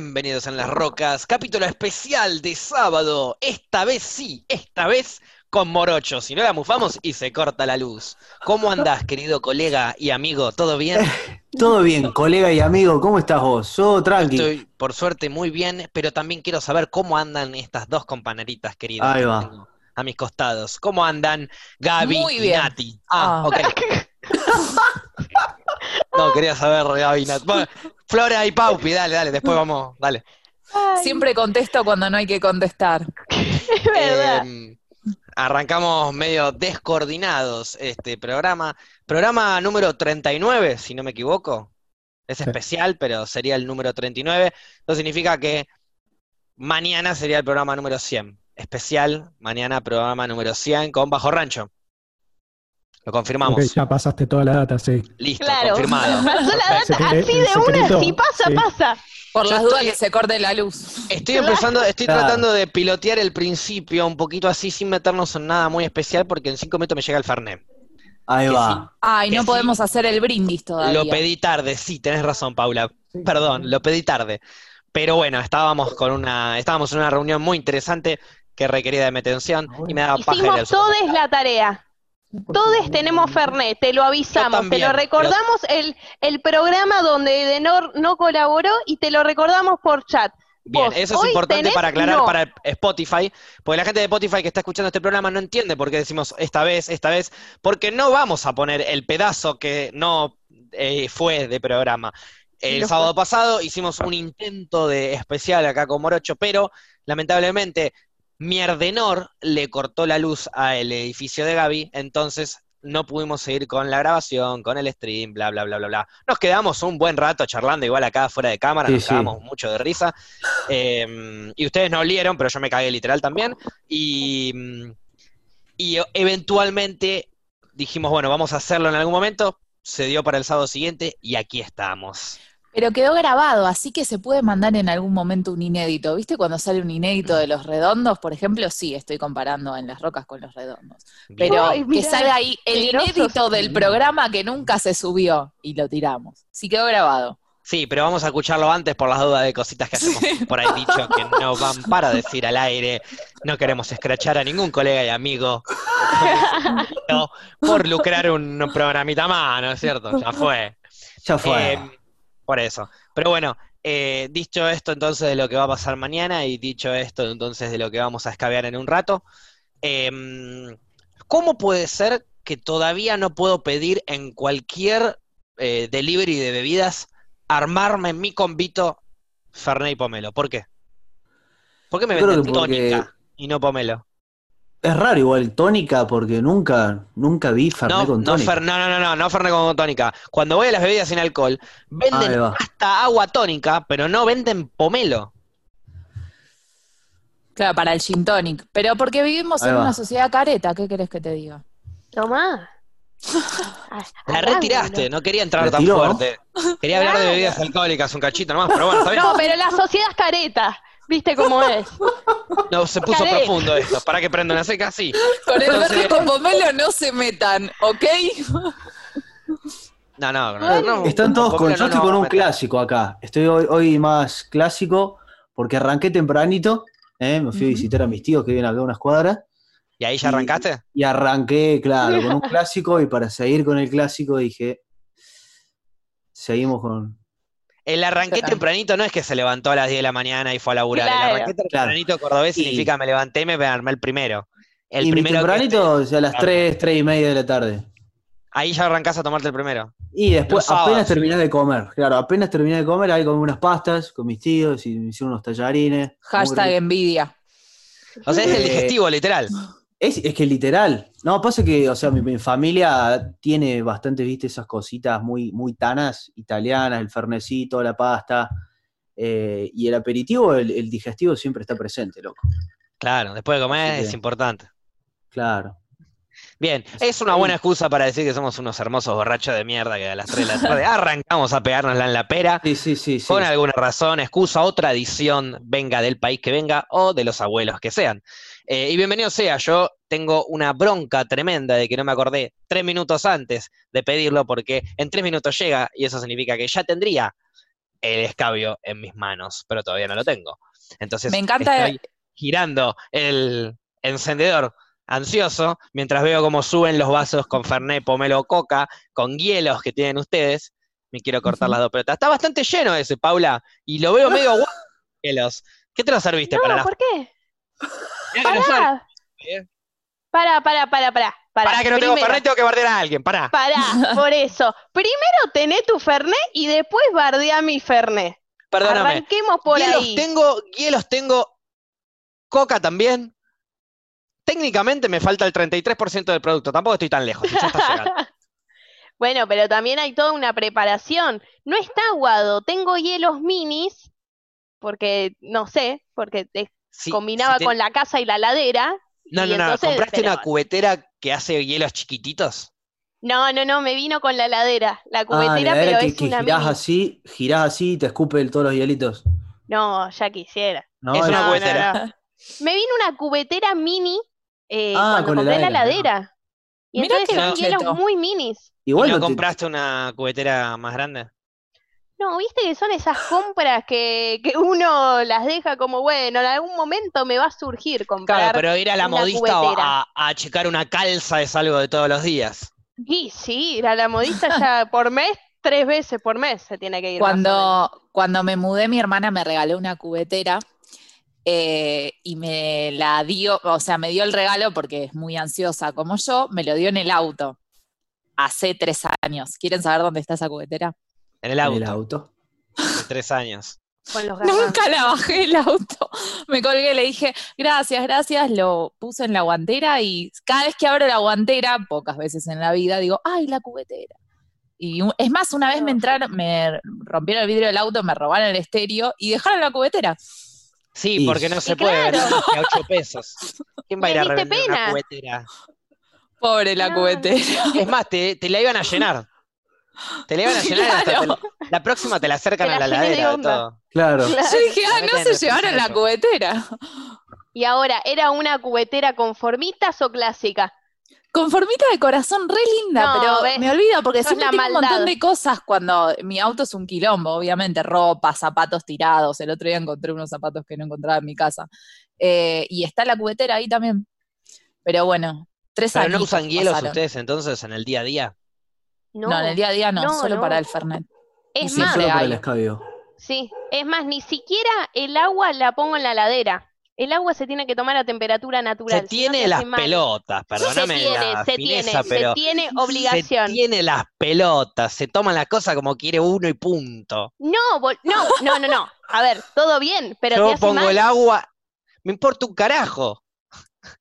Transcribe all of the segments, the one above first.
Bienvenidos en las rocas, capítulo especial de sábado. Esta vez sí, esta vez con Morocho. Si no la mufamos y se corta la luz. ¿Cómo andás, querido colega y amigo? ¿Todo bien? Todo bien, colega y amigo. ¿Cómo estás vos? Yo tranqui. Estoy, por suerte, muy bien, pero también quiero saber cómo andan estas dos compañeritas queridas. Ahí va. A mis costados. ¿Cómo andan Gaby Muy y bien. Nati? Ah, Ah. ok. No, quería saber Gaby y Nati. Bueno, Flora y Paupi, dale, dale, después vamos, dale. Siempre contesto cuando no hay que contestar. Es verdad. Eh, arrancamos medio descoordinados este programa. Programa número 39, si no me equivoco. Es especial, pero sería el número 39. Eso significa que mañana sería el programa número 100. Especial, mañana programa número 100 con Bajo Rancho. Lo confirmamos. Ya pasaste toda la data, sí. Listo, Claro. confirmado. Pasó la data así de una, si pasa, sí. pasa. Por las dudas que se corte la luz. Estoy empezando, estoy Claro. tratando de pilotear el principio un poquito así sin meternos en nada muy especial porque en cinco minutos me llega el Fernet. Ahí que va. Ay, Que no sí. podemos hacer el brindis todavía. Lo pedí tarde, sí, tenés razón, Paula. Perdón, lo pedí tarde. Pero bueno, estábamos con una, estábamos en una reunión muy interesante que requería de mi atención y me daba paja Hicimos todos la tarea. Todos tenemos Fernet, te lo avisamos, te lo recordamos el, el programa donde Edenor no colaboró y te lo recordamos por chat. Bien, eso es importante tenés para aclarar no. para Spotify, porque la gente de Spotify que está escuchando este programa no entiende por qué decimos esta vez, esta vez, porque no vamos a poner el pedazo que no eh, fue de programa. El sábado pasado hicimos un intento de especial acá con Morocho, pero lamentablemente Mierdenor le cortó la luz al edificio de Gaby, entonces no pudimos seguir con la grabación, con el stream, bla, bla, bla, bla, bla. Nos quedamos un buen rato charlando, igual acá fuera de cámara, Sí, nos sí. cagamos mucho de risa. Eh, y ustedes no olieron, pero yo me cagué literal también. Y, y eventualmente dijimos, bueno, vamos a hacerlo en algún momento. Se dio para el sábado siguiente y aquí estamos. Pero quedó grabado, así que se puede mandar en algún momento un inédito. ¿Viste cuando sale un inédito de los redondos? Por ejemplo, sí, estoy comparando en las rocas con los redondos. Pero Ay, que salga ahí el inédito del programa que nunca se subió y lo tiramos. Sí quedó grabado. Sí, pero vamos a escucharlo antes por las dudas de cositas que hacemos por ahí dicho que no van para decir al aire. No queremos escrachar a ningún colega y amigo por lucrar un programita más, ¿no es cierto? Ya fue. Ya fue. Eh, por eso. Pero bueno, eh, dicho esto entonces de lo que va a pasar mañana y dicho esto entonces de lo que vamos a escabear en un rato, em, ¿cómo puede ser que todavía no puedo pedir en cualquier eh, delivery de bebidas armarme mi convito Fernet y Pomelo? ¿Por qué? ¿Por qué me venden porque- tónica y no Pomelo? Es raro igual, tónica, porque nunca, nunca vi Fernet No, con no, tónica. Fer- no, no, no, no, no Fernet con tónica. Cuando voy a las bebidas sin alcohol, venden hasta agua tónica, pero no venden pomelo. Claro, para el gin tonic. Pero porque vivimos Ahí en va. una sociedad careta, ¿qué querés que te diga? Tomá. La retiraste, no quería entrar tan fuerte. Quería hablar de bebidas alcohólicas un cachito nomás, pero bueno, está bien. No, pero la sociedad es careta. ¿Viste cómo es? No, se puso profundo esto. ¿Para que prenda una seca? Sí. Con el verde con pomelo no se metan, ¿ok? No, no, no. no, Están todos con Yo no estoy con un clásico acá. Estoy hoy, hoy más clásico porque arranqué tempranito. ¿eh? Me fui a visitar a mis tíos que viven acá a unas cuadras. ¿Y ahí ya arrancaste? Y arranqué, claro, con un clásico. Y para seguir con el clásico dije. Seguimos con. El arranqué Claro. tempranito no es que se levantó a las 10 de la mañana y fue a laburar. Claro. El arranqué tempranito cordobés Y- significa me levanté y me armé el primero. El y mi primero que- tempranito, o sea, a las Claro. 3, 3 y media de la tarde. Ahí ya arrancás a tomarte el primero. Y después, apenas terminé de comer. Claro, apenas terminé de comer, ahí comí unas pastas con mis tíos y me hicieron unos tallarines. Hashtag envidia. O sea, es el Eh, digestivo, literal. Es, es que literal. No, pasa que, o sea, mi, mi familia tiene bastante, viste, esas cositas muy, muy tanas, italianas, el fernecito, la pasta. eh, y el aperitivo, el, el digestivo siempre está presente, loco. Claro, después de comer es importante. Claro. Bien, es una buena excusa para decir que somos unos hermosos borrachos de mierda que a las 3 de la tarde arrancamos a pegárnosla en la pera. Sí, sí, sí. sí. Con alguna razón, excusa o tradición, venga del país que venga o de los abuelos que sean. Eh, y bienvenido sea, yo tengo una bronca tremenda de que no me acordé tres minutos antes de pedirlo porque en tres minutos llega y eso significa que ya tendría el escabio en mis manos, pero todavía no lo tengo. Entonces, Me encanta- estoy girando el encendedor ansioso mientras veo cómo suben los vasos con Fernet, Pomelo, Coca, con hielos que tienen ustedes. Me quiero cortar las dos pelotas. Está bastante lleno ese, Paula, y lo veo medio guapo. hielos. ¿Qué te lo serviste para No, la ¿por qué? Pará. ¿eh? Pará, pará, pará, pará. Pará, Pará que no tengo Fernet, tengo que bardear a alguien, pará. Pará, por eso. Primero tené tu Fernet y después bardea mi Fernet. Perdóname. Arranquemos por hielos ahí. tengo, hielos tengo, coca también. Técnicamente me falta el 33% del producto, tampoco estoy tan lejos, ya está llegando. Bueno, pero también hay toda una preparación. No está aguado. Tengo hielos minis, porque no sé, porque te- Combinaba si te- con la casa y la ladera. No, no, no, ¿compraste pero- una cubetera que hace hielos chiquititos? No, no, no, me vino con la ladera. La Ah, cubetera, la pero que, es que una girás mini. así, girás así y te escupe el- todos los hielitos. No, ya quisiera. No, Es una No, cubetera. no. Me vino una cubetera mini eh, Ah, cuando con compré la heladera, ladera. Y Mirá entonces son hielos muy minis. Igual ¿Y no no te- compraste una cubetera más grande? No, viste que son esas compras que, que uno las deja como, bueno, en algún momento me va a surgir Claro, comprar. pero ir a la una modista o cubetera. a, a checar una calza es algo de todos los días. Y sí, ir a la modista ya por mes, tres veces por mes se tiene que ir. más o menos. Cuando, cuando me mudé, mi hermana me regaló una cubetera eh, y me la dio, o sea, me dio el regalo porque es muy ansiosa como yo, me lo dio en el auto hace tres años. ¿Quieren saber dónde está esa cubetera? En el en auto, el auto. de tres años. Nunca la bajé el auto. Me colgué, le dije, gracias, gracias, lo puse en la guantera y cada vez que abro la guantera, pocas veces en la vida, digo, ay, la cubetera. Y un- es más, una vez me entraron, me rompieron el vidrio del auto, me robaron el estéreo y dejaron la cubetera. Sí, Y- porque no se puede claro. vender más que a 8 pesos. ¿Quién va a ir a revender una pena. cubetera? Pobre la No, cubetera. Es más, te, te la iban a llenar. Te la iban a llenar hasta la, la próxima te la acercan Te a la ladera todo. Claro. Claro. Yo dije, ah, no se llevaron la cubetera. Y ahora, ¿era una cubetera con formitas o clásica? Conformita de corazón, re linda, No, pero ves, me olvido porque siempre tengo un maldad. montón de cosas cuando mi auto es un quilombo, obviamente, ropa, zapatos tirados. El otro día encontré unos zapatos que no encontraba en mi casa. Eh, y está la cubetera ahí también. Pero bueno, tres Pero no años. usan hielos ustedes entonces en el día a día. No, No, en el día a día no, No, solo no. para el Fernet. es sí, más, Solo para el escabio. sí, es más, ni siquiera el agua la pongo en la ladera. El agua se tiene que tomar a temperatura natural. Se tiene te las pelotas, Se perdóname tiene, la se fineza, tiene, pero se tiene se obligación. tiene las pelotas, se toman las cosas como quiere uno y punto. No, no, no, no, no. A ver, todo bien, pero te Yo hace pongo mal. el agua, me importa un carajo.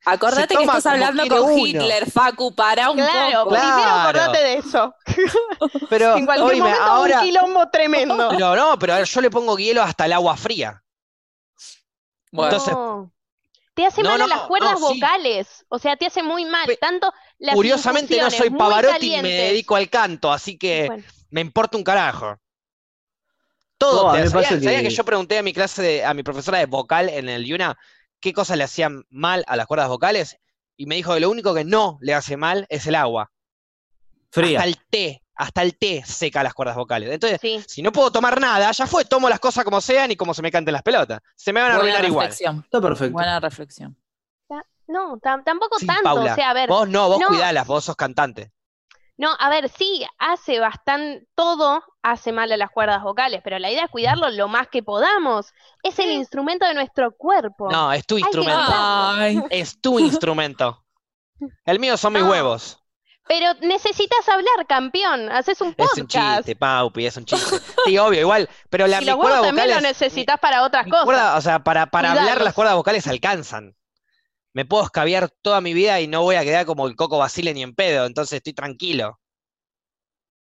Acordate que estás hablando con uno. Hitler, Facu, para un Claro, poco. Claro. primero acordate de eso. Pero, En cualquier oíme, momento ahora, un quilombo tremendo. pero no, pero yo le pongo hielo hasta el agua fría. Bueno, Entonces- No. Te hace No, mal a no, las cuerdas no, sí. vocales. O sea, te hace muy mal. Pe- Tanto las Curiosamente no soy Pavarotti y me dedico al canto, así que Bueno, me importa un carajo. Todo. No, te- mí me ¿sabía, pasa sabía que- que yo pregunté a mi clase, de- a mi profesora de vocal en el Yuna, qué cosas le hacían mal a las cuerdas vocales? Y me dijo que lo único que no le hace mal es el agua. Fría. Hasta el té, hasta el té seca las cuerdas vocales. Entonces, sí. si no puedo tomar nada, ya fue, tomo las cosas como sean y como se me canten las pelotas. Se me van a buena arruinar igual. reflexión. Está perfecto. Buena reflexión. No, tam- tampoco Sí, tanto. Paula, O sea, a ver, Vos no, vos no. cuidalas, vos sos cantante. No, a ver, sí, hace bastante, todo hace mal a las cuerdas vocales, pero la idea es cuidarlo lo más que podamos. Es el instrumento de nuestro cuerpo. No, es tu instrumento. Ay, Es tu instrumento. El mío son mis No. huevos. Pero necesitas hablar, campeón. Haces un Es un podcast. chiste, Paupi, es un chiste. Sí, obvio, igual. Pero la, y los huevos también lo vocales. necesitas para otras mi cosas. cuerda- o sea, para, para hablar las cuerdas vocales alcanzan. Me puedo escabiar toda mi vida y no voy a quedar como el Coco Basile ni en pedo, entonces estoy tranquilo.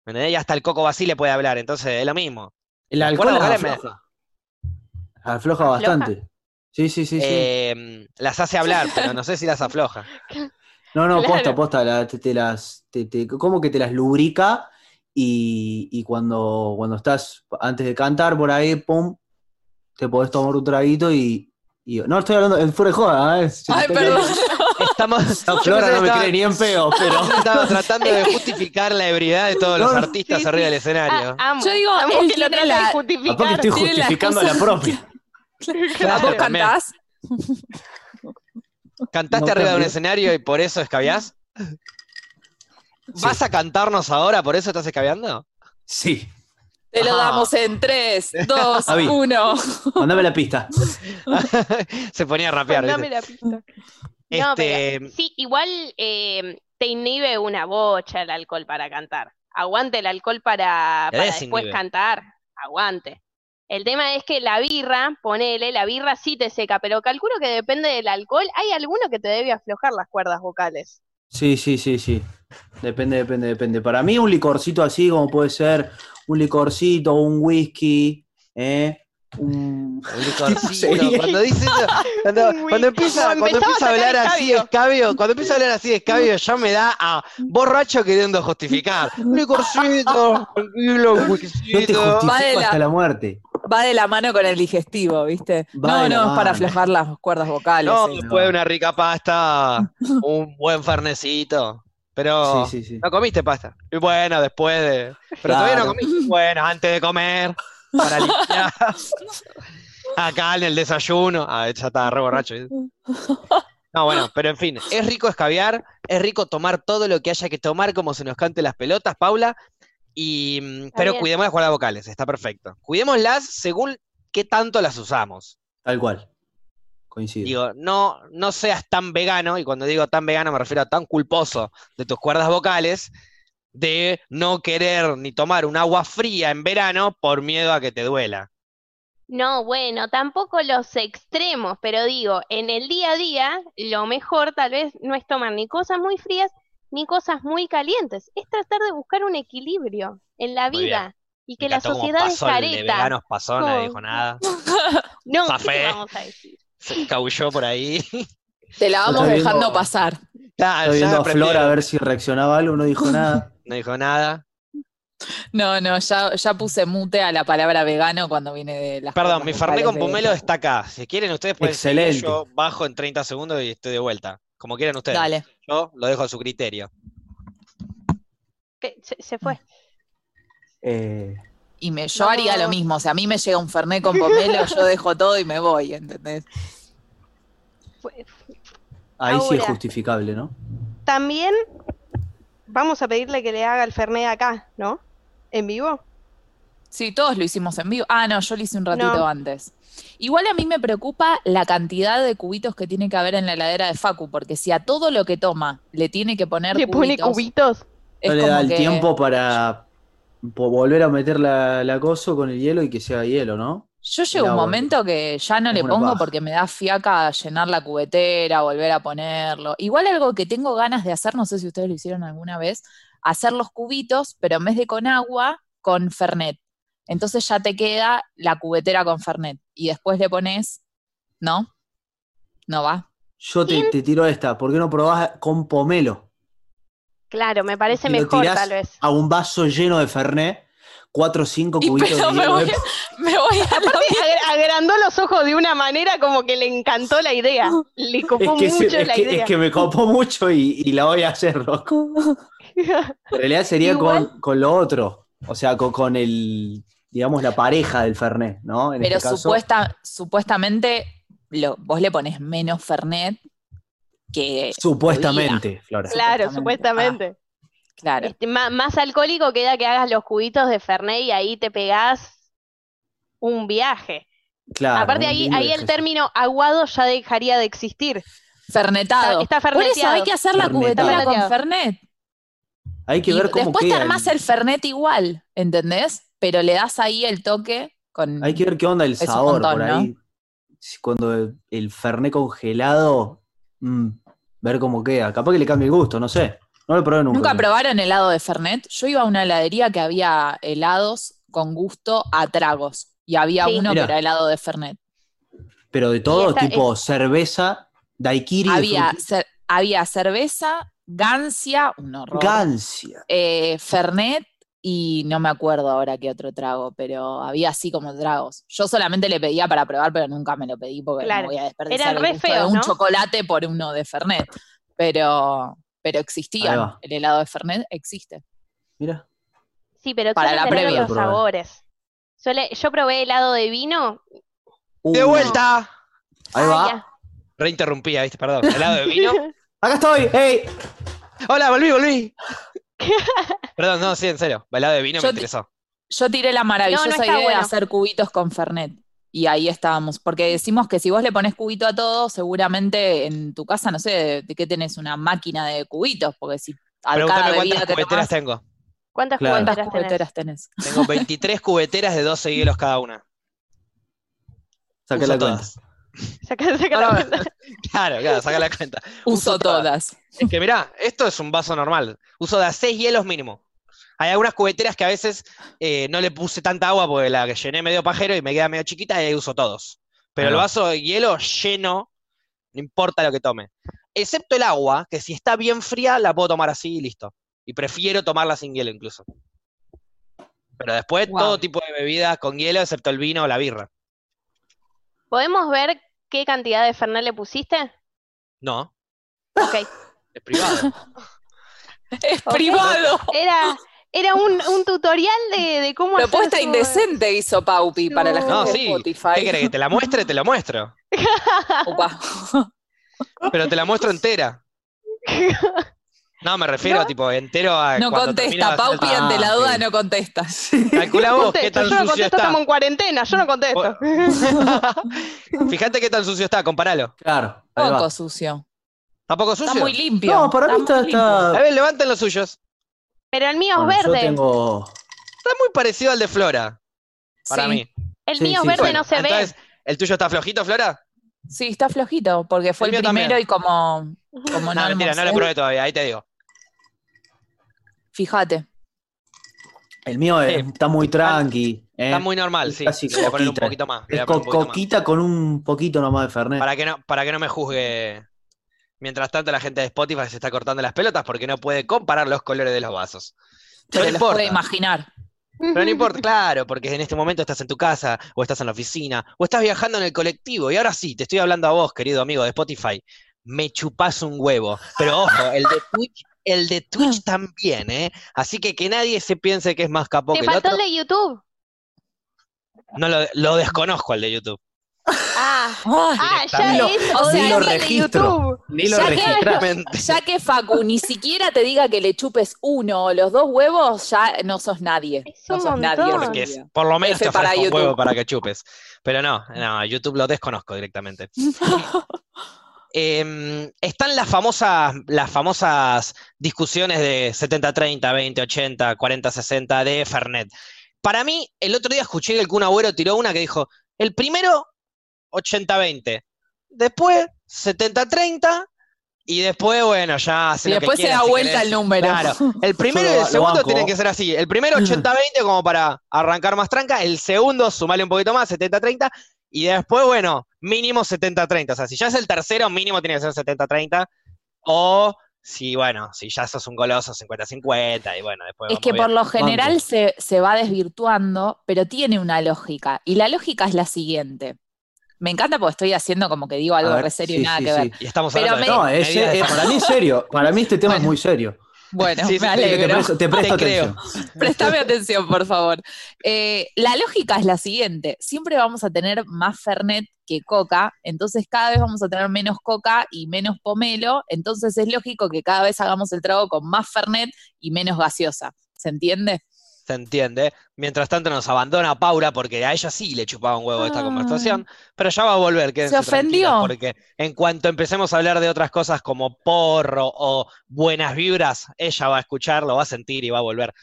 ¿Me entendés? Y hasta el Coco Basile puede hablar, entonces es lo mismo. El alcohol afloja. Afloja bastante. Sí, sí, sí, sí. Eh, las hace hablar, pero no sé si las afloja. No, no, Claro. posta, posta, la- te, te las, te, te- como que te las lubrica y, y cuando, cuando estás antes de cantar por ahí, pum, te podés tomar un traguito y, y- no estoy hablando, en fuera de joda, ¿eh? Ay, perdón. Estamos, No, Flora no me estaba- cree ni en pedo, pero. Estaba tratando de justificar la ebriedad de todos los No, artistas sí, arriba del Ah, escenario. amo, Yo digo, amo él que lo trata la- de justificar. Aparte estoy la justificando a la excusa- propia. Claro, ¿A vos cantás? ¿Cantaste No arriba de un escenario y por eso escabiás? ¿Vas a cantarnos ahora, por eso estás escabeando? Sí. Te lo damos en 3, 2, Avi. 1. Mándame la pista. Se ponía a rapear. Mandame ¿viste? la pista. No, Este, pero sí, igual eh, te inhibe una bocha el alcohol para cantar. Aguante el alcohol para, después cantar. Aguante. El tema es que la birra, ponele, la birra sí te seca, pero calculo que depende del alcohol. Hay alguno que te debe aflojar las cuerdas vocales. Sí, sí, sí, sí. Depende, depende, depende. Para mí un licorcito así como puede ser un licorcito, un whisky, ¿eh? Un... un licorcito. Cuando dice eso, cuando, empieza, cuando empieza a hablar así de escabio. cuando empieza a hablar así de escabio, ya me da a borracho queriendo justificar. Un licorcito, tranquilo, un te whiskycito. justifico de la- hasta la muerte. Va de la mano con el digestivo, ¿viste? Va no, no, es para aflojar las cuerdas vocales. No, eh. después de una rica pasta, un buen farnecito. Pero Sí, sí, sí. no comiste pasta. Y bueno, después de. Pero todavía no comiste. Bueno, antes de comer, para limpiar. Acá en el desayuno. Ah, ya estaba re borracho. No, bueno, pero en fin, es rico escabiar, es rico tomar todo lo que haya que tomar como se nos cante las pelotas, Paula. Y, mm, pero bien. cuidemos las cuerdas vocales, está perfecto. Cuidémoslas según qué tanto las usamos. Tal cual. Coincido. Digo, no, no seas tan vegano, y cuando digo tan vegano me refiero a tan culposo de tus cuerdas vocales, de no querer ni tomar un agua fría en verano por miedo a que te duela. No, bueno, tampoco los extremos, pero digo, en el día a día, lo mejor tal vez no es tomar ni cosas muy frías ni cosas muy calientes. Es tratar de buscar un equilibrio en la vida y que la sociedad es de careta. veganos pasó, nadie Como- dijo nada. No, ¿qué Zafé. te vamos a decir? Se escabulló por ahí. Te la vamos Estoy dejando viendo- pasar. Ya, Estoy viendo a. Flora a ver si reaccionaba algo, no dijo nada. No dijo nada. No, no, ya, ya puse mute a la palabra vegano cuando viene de las Perdón, mi vocales con de- pomelo está acá. Si quieren ustedes pueden seguir, Excelente. yo bajo en 30 segundos y estoy de vuelta. Como quieran ustedes. Dale. Yo lo dejo a su criterio. Se, se fue. Eh, Y me, yo No. haría lo mismo. O sea, a mí me llega un Fernet con pomelo, yo dejo todo y me voy, ¿entendés? Fue- ahí sí es justificable, ¿no? También vamos a pedirle que le haga el Fernet acá, ¿no? ¿En vivo? Sí, todos lo hicimos en vivo. Ah, no, yo lo hice un ratito No. antes. Igual a mí me preocupa la cantidad de cubitos que tiene que haber en la heladera de Facu, porque si a todo lo que toma le tiene que poner ¿Le pone cubitos, cubitos? es no le da el que- tiempo para volver a meter la, la coso con el hielo y que sea hielo, ¿no? Yo llego un momento que ya no le pongo paja. porque me da fiaca llenar la cubetera, volver a ponerlo. Igual algo que tengo ganas de hacer, no sé si ustedes lo hicieron alguna vez, hacer los cubitos, pero en vez de con agua, con Fernet. Entonces ya te queda la cubetera con Fernet. Y después le pones, ¿no? No va. Yo te, te tiro esta, ¿por qué no probás con pomelo? Claro, me parece Y lo mejor tirás tal vez. A un vaso lleno de Fernet, cuatro o cinco Y cubitos pero de me voy, me voy a Aparte, agrandó los ojos de una manera como que le encantó la idea. Le Es copó que, se- mucho es la que- idea. es que me copó mucho y, y la voy a hacer, loco. En realidad sería Igual- con, con lo otro, o sea, con, con el, digamos, la pareja del Fernet, ¿no? En Pero este caso, supuesta, supuestamente lo, vos le pones menos Fernet que supuestamente, Flora. Claro, Supuestamente. supuestamente. Claro. Este, má- más alcohólico queda que hagas los cubitos de Fernet y ahí te pegás un viaje. Claro, Aparte ahí, ahí el término aguado ya dejaría de existir. Fernetado. Está- está Por eso hay que hacer la cubetera con. Fernet. Hay que Y ver cómo después te queda. armás el- el Fernet igual, ¿entendés? Pero le das ahí el toque con. Hay que ver qué onda el sabor montón, por ¿no? ahí. Si Cuando el, el Fernet congelado, mm, ver cómo queda. Capaz que le cambie el gusto, no sé. No lo probé nunca. ¿Nunca yo. probaron helado de Fernet? Yo iba a una heladería que había helados con gusto a tragos. Y había Sí. uno Mirá. que era helado de Fernet. Pero de todo, esta tipo cerveza, daiquiri, Había, frutilla, cer- había cerveza, gancia, un horror. gancia. eh, Fernet y no me acuerdo ahora qué otro trago, pero había así como tragos. Yo solamente le pedía para probar, pero nunca me lo pedí porque Claro. no voy a desperdiciar el de feos, un ¿no? chocolate por uno de Fernet. pero, pero existían. El helado de Fernet existe. Mira. Sí, pero Para la previa. otros sabores. Suele- yo probé helado de vino. ¡De Uh, vuelta! Ahí Ah, va. Reinterrumpía, ¿viste? Perdón. ¿Helado de vino? Acá estoy. ¡Ey! Hola, volví, volví. Perdón, no, sí, en serio. Helado de vino Yo me te- interesó. Yo tiré la maravillosa idea de hacer cubitos con Fernet. Y ahí estábamos. Porque decimos que si vos le pones cubito a todo, seguramente en tu casa, no sé, de, de qué tenés una máquina de cubitos. Porque si a cada cuántas bebida que cubeteras tomás, tengo. ¿Cuántas Claro. ¿cuántas cubeteras tenés? cubeteras tenés? Tengo 23 cubeteras de 12 hielos cada una. Cuenta. todas. Saca, saca la cuenta. Claro, claro, saca la cuenta. Uso todas. Es que mirá, esto es un vaso normal. Uso de a 6 hielos mínimo. Hay algunas cubeteras que a veces eh, no le puse tanta agua porque la que llené medio pajero y me queda medio chiquita y ahí uso todos. Pero el va. vaso de hielo lleno, no importa lo que tome. Excepto el agua, que si está bien fría la puedo tomar así y listo. Y prefiero tomarla sin hielo incluso. Pero después Wow. todo tipo de bebida con hielo, excepto el vino o la birra. ¿Podemos ver qué cantidad de Fernet le pusiste? No, Ok. es privado. Es privado. Era, era un, un tutorial de, de cómo hacer Propuesta su- indecente hizo Paupi para la gente No, de sí. Spotify. ¿Qué querés que te la muestre? Te la muestro. Opa. Pero te la muestro entera. No, me refiero ¿No? tipo entero a. No contesta, hacer el Paupi ante la Ah, duda ok. no contesta. Calcula vos qué Contesto, tan yo no sucio contesto, está. estamos en cuarentena, yo no contesto. Fíjate qué tan sucio está, compáralo. Claro. Poco sucio. ¿Tampoco sucio? Está muy limpio. No, para mí está. limpio. A está... ver, levanten los suyos. Pero el mío Bueno, es yo verde. tengo. Está muy parecido al de Flora, para Sí. mí. El Sí, mío sí, es verde, Bueno, no se entonces, ¿el tuyo está flojito, Flora? Sí, está flojito, porque fue El primero también. y como, como No, no, mentira, no lo probé todavía, ahí te digo. Fíjate. El mío es- está muy tranqui. ¿eh? Está muy normal, sí. Casi voy a poner un coquita. poquito más. Es co- poquito más. coquita con un poquito nomás de Fernet. Para que, no, para que no me juzgue. Mientras tanto, la gente de Spotify se está cortando las pelotas porque no puede comparar los colores de los vasos. No los importa. puede imaginar. Pero no importa, claro, porque en este momento estás en tu casa, o estás en la oficina, o estás viajando en el colectivo. Y ahora sí, te estoy hablando a vos, querido amigo de Spotify. Me chupás un huevo. Pero ojo, el de Twitch, el de Twitch también, ¿eh? Así que que nadie se piense que es más capó Te que el faltó otro. el de YouTube. No lo, lo desconozco el de YouTube. Ah, ah ya es. O sea, lo el de registro. Ni lo Ya que- ya que Facu ni siquiera te diga que le chupes uno o los dos huevos, ya no sos nadie. Es no sos nadie. Porque es- por lo menos F te para un YouTube. huevo para que chupes. Pero no, no, YouTube lo desconozco directamente. Em, están las famosas, las famosas discusiones de 70-30, 20-80, 40-60 de Fernet. Para mí, el otro día escuché que el Kun Agüero tiró una que dijo, el primero 80-20, después 70-30 y después, bueno, ya hace Y lo que después se quiera, da si vuelta querés. el número. Claro, el primero y el segundo tienen que ser así. El primero 80-20 como para arrancar más tranca, el segundo sumale un poquito más, 70-30, y después, bueno, mínimo 70-30. O sea, si ya es el tercero, mínimo tiene que ser 70-30, o si, bueno, si ya sos un goloso, 50-50, y bueno, después Es que por lo general se, se va desvirtuando, pero tiene una lógica. Y la lógica es la siguiente. Me encanta porque estoy haciendo como que digo algo ver, re serio y nada sí, que sí. ver. Y estamos Pero hablando de No, es, es- para mí es serio. Para mí este tema es muy serio. Bueno, Sí, me Te alegro. presto, te presto Te creo. atención. Préstame atención, por favor. Eh, la lógica es la siguiente: siempre vamos a tener más Fernet que Coca, entonces cada vez vamos a tener menos Coca y menos pomelo, entonces es lógico que cada vez hagamos el trago con más Fernet y menos gaseosa. ¿Se entiende? Se entiende. Mientras tanto nos abandona Paula porque a ella sí le chupaba un huevo esta Ay. conversación, pero ya va a volver, quédense ofendió? porque en cuanto empecemos a hablar de otras cosas como porro o buenas vibras, ella va a escucharlo, va a sentir y va a volver.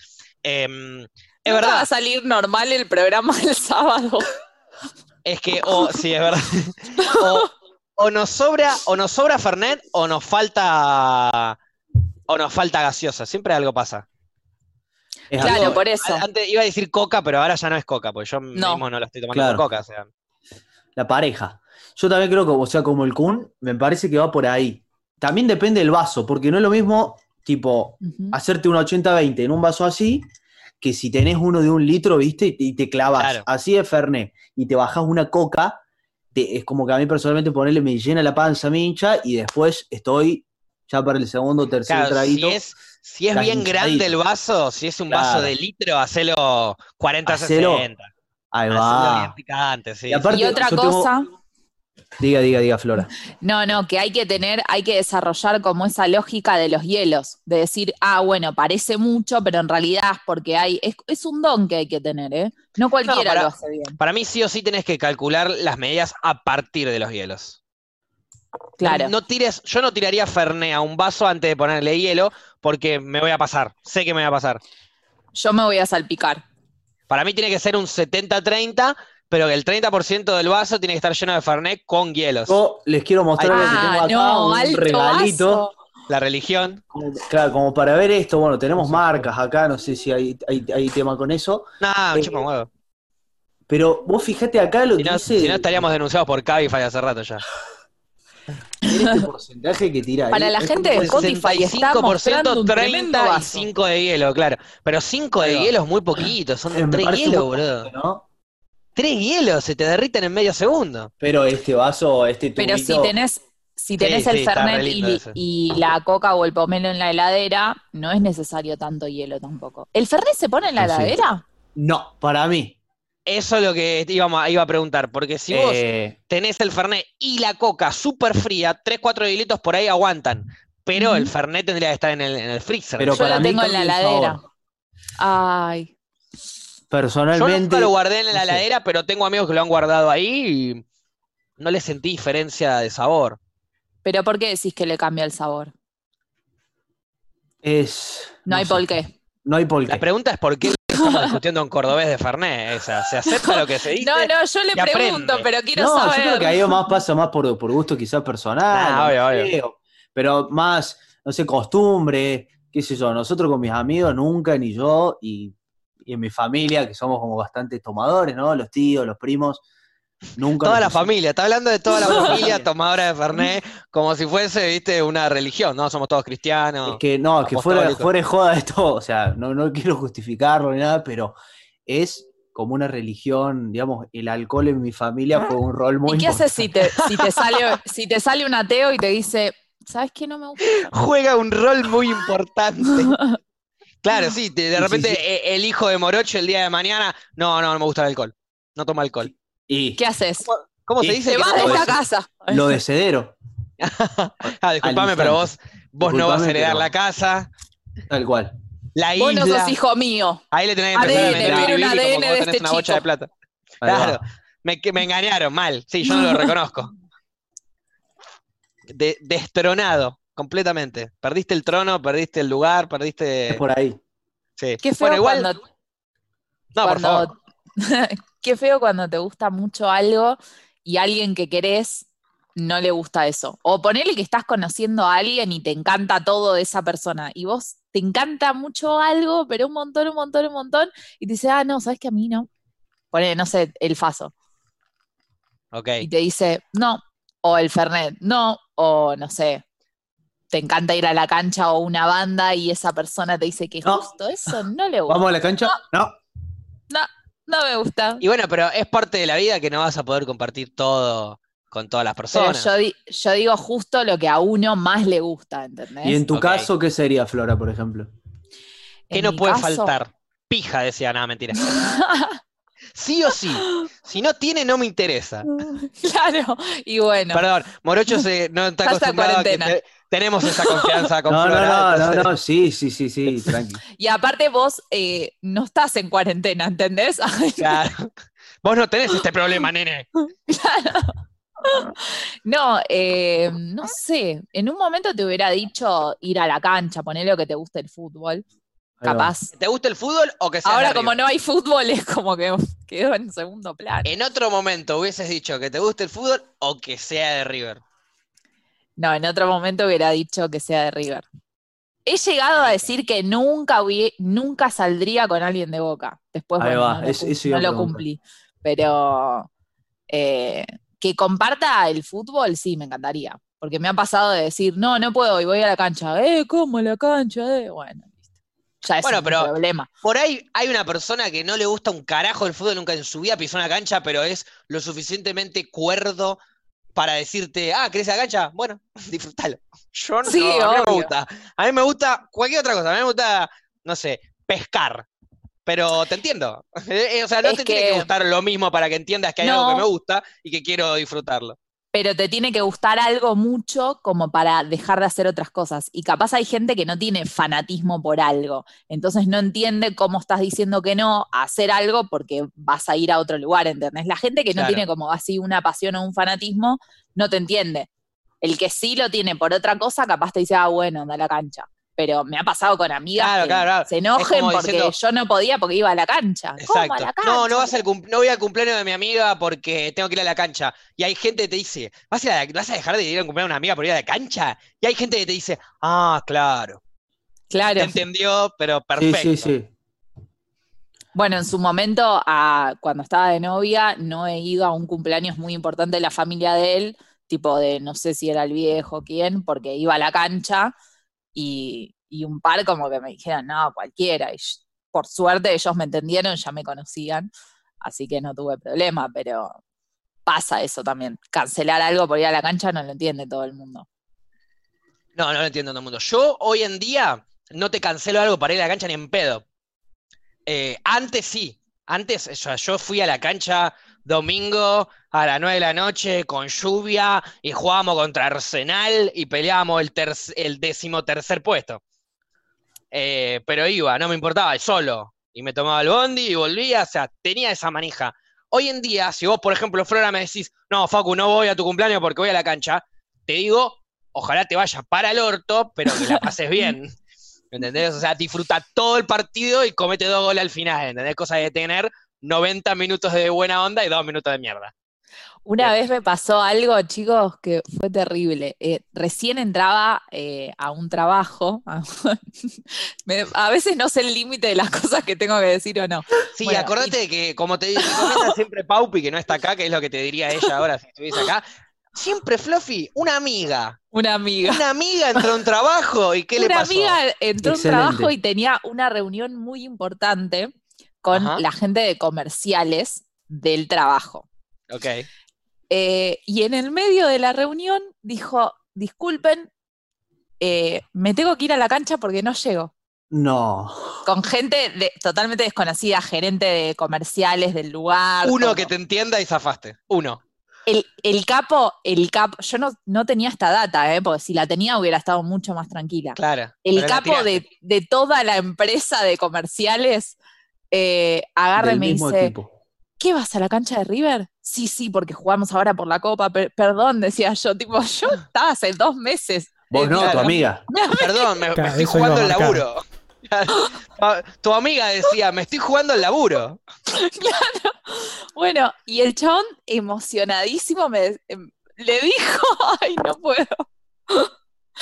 Em, es ¿No va verdad, a salir normal el programa el sábado. es que, o sí, es verdad. o, o nos sobra, o nos sobra Fernet, o nos falta, o nos falta gaseosa. Siempre algo pasa. Es Claro, algo- por eso. Antes iba a decir coca, pero ahora ya no es coca, porque yo mismo no lo estoy tomando Claro. con coca. O sea. la pareja. Yo también creo que, o sea, como el Kun, me parece que va por ahí. También depende del vaso, porque no es lo mismo, tipo, hacerte un 80-20 en un vaso así, que si tenés uno de un litro, viste, y te, y te clavas Claro. así de Fernet y te bajas una coca, te- es como que a mí personalmente ponerle me llena la panza, me hincha, y después estoy ya para el segundo o tercer Claro, si traguito. es, si es bien grande el vaso, si es un vaso de litro, hacelo 40-60. Hacelo, Ahí Hacelo va. bien picante, sí. Y aparte- Y otra tengo- cosa, Diga, diga, diga, Flora. no, no, que hay que tener, hay que desarrollar como esa lógica de los hielos, de decir, ah, bueno, parece mucho, pero en realidad es porque hay, es, es un don que hay que tener, ¿eh? No cualquiera para- lo hace bien. Para mí sí o sí tenés que calcular las medidas a partir de los hielos. Claro. No tires, yo no tiraría Fernet a un vaso antes de ponerle hielo porque me voy a pasar. Sé que me voy a pasar. Yo me voy a salpicar. Para mí tiene que ser un 70-30, pero que el 30% del vaso tiene que estar lleno de Fernet con hielos. Yo les quiero mostrar lo que tengo acá, no, un regalito. vaso. La religión. Claro, como para ver esto, bueno, tenemos marcas acá, no sé si hay, hay, hay tema con eso. No, me Eh. Pero vos fijate acá lo Si que no, dice si no estaríamos denunciados por Cabify hace rato ya. este porcentaje que tira ahí. Para la Es gente de Spotify está mostrando un 30 tremendo y vaso. 5 de hielo, claro. Pero 5 de Ahí hielo es muy poquito, son Eh, me 3 parece hielos, boludo. ¿no? 3 hielos, se te derriten en medio segundo. Pero este vaso, este tubito, Pero si tenés, si tenés Sí, el sí, Fernet y, y la coca o el pomelo en la heladera, no es necesario tanto hielo tampoco. ¿El Fernet se pone en la Sí, sí. heladera? No, para mí. Eso es lo que íbamos a- iba a preguntar, porque si vos eh, tenés el Fernet y la coca súper fría, 3-4 hilitos por ahí aguantan. Pero el Fernet tendría que estar en el, en el freezer. Pero Yo para lo mí tengo en la heladera. Ay, Yo personalmente. nunca lo guardé en la no sé. heladera, pero tengo amigos que lo han guardado ahí y no le sentí diferencia de sabor. pero ¿por qué decís que le cambia el sabor? Es. No, hay sé, por qué. No hay por La qué. pregunta es por qué estamos discutiendo en cordobés de Fernet. O sea, se acepta lo que se dice. No, no, yo le aprende. pregunto, pero quiero No, saber. yo creo que ahí más pasa más por, por gusto quizás personal. Ah, obvio, obvio. Pero más, no sé, costumbre, qué sé yo. Nosotros con mis amigos nunca, ni yo, y, y en mi familia, que somos como bastante tomadores, ¿no? Los tíos, los primos, nunca. Toda la familia, está hablando de toda la familia tomadora de Fernet, como si fuese, viste, una religión, ¿no? Somos todos cristianos. Es que no, es que fuera, fuera de joda esto, o sea, no, no quiero justificarlo ni nada, pero es como una religión, digamos, el alcohol en mi familia fue un rol muy ¿Y qué haces si te, si te sale, si te sale un ateo y te dice, ¿sabes qué no me gusta? el Fernet"? Juega un rol muy importante. Claro, sí, de Sí, sí, repente sí. eh, el hijo de Morocho el día de mañana, no, no, no me gusta el alcohol. No toma alcohol. Y ¿Qué haces? ¿Cómo se dice? Te vas de esta casa. lo de Cedero, Ah, disculpame, pero vos, vos no vas a heredar pero- la casa, tal cual. la Vos no isla. sos hijo mío. Ahí le tenés que empezar a ADN, meter quiero un como ADN de tenés este una bocha de plata. Claro, me, engañaron mal. Sí, yo no lo reconozco. De- destronado, completamente. Perdiste el trono, perdiste el lugar, perdiste. Es por ahí. Sí. Qué feo Bueno, igual. cuando, No, por favor. qué feo cuando te gusta mucho algo y alguien que querés no le gusta eso. O ponele que estás conociendo a alguien y te encanta todo de esa persona y vos te encanta mucho algo, pero un montón, un montón, un montón, y te dice, ah, no, sabes que a mí no. Ponele, no sé, el Faso. Ok. Y te dice, no, o el Fernet, no, o no sé, te encanta ir a la cancha o una banda y esa persona te dice que No. justo eso no le gusta. ¿Vamos a la cancha? No. No me gusta. Y bueno, pero es parte de la vida que no vas a poder compartir todo con todas las Pero personas. yo, di- yo digo justo lo que a uno más le gusta, ¿entendés? Y en tu caso, ¿qué sería, Flora, por ejemplo? ¿Qué no puede caso- faltar? Pija, decía, nada, mentira. Sí o sí. Si no tiene, no me interesa. claro, y bueno, Perdón, Morocho se, no está acostumbrado a que cuarentena. te- tenemos esa confianza con No, no, Flora, no, no, entonces- no, sí, sí, sí, sí, tranqui. y aparte vos eh, no estás en cuarentena, ¿entendés? Claro. Vos no tenés este problema, nene. no, eh, no sé, en un momento te hubiera dicho ir a la cancha, poner lo que te guste el fútbol, capaz. ¿Te gusta el fútbol o que sea Ahora como no hay fútbol es como que quedó en segundo plano. En otro momento hubieses dicho que te gusta el fútbol o que sea de River. No, en otro momento hubiera dicho que sea de River. He llegado a decir que nunca, hubie- nunca saldría con alguien de Boca. Después, Ahí bueno, va, no, lo, no cumplí. Pero eh, que comparta el fútbol, sí, me encantaría. Porque me ha pasado de decir, no, no puedo y voy a la cancha. Eh, ¿cómo a la cancha? Eh? Bueno. Ya es Bueno, un pero- problema. Por ahí hay una persona que no le gusta un carajo el fútbol, nunca en su vida pisó una cancha, pero es lo suficientemente cuerdo para decirte, ah, ¿querés la cancha? Bueno, disfrútalo. Yo no, Sí, a mí no me gusta. A mí me gusta cualquier otra cosa. A mí me gusta, no sé, pescar. Pero te entiendo. Eh, O sea, no Es te tiene que que- gustar lo mismo para que entiendas que hay algo que me gusta y que quiero disfrutarlo. Pero te tiene que gustar algo mucho como para dejar de hacer otras cosas. Y capaz hay gente que no tiene fanatismo por algo, entonces no entiende cómo estás diciendo que no a hacer algo porque vas a ir a otro lugar, ¿entendés? La gente que no Claro. tiene como así una pasión o un fanatismo no te entiende. El que sí lo tiene por otra cosa, capaz te dice, ah, bueno, anda a la cancha. Pero me ha pasado con amigas Claro, que claro, claro. se enojen porque diciendo- yo no podía porque iba a la cancha. ¿Cómo a Exacto. la cancha? No, no vas al no voy al cumpleaños de mi amiga porque tengo que ir a la cancha. Y hay gente que te dice, ¿vas a, ir a la- vas a dejar de ir al cumpleaños de una amiga por ir a la cancha? Y hay gente que te dice, ah, claro. Claro. Te entendió, pero Sí, perfecto. sí, sí. Bueno, en su momento, a- cuando estaba de novia, no he ido a un cumpleaños muy importante de la familia de él, tipo de no sé si era el viejo o quién, porque iba a la cancha y, y un par como que me dijeron, no, cualquiera. Y por suerte ellos me entendieron, ya me conocían, así que no tuve problema, pero pasa eso también. Cancelar algo por ir a la cancha no lo entiende todo el mundo. No, no lo entiendo todo el mundo. Yo hoy en día no te cancelo algo para ir a la cancha ni en pedo. Eh, antes sí. Antes, o sea, yo fui a la cancha domingo a las 9 de la noche con lluvia y jugábamos contra Arsenal y peleábamos el, el decimotercer puesto. Eh, pero iba, no me importaba, solo. Y me tomaba el bondi y volvía, o sea, tenía esa manija. Hoy en día, si vos, por ejemplo, Flora, me decís, no, Facu, no voy a tu cumpleaños porque voy a la cancha, te digo, ojalá te vayas para el orto, pero que la pases bien. ¿Me ¿Entendés? O sea, disfruta todo el partido y comete dos goles al final, ¿entendés? Cosa de tener 90 minutos de buena onda y dos minutos de mierda. Una vez me pasó algo, chicos, que fue terrible. Eh, recién entraba eh, a un trabajo. Me- a veces no sé el límite de las cosas que tengo que decir o no. Sí, Bueno, acordate de que, como te comenta siempre Paupi, que no está acá, que es lo que te diría ella ahora si estuviese acá, siempre Fluffy, una amiga. Una amiga. Una amiga entró a un trabajo y ¿qué le Una pasó? amiga entró a un trabajo y tenía una reunión muy importante con Ajá. la gente de comerciales del trabajo. Ok. Eh, y en el medio de la reunión dijo, disculpen, eh, me tengo que ir a la cancha porque no llego. No. Con gente de- totalmente desconocida, gerente de comerciales del lugar. Uno todo. que te entienda y zafaste. Uno. El, el capo, el capo, yo no, no tenía esta data, ¿eh? porque si la tenía hubiera estado mucho más tranquila. Claro. El capo de, de toda la empresa de comerciales eh, agarra y me dice, equipo. ¿qué vas a la cancha de River? Sí, sí, porque jugamos ahora por la Copa. per- perdón, decía yo, tipo, yo estaba hace dos meses. Vos eh, no, tu claro. amiga. Perdón, me, me Claro, estoy jugando el laburo. Tu amiga decía, me estoy jugando el laburo. Bueno, y el chabón emocionadísimo me em, le dijo, ay, no puedo.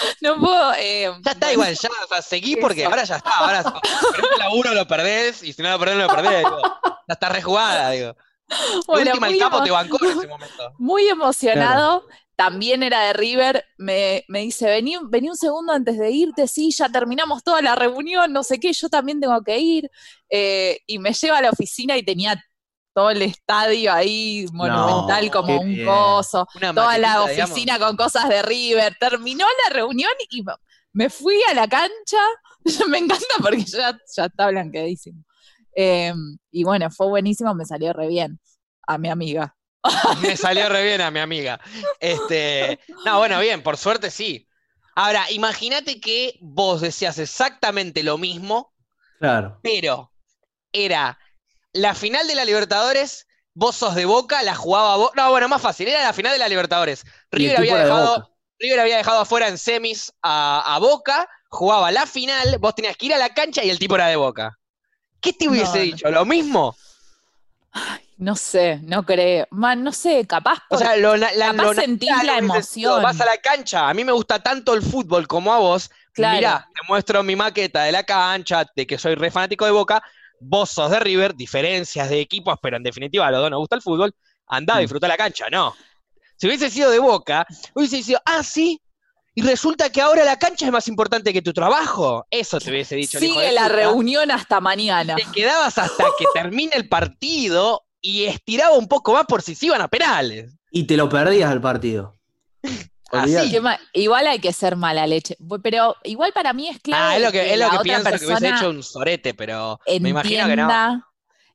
No puedo. eh, Ya está igual, ya, o sea, seguí porque Eso. ahora ya está. Ahora, si perdés el laburo lo perdés y si no lo perdés, no lo perdés. Digo. Ya está rejugada, digo. Bueno, última, el muy capo emo- te bancó en ese momento. muy emocionado. También era de River. Me, me dice, vení, vení un segundo antes de irte, sí, ya terminamos toda la reunión, no sé qué, yo también tengo que ir. Eh, y me lleva a la oficina y tenía todo el estadio ahí monumental No, como un bien. coso. Una toda la digamos. oficina con cosas de River. Terminó la reunión y me- me fui a la cancha. me encanta porque ya, ya está blanqueadísimo. Eh, y bueno, fue buenísimo, me salió re bien a mi amiga. Me salió re bien a mi amiga. Este, no, bueno, bien, por suerte sí. Ahora, imagínate que vos decías exactamente lo mismo, Claro. pero era la final de la Libertadores, vos sos de Boca, la jugaba vos. No, bueno, más fácil, era la final de la Libertadores. River había de dejado. River había dejado afuera en semis a, a Boca, jugaba la final, vos tenías que ir a la cancha y el tipo era de Boca. ¿Qué te hubiese no. dicho? ¿Lo mismo? No sé, no creo. Man, no sé, capaz O sea, lo, la, capaz lo sentís la emoción. Vas a la cancha. A mí me gusta tanto el fútbol como a vos. Claro. Mirá, te muestro mi maqueta de la cancha, de que soy re fanático de Boca. Vos sos de River, diferencias de equipos, pero en definitiva a los dos nos gusta el fútbol. Andá a Mm. disfrutar la cancha, no. Si hubiese sido de Boca, hubiese sido, ah, sí, y resulta que ahora la cancha es más importante que tu trabajo. Eso te hubiese dicho hijo Sigue de la puta. reunión hasta mañana. Te quedabas hasta que termine el partido y estiraba un poco más por si se iban a penales. Y te lo perdías el partido. Igual hay que ser mala leche. Pero igual para mí es clave Ah, es lo que, es lo que otra pienso que hubiese hecho un sorete, pero me imagino que no. entienda.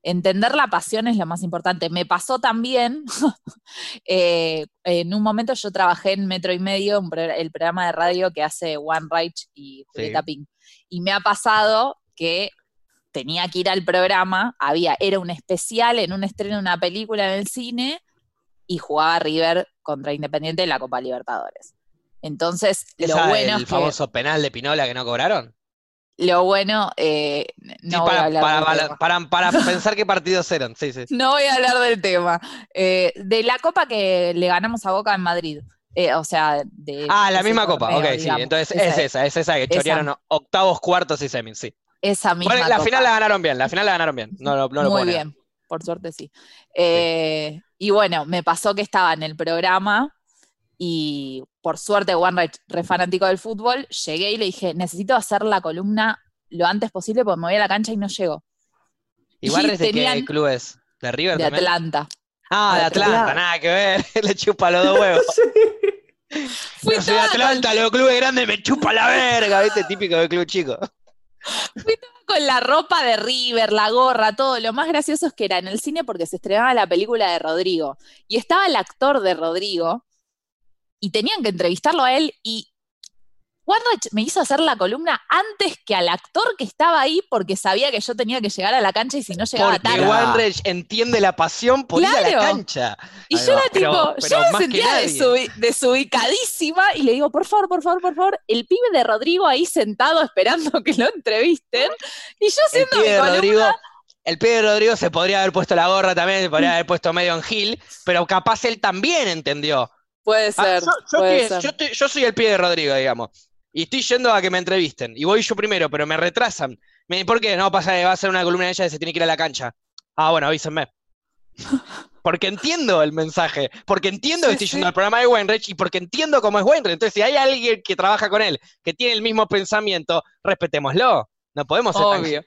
Entender la pasión es lo más importante. Me pasó también, eh, en un momento yo trabajé en Metro y Medio, el programa de radio que hace One Reich y Julieta Pink. Y me ha pasado que tenía que ir al programa, había, era un especial en un estreno de una película en el cine y jugaba River contra Independiente en la Copa Libertadores. Entonces, lo ¿Esa bueno el que, famoso penal de Pinola que no cobraron? lo bueno, eh, no Sí, voy a para, hablar para, del para, tema. para- para pensar qué partidos eran. Sí, sí. No voy a hablar del tema. Eh, de la copa que le ganamos a Boca en Madrid. Eh, o sea, de. Ah, la misma copa. Ok, sí. Entonces Esa es esa, es esa que esa. chorearon octavos, cuartos y semis, sí. Esa misma Bueno, la copa. final la ganaron bien, la final la ganaron bien. No, lo- no lo Muy negar. bien, por suerte sí. Eh, Y bueno, me pasó que estaba en el programa y por suerte, One re fanático del fútbol, llegué y le dije, necesito hacer la columna lo antes posible porque me voy a la cancha y no llego. Igual Y es de qué club es? ¿De River De también? Atlanta. Ah, de de Atlanta, Atlanta. nada que ver. Le chupa los dos huevos. Fui Yo soy de con- Atlanta, los clubes grandes me chupa la verga, ¿viste? Típico del club chico. Con la ropa de River, la gorra, todo. Lo más gracioso es que era en el cine porque se estrenaba la película de Rodrigo. Y estaba el actor de Rodrigo y tenían que entrevistarlo a él y Warnach me hizo hacer la columna antes que al actor que estaba ahí porque sabía que yo tenía que llegar a la cancha y si no llegaba Porque tarde. Wanreich entiende la pasión por ir a la Claro. cancha. Y Ahí yo va. era Pero- tipo, pero yo me sentía desubi- desubicadísima y le digo, por favor, por favor, por favor, el pibe de Rodrigo ahí sentado esperando que lo entrevisten. Y yo El haciendo mi pibe de columna. Rodrigo, el pibe de Rodrigo se podría haber puesto la gorra también, se podría haber puesto medio en Gil, pero capaz él también entendió. Puede Ah, ser, yo, yo puede que- ser. yo estoy- yo soy el pie de Rodrigo, digamos. Y estoy yendo a que me entrevisten. Y voy yo primero, pero me retrasan. Me dicen, ¿por qué? No, pasa que va a ser una columna de ella y se tiene que ir a la cancha. Ah, bueno, avísenme. Porque entiendo el mensaje. Porque entiendo Sí, que estoy sí. yendo al programa de Weinreich y porque entiendo cómo es Weinreich. Entonces, si hay alguien que trabaja con él, que tiene el mismo pensamiento, respetémoslo. No podemos ser tan- Obvio.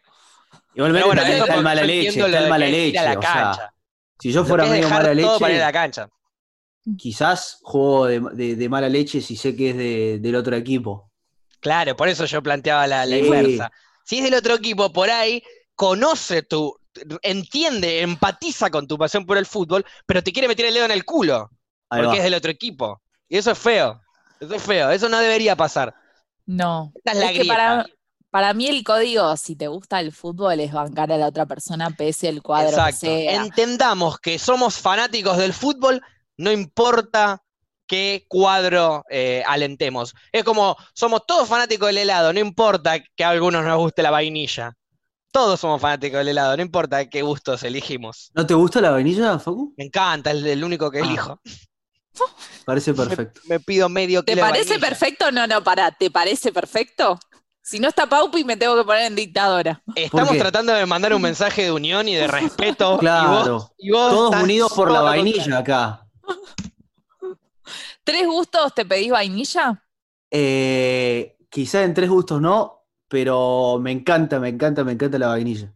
Igualmente Pero bueno, eso está el mala yo leche, está el mala leche. la o sea, cancha. si yo fuera medio mala todo para ir a la leche, cancha. quizás juego de, de- de mala leche si sé que es de- del otro equipo. Claro, por eso yo planteaba la, la Sí. inversa. Si es del otro equipo, por ahí conoce tu, entiende, empatiza con tu pasión por el fútbol, pero te quiere meter el dedo en el culo, Ahí porque va. es del otro equipo. Y eso es feo. Eso es feo. Eso no debería pasar. No. Esta es la Es que para, para mí el código, si te gusta el fútbol, es bancar a la otra persona pese el cuadro Exacto. que sea. Entendamos que somos fanáticos del fútbol, no importa qué cuadro eh, alentemos. Es como, somos todos fanáticos del helado, no importa que a algunos nos guste la vainilla. Todos somos fanáticos del helado, no importa qué gustos elegimos. ¿No te gusta la vainilla, Facu? Me encanta, es el único que Ah, elijo. Parece perfecto. Me pido medio ¿Te kilo de parece vainilla. perfecto? No, no, para. ¿Te parece perfecto? Si no está Paupi, me tengo que poner en dictadora. Estamos tratando de mandar un mensaje de unión y de respeto. y vos- Claro. y vos Todos unidos por la vainilla acá. ¿Tres gustos te pedís vainilla? Eh, quizá en tres gustos no, pero me encanta, me encanta, me encanta la vainilla.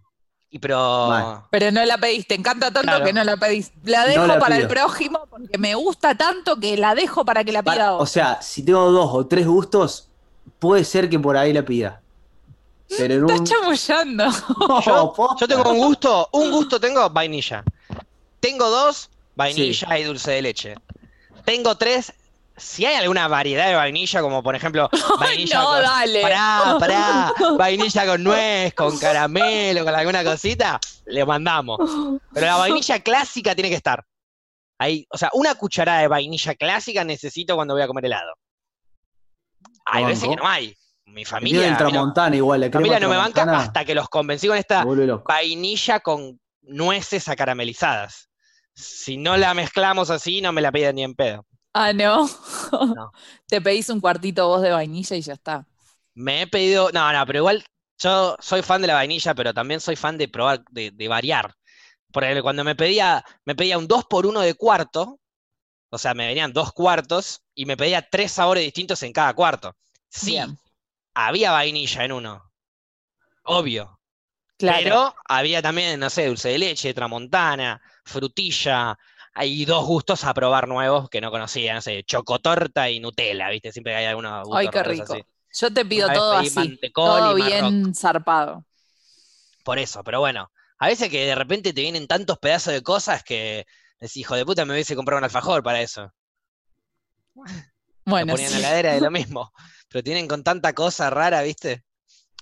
Y pero. Mal. Pero no la pedís, te encanta tanto Claro. que no la pedís. La No dejo la para el prójimo porque me gusta tanto que la dejo para que la pida Para- o sea, si tengo dos o tres gustos, puede ser que por ahí la pida. Pero en un. Estás chamullando. No, Yo, yo tengo un gusto, un gusto tengo vainilla. Tengo dos, vainilla y dulce de leche. Tengo tres, si hay alguna variedad de vainilla, como por ejemplo vainilla no, con, dale. pará, pará, vainilla con nuez, con caramelo, con alguna cosita, le mandamos. Pero la vainilla clásica tiene que estar. Ahí, o sea, una cucharada de vainilla clásica necesito cuando voy a comer helado. Hay veces que no hay. Mi El familia, del a mí no- tramontana igual, la familia no me banca tramontana hasta que los convencí con esta vainilla con nueces acaramelizadas. Si no la mezclamos así, no me la piden ni en pedo. Ah, no. No. Te pedís un cuartito vos de vainilla y ya está. Me he pedido, no, no, pero igual yo soy fan de la vainilla, pero también soy fan de probar, de, de variar. Por ejemplo, cuando me pedía, me pedía un 2 por 1 de cuarto, o sea, me venían dos cuartos y me pedía tres sabores distintos en cada cuarto. Sí, Bien. había vainilla en uno. Obvio. Claro. Pero había también, no sé, dulce de leche, tramontana, frutilla, hay dos gustos a probar nuevos que no conocía, no sé, chocotorta y Nutella, ¿viste? Siempre hay algunos gustos Ay, qué rico. así. Yo te pido Una todo así, todo y bien zarpado. Por eso, pero bueno, a veces que de repente te vienen tantos pedazos de cosas que decís, hijo de puta, me hubiese comprado un alfajor para eso. Bueno, Lo ponían sí. en la heladera de lo mismo. Pero tienen con tanta cosa rara, ¿viste?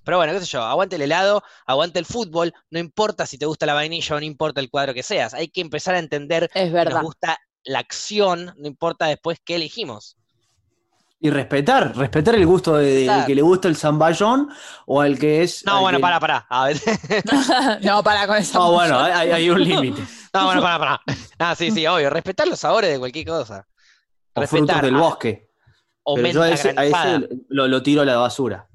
Pero bueno, qué sé yo, aguante el helado, aguante el fútbol, no importa si te gusta la vainilla o no importa el cuadro que seas, hay que empezar a entender es que verdad. nos gusta la acción, no importa después qué elegimos. Y respetar, respetar el gusto de- del Respetar. que le gusta el zamballón o al que es. No, bueno, que- pará, pará. A ver. no, para con eso. No, bueno, hay, hay un límite. No, bueno, pará, pará. Ah, sí, sí, obvio, respetar los sabores de cualquier cosa. O frutos Respetar. del ah, bosque. O Pero yo a ese, a ese lo, lo tiro a la basura.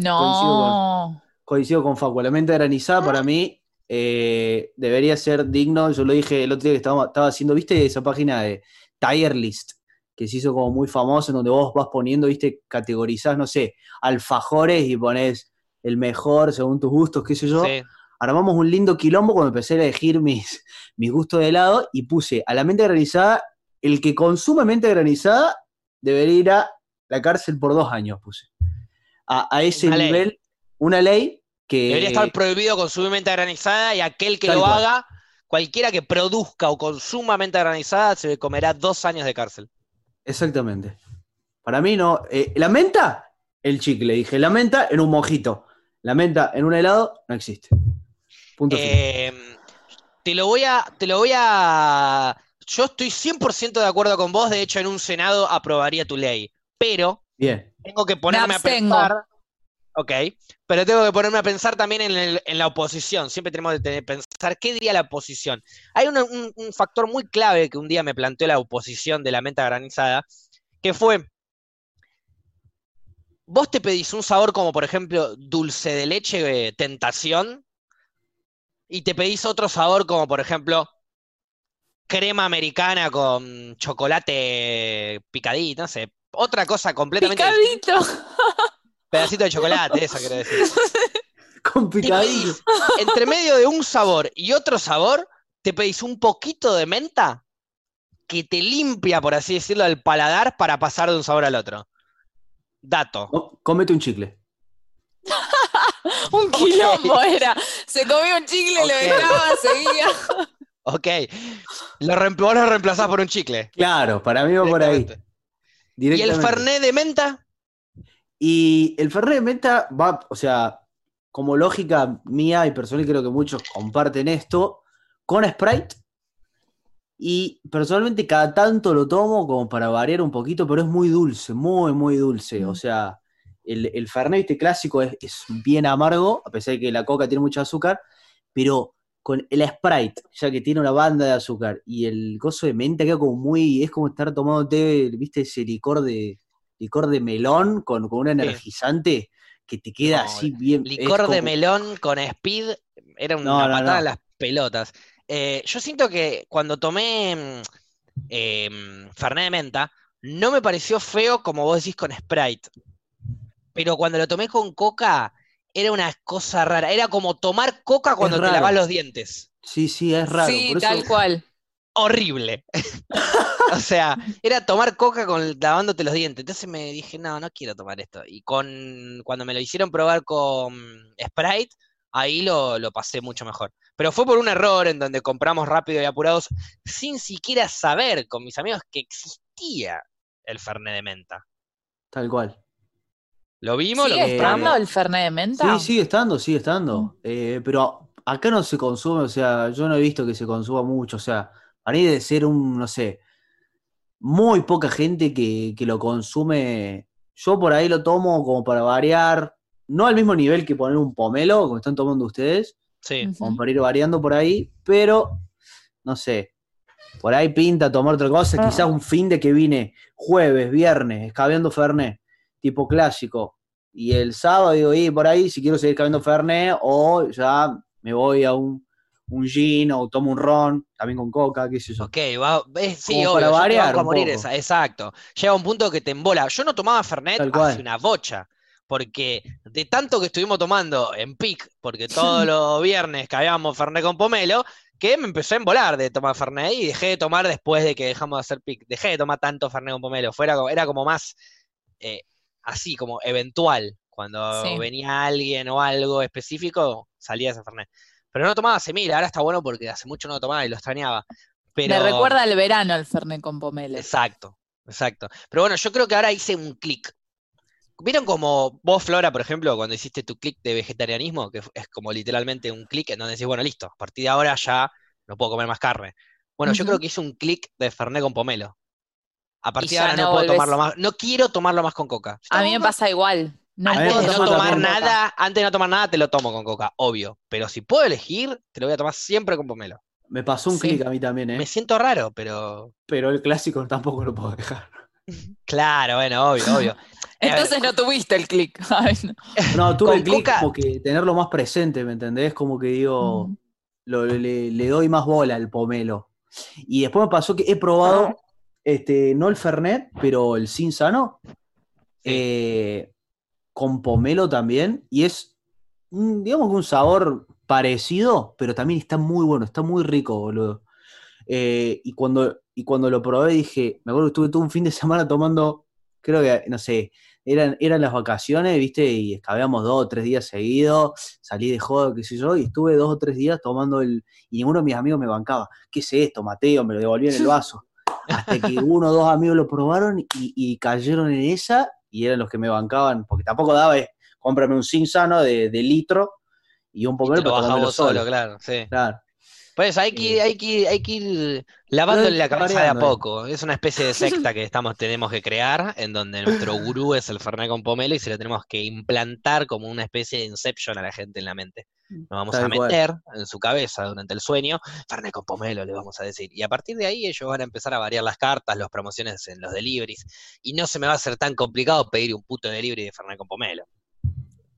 No. Coincido con Facu. La menta granizada para mí eh, debería ser digno. Yo lo dije el otro día que estaba, estaba haciendo, ¿viste? Esa página de Tire List, que se hizo como muy famosa, en donde vos vas poniendo, ¿viste? Categorizás, no sé, alfajores y pones el mejor según tus gustos, qué sé yo. Sí. armamos un lindo quilombo cuando empecé a elegir mis, mis gustos de helado y puse a la mente granizada, el que consume mente granizada debería ir a la cárcel por dos años, puse. A, a ese Una ley. nivel, una ley que... Debería estar prohibido consumir menta granizada y aquel que lo cual. haga, cualquiera que produzca o consuma menta granizada, se comerá dos años de cárcel. Exactamente. Para mí no... eh, la menta, el chicle, dije. La menta en un mojito. La menta en un helado, no existe. Punto. Eh, te lo voy a, te lo voy a. Yo estoy 100% de acuerdo con vos. De hecho, en un senado aprobaría tu ley. Pero Bien. tengo que ponerme a pensar. Ok. Pero tengo que ponerme a pensar también en, el- en la oposición. Siempre tenemos que tener- pensar qué diría la oposición. Hay un factor muy clave que un día me planteó la oposición de la menta granizada, que fue. Vos te pedís un sabor como, por ejemplo, dulce de leche, eh, tentación, y te pedís otro sabor como, por ejemplo, crema americana con chocolate picadito, no sé, otra cosa completamente. Picadito. pedacito de chocolate, eso quiero decir. Con picadillo. pedís, entre medio de un sabor y otro sabor, te pedís un poquito de menta que te limpia, por así decirlo, el paladar para pasar de un sabor al otro. Dato. Co- Cómete un chicle. Un quilombo era. Se comió un chicle, lo Ok. dejaba, seguía. Ok. Lo, vos lo reemplazás por un chicle. Claro, para mí va por ahí. ¿Y el. Fernet de menta? Y el Fernet de menta va, o sea, como lógica mía y personal, creo que muchos comparten esto, con Sprite. Y personalmente cada tanto lo tomo como para variar un poquito, pero es muy dulce, muy, muy dulce. O sea, el, el Fernet este clásico es, es bien amargo, a pesar de que la coca tiene mucho azúcar, pero con el Sprite, ya que tiene una banda de azúcar, y el coso de menta queda como muy, es como estar tomando té, viste, ese licor de, licor de melón con, con un energizante que te queda No, así bien. Licor de melón con speed era una No, no, patada en las pelotas. Eh, yo siento que cuando tomé eh, Fernet de menta, no me pareció feo como vos decís con Sprite. Pero cuando lo tomé con coca, era una cosa rara. Era como tomar coca cuando te lavas los dientes. Sí, sí, es raro. sí, por eso- tal cual. Horrible. O sea, era tomar coca con lavándote los dientes. Entonces me dije, no, no quiero tomar esto. Y con cuando me lo hicieron probar con Sprite, ahí lo, lo pasé mucho mejor. Pero fue por un error en donde compramos rápido y apurados, sin siquiera saber con mis amigos que existía el Fernet de menta. Tal cual. Lo vimos, lo ¿Sigue que- estando el Fernet de menta? Sí, sigue estando, sigue estando. Eh, pero acá no se consume, o sea, yo no he visto que se consuma mucho. O sea, para mí debe ser un, no sé, muy poca gente que, que lo consume. Yo por ahí lo tomo como para variar, no al mismo nivel que poner un pomelo, como están tomando ustedes, Sí. Como para ir variando por ahí, pero no sé. Por ahí pinta tomar otra cosa, Ah. quizás un fin de que vine jueves, viernes, escabeando Fernet, tipo clásico. Y el sábado digo, y por ahí, si quiero seguir escabeando Fernet, o ya me voy a un, un gin o tomo un ron, también con coca, qué sé yo. Ok, va, es- sí, Como obvio, para variar a morir esa, exacto. Llega un punto que te embola. Yo no tomaba Fernet hace una bocha, porque de tanto que estuvimos tomando en PIC, porque todos los viernes cabíamos Fernet con pomelo, que me empezó a embolar de tomar Fernet y dejé de tomar después de que dejamos de hacer PIC. Dejé de tomar tanto Fernet con pomelo. Fuera, era como más eh, así, como eventual. Cuando Sí. venía alguien o algo específico, salía ese Fernet. Pero no tomaba mil, ahora está bueno porque hace mucho no tomaba y lo extrañaba. Pero... Me recuerda al verano el Fernet con pomelo. Exacto, exacto. Pero bueno, yo creo que ahora hice un clic. ¿Vieron como vos, Flora, por ejemplo, cuando hiciste tu clic de vegetarianismo, que es como literalmente un clic en donde decís, bueno, listo, a partir de ahora ya no puedo comer más carne? Bueno, yo creo que hice un clic de Fernet con pomelo. A partir de ahora no, no puedo tomarlo más, no quiero tomarlo más con coca. A mí me pasa igual. No Antes puedo de no tomar nada, antes de no tomar nada, te lo tomo con coca, obvio. Pero si puedo elegir, te lo voy a tomar siempre con pomelo. Me pasó un Sí. clic a mí también, ¿eh? Me siento raro, pero. Pero el clásico tampoco lo puedo dejar. Claro, bueno, obvio, obvio. Eh, Entonces no tuviste el clic. No. No, tuve Con el clic coca- como que tenerlo más presente, ¿me entendés? Como que digo, Mm. lo- le, le doy más bola al pomelo. Y después me pasó que he probado, este, no el Fernet, pero el Sin Sano, eh, con pomelo también, y es, un- digamos que un sabor parecido, pero también está muy bueno, está muy rico, boludo. Eh, y, cuando, y cuando lo probé dije, me acuerdo que estuve todo un fin de semana tomando, creo que, no sé, eran, eran las vacaciones, viste, y escabeamos dos o tres días seguidos, salí de joda, qué sé yo, y estuve dos o tres días tomando el, y ninguno de mis amigos me bancaba, ¿qué es esto, Mateo? Me lo devolvían en el vaso. Hasta que uno o dos amigos lo probaron y, y cayeron en esa, y eran los que me bancaban, porque tampoco daba, eh, cómprame un sin sano de, de litro y un Y pomelo lo para tomármelo solo, solo. claro, sí. Claro. Pues hay que, hay que, hay que ir lavándole la cabeza de a poco. Es una especie de secta que estamos, tenemos que crear, en donde nuestro gurú es el Fernet con pomelo y se lo tenemos que implantar como una especie de inception a la gente en la mente. Nos vamos a cual. meter en su cabeza durante el sueño, Fernet con pomelo le vamos a decir. Y a partir de ahí ellos van a empezar a variar las cartas, las promociones en los deliveries. Y no se me va a hacer tan complicado pedir un puto delivery de Fernet con pomelo.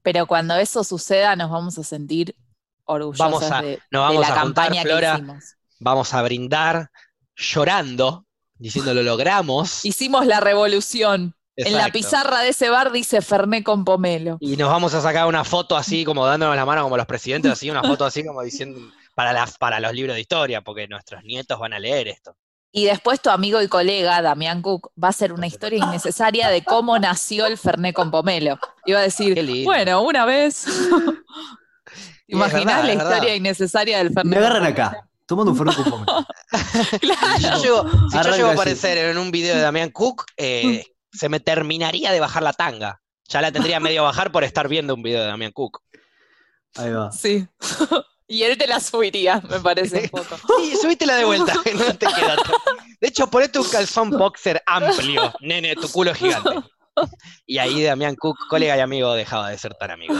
Pero cuando eso suceda nos vamos a sentir orgullosos Vamos a- de, de vamos la a campaña Flora, que hicimos. Vamos a brindar llorando, diciendo lo logramos. Hicimos la revolución. En la pizarra de ese bar dice Ferné con pomelo. Y nos vamos a sacar una foto así, como dándonos la mano como los presidentes, así, una foto así como diciendo para, las, para los libros de historia, porque nuestros nietos van a leer esto. Y después tu amigo y colega, Damián Cook, va a hacer una historia innecesaria de cómo nació el Ferné con pomelo. Iba a decir, bueno, una vez. ¿Te es imaginás verdad, la historia verdad. innecesaria del Ferné? Me agarran acá, tomando un fernet con pomelo. Si Claro. yo llego, si yo llego a aparecer en un video de Damián Cook, eh, se me terminaría de bajar la tanga. Ya la tendría medio bajar por estar viendo un video de Damián Cook. Ahí va. Sí. y él te la subiría, me parece un poco. Sí, subítela de vuelta, no te queda tan- De hecho, ponete un calzón boxer amplio, nene, tu culo es gigante. Y ahí Damián Cook, colega y amigo, dejaba de ser tan amigo.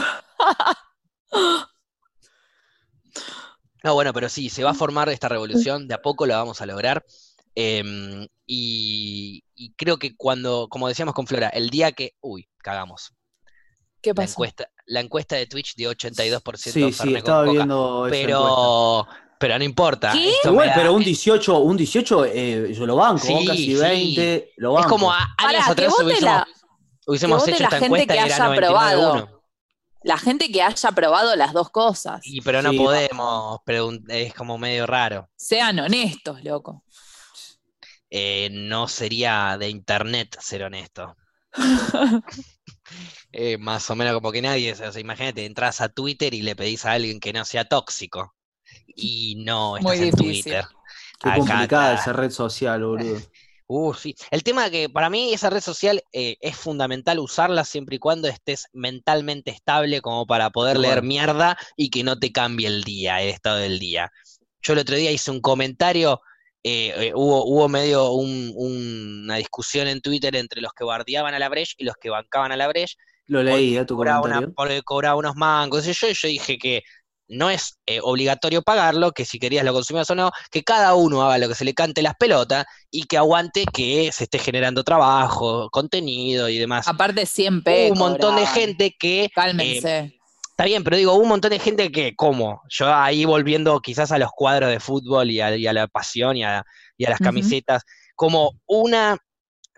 No, bueno, pero sí, se va a formar esta revolución, de a poco la vamos a lograr. em, y, y creo que cuando, como decíamos con Flora, el día que, uy, cagamos, ¿Qué la pasó? encuesta, la encuesta de Twitch dio 82% Sí, sí, con estaba Coca, viendo pero, pero no importa. Igual, da- pero un 18, un 18 eh, yo lo banco, Sí, casi sí. 20, lo Es banco. como a- años que atrás hubiésemos, la, hubiésemos hecho la esta gente encuesta que y era haya 99 probado. 1. La gente que haya probado las dos cosas. Y pero no Sí, podemos, es como medio raro. Sean honestos, loco. Eh, no sería de internet ser honesto. Eh, más o menos como que nadie, o sea, imagínate, entras a Twitter y le pedís a alguien que no sea tóxico. Y no estás Muy en difícil. Twitter. Qué Acá complicada está. esa red social, boludo. Uh, sí. El tema que para mí esa red social eh, es fundamental usarla siempre y cuando estés mentalmente estable como para poder De leer mierda y que no te cambie el día, el estado del día. Yo el otro día hice un comentario, eh, eh, hubo, hubo medio un- un- una discusión en Twitter entre los que bardeaban a la Breche y los que bancaban a la Breche, Lo leí, eh, tu una- comentario. porque cobraba unos mangos, y yo, y yo dije que no es eh, obligatorio pagarlo, que si querías lo consumías o no, que cada uno haga lo que se le cante las pelotas y que aguante que se esté generando trabajo, contenido y demás. Aparte 100 Hubo p. un montón de gente que, eh, Cálmense. está bien, pero digo, un montón de gente que, ¿cómo? Yo ahí volviendo quizás a los cuadros de fútbol y a, y a la pasión y a, y a las camisetas, como una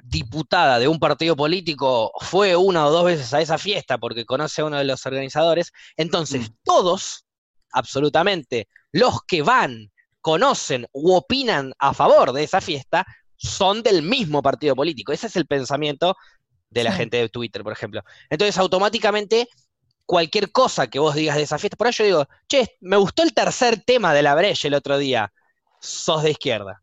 diputada de un partido político fue una o dos veces a esa fiesta porque conoce a uno de los organizadores, entonces Mm. todos, absolutamente, los que van, conocen u opinan a favor de esa fiesta, son del mismo partido político. Ese es el pensamiento de la Sí. gente de Twitter, por ejemplo. Entonces, automáticamente, cualquier cosa que vos digas de esa fiesta, por ahí yo digo, che, me gustó el tercer tema de la Breche el otro día, sos de izquierda.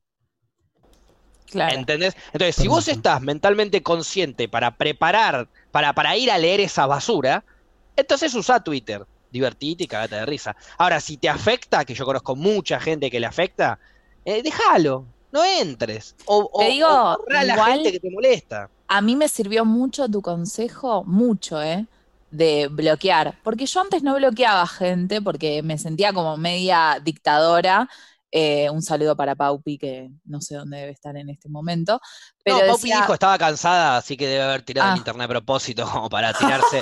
Claro. ¿Entendés? Entonces, si vos estás mentalmente consciente para preparar, para, para ir a leer esa basura, entonces usa Twitter. Divertite y cagate de risa. Ahora, si te afecta, que yo conozco mucha gente que le afecta, eh, déjalo, no entres. O, o- Te digo, o a la igual- gente que te molesta. A mí me sirvió mucho tu consejo, mucho, ¿eh? De bloquear. Porque yo antes no bloqueaba gente porque me sentía como media dictadora. Eh, un saludo para Paupi, que no sé dónde debe estar en este momento. Pero no, Paupi decía, dijo estaba cansada, así que debe haber tirado Ah. el internet a propósito como para tirarse.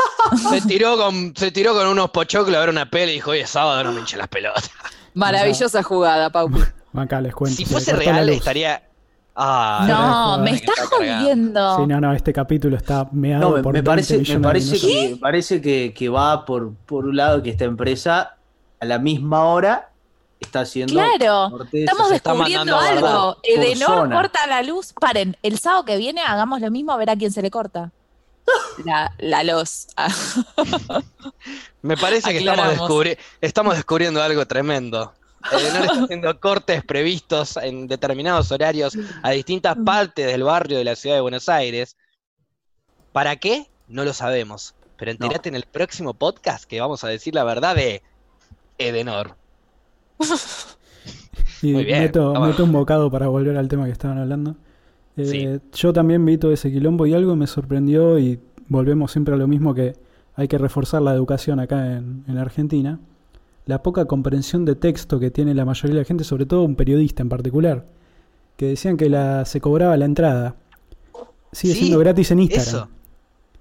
se, tiró con, se tiró con unos pochoclos a ver una peli y dijo, hoy es sábado, no me hinche las pelotas. maravillosa jugada, Paupi. Acá les cuento. Si se fuese real, estaría. Ah, no, me estás jodiendo. Sí, no, no, este capítulo está meado No, me, por me 20 parece, me parece, que, me parece que, que va por, por un lado que esta empresa a la misma hora está haciendo Claro, cortes, Estamos está descubriendo algo. Edenor zona. corta la luz. Paren, el sábado que viene hagamos lo mismo a ver a quién se le corta. La, la luz. Me parece que estamos, Aclaramos. descubri- estamos descubriendo algo tremendo. Edenor está haciendo cortes previstos en determinados horarios a distintas partes del barrio de la ciudad de Buenos Aires. ¿Para qué? No lo sabemos. Pero entérate en el próximo podcast que vamos a decir la verdad de Edenor. Y Muy bien, meto, un bocado para volver al tema que estaban hablando. Eh, Sí. Yo también vi todo ese quilombo y algo me sorprendió y volvemos siempre a lo mismo que hay que reforzar la educación acá en, en Argentina. La poca comprensión de texto que tiene la mayoría de la gente, sobre todo un periodista en particular, que decían que la, se cobraba la entrada. Sigue Sí, siendo gratis en Instagram. Eso.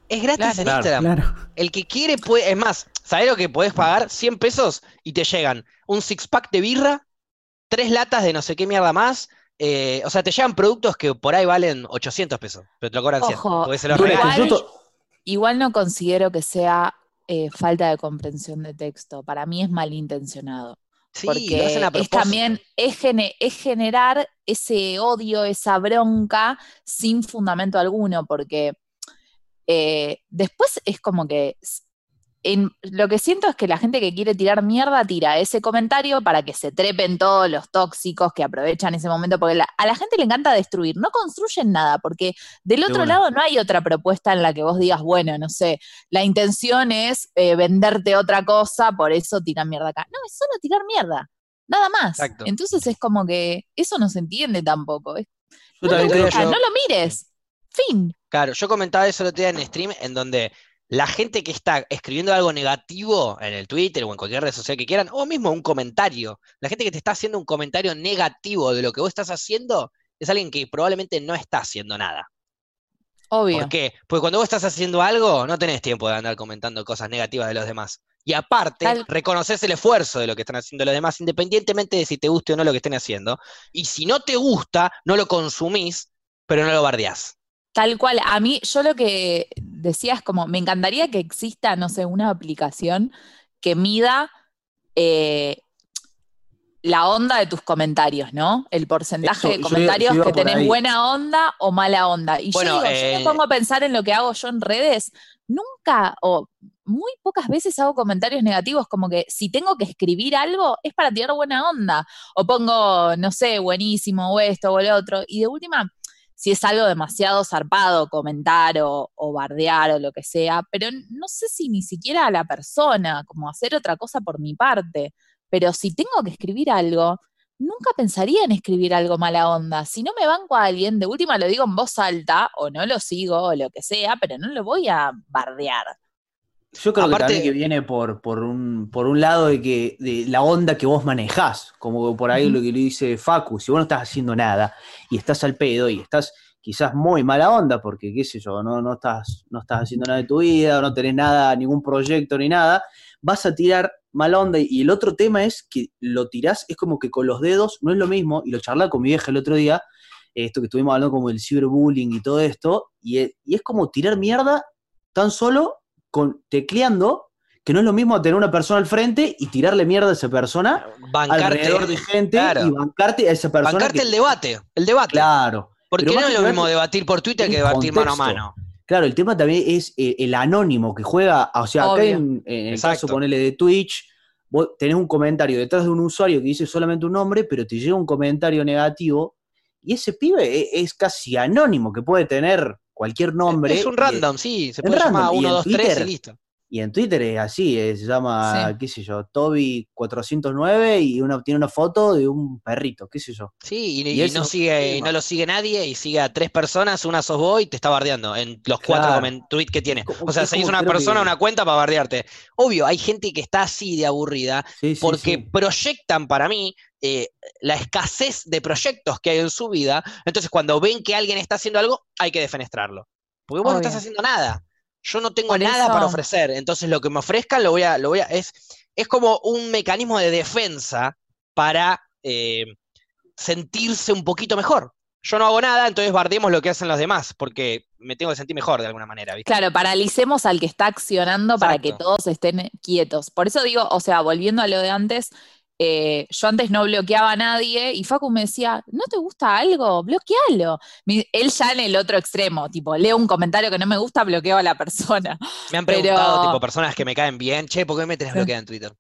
Es gratis Claro. en Instagram. Claro. El que quiere puede. Es más, ¿sabés lo que podés pagar? 100 pesos y te llegan un six pack de birra, tres latas de no sé qué mierda más. eh, o sea, te llegan productos que por ahí valen 800 pesos, pero te lo cobran 100. Ojo, igual, igual no considero que sea eh, falta de comprensión de texto. Para mí es malintencionado. Sí, porque lo hacen a es también es, gene- es generar ese odio, esa bronca sin fundamento alguno, porque eh, después es como que en, lo que siento es que la gente que quiere tirar mierda tira ese comentario para que se trepen todos los tóxicos que aprovechan ese momento, porque la- a la gente le encanta destruir, no construyen nada, porque del De otro lado no hay otra propuesta en la que vos digas, bueno, no sé, la intención es eh, venderte otra cosa, por eso tiran mierda acá. No, es solo tirar mierda, nada más. Exacto. Entonces es como que eso no se entiende tampoco. Es- no, que- no lo mires. Fin. Claro, yo comentaba eso el otro día en stream, en donde la gente que está escribiendo algo negativo en el Twitter o en cualquier red social que quieran, o mismo un comentario, la gente que te está haciendo un comentario negativo de lo que vos estás haciendo, es alguien que probablemente no está haciendo nada. Obvio. ¿Por qué? Porque cuando vos estás haciendo algo, no tenés tiempo de andar comentando cosas negativas de los demás. Y aparte, Tal- reconoces el esfuerzo de lo que están haciendo los demás, independientemente de si te guste o no lo que estén haciendo. Y si no te gusta, no lo consumís, pero no lo bardeás. Tal cual. A mí, yo lo que decía es como, me encantaría que exista, no sé, una aplicación que mida eh, la onda de tus comentarios, ¿no? El porcentaje Eso, de comentarios yo que tenés ahí. buena onda o mala onda. Y Bueno, yo digo, yo eh, me pongo a pensar en lo que hago yo en redes, nunca o muy pocas veces hago comentarios negativos, como que si tengo que escribir algo es para tirar buena onda. O pongo, no sé, buenísimo o esto o lo otro. Y de última, si es algo demasiado zarpado, comentar o, bardear o lo que sea, pero no sé si ni siquiera a la persona, como hacer otra cosa por mi parte. Pero si tengo que escribir algo, nunca pensaría en escribir algo mala onda. Si no me banco a alguien, de última lo digo en voz alta, o no lo sigo, o lo que sea, pero no lo voy a bardear. Yo creo Aparte- que también que viene por, por, un, por un lado de que de la onda que vos manejás, como por ahí lo que le dice Facu, si vos no estás haciendo nada y estás al pedo y estás quizás muy mala onda porque qué sé yo, no, no, estás, no estás haciendo nada de tu vida, o no tenés nada, ningún proyecto ni nada, vas a tirar mala onda y el otro tema es que lo tirás, es como que con los dedos no es lo mismo, y lo charlaba con mi vieja el otro día, esto que estuvimos hablando como el ciberbullying y todo esto, y es, y es como tirar mierda tan solo con tecleando, que no es lo mismo tener una persona al frente y tirarle mierda a esa persona alrededor de gente claro. y bancarte a esa persona. Bancarte que- el debate, el debate. Claro. Porque Pero no es lo mismo debatir por Twitter que debatir mano a mano. Claro, el tema también es eh, el anónimo que juega, o sea, acá en, en el Exacto. caso, ponele de Twitch, vos tenés un comentario detrás de un usuario que dice solamente un nombre, pero te llega un comentario negativo, y ese pibe e- es, casi anónimo, que puede tener cualquier nombre. Es un random, sí, se es puede llamar random, y 1, en 2, 3 y listo. Y en Twitter es así, eh, se llama, Sí. qué sé yo, Toby409 y una, tiene una foto de un perrito, qué sé yo. Sí, y, Y y no es sigue, y no lo sigue nadie, y sigue a tres personas, una sos vos y te está bardeando en los cuatro Claro. comen- tweets que tiene. O sea, es seguís una persona, que- una cuenta para bardearte. Obvio, hay gente que está así de aburrida, Sí, sí, porque proyectan para mí eh, la escasez de proyectos que hay en su vida. Entonces, cuando ven que alguien está haciendo algo, hay que defenestrarlo. Porque vos no estás haciendo nada. Yo no tengo Por nada para ofrecer. Entonces, lo que me ofrezcan lo voy a, lo voy a. Es, es como un mecanismo de defensa para eh, sentirse un poquito mejor. Yo no hago nada, entonces bardemos lo que hacen los demás, porque me tengo que sentir mejor de alguna manera, ¿viste? Claro, paralicemos al que está accionando para que todos estén quietos. Por eso digo, o sea, volviendo a lo de antes, eh, yo antes no bloqueaba a nadie y Facu me decía, ¿no te gusta algo? Bloquealo. Mi- él ya en el otro extremo, tipo, leo un comentario que no me gusta, bloqueo a la persona. Me han Pero- preguntado, tipo, personas que me caen bien, che, ¿por qué me tenés bloqueada en Twitter?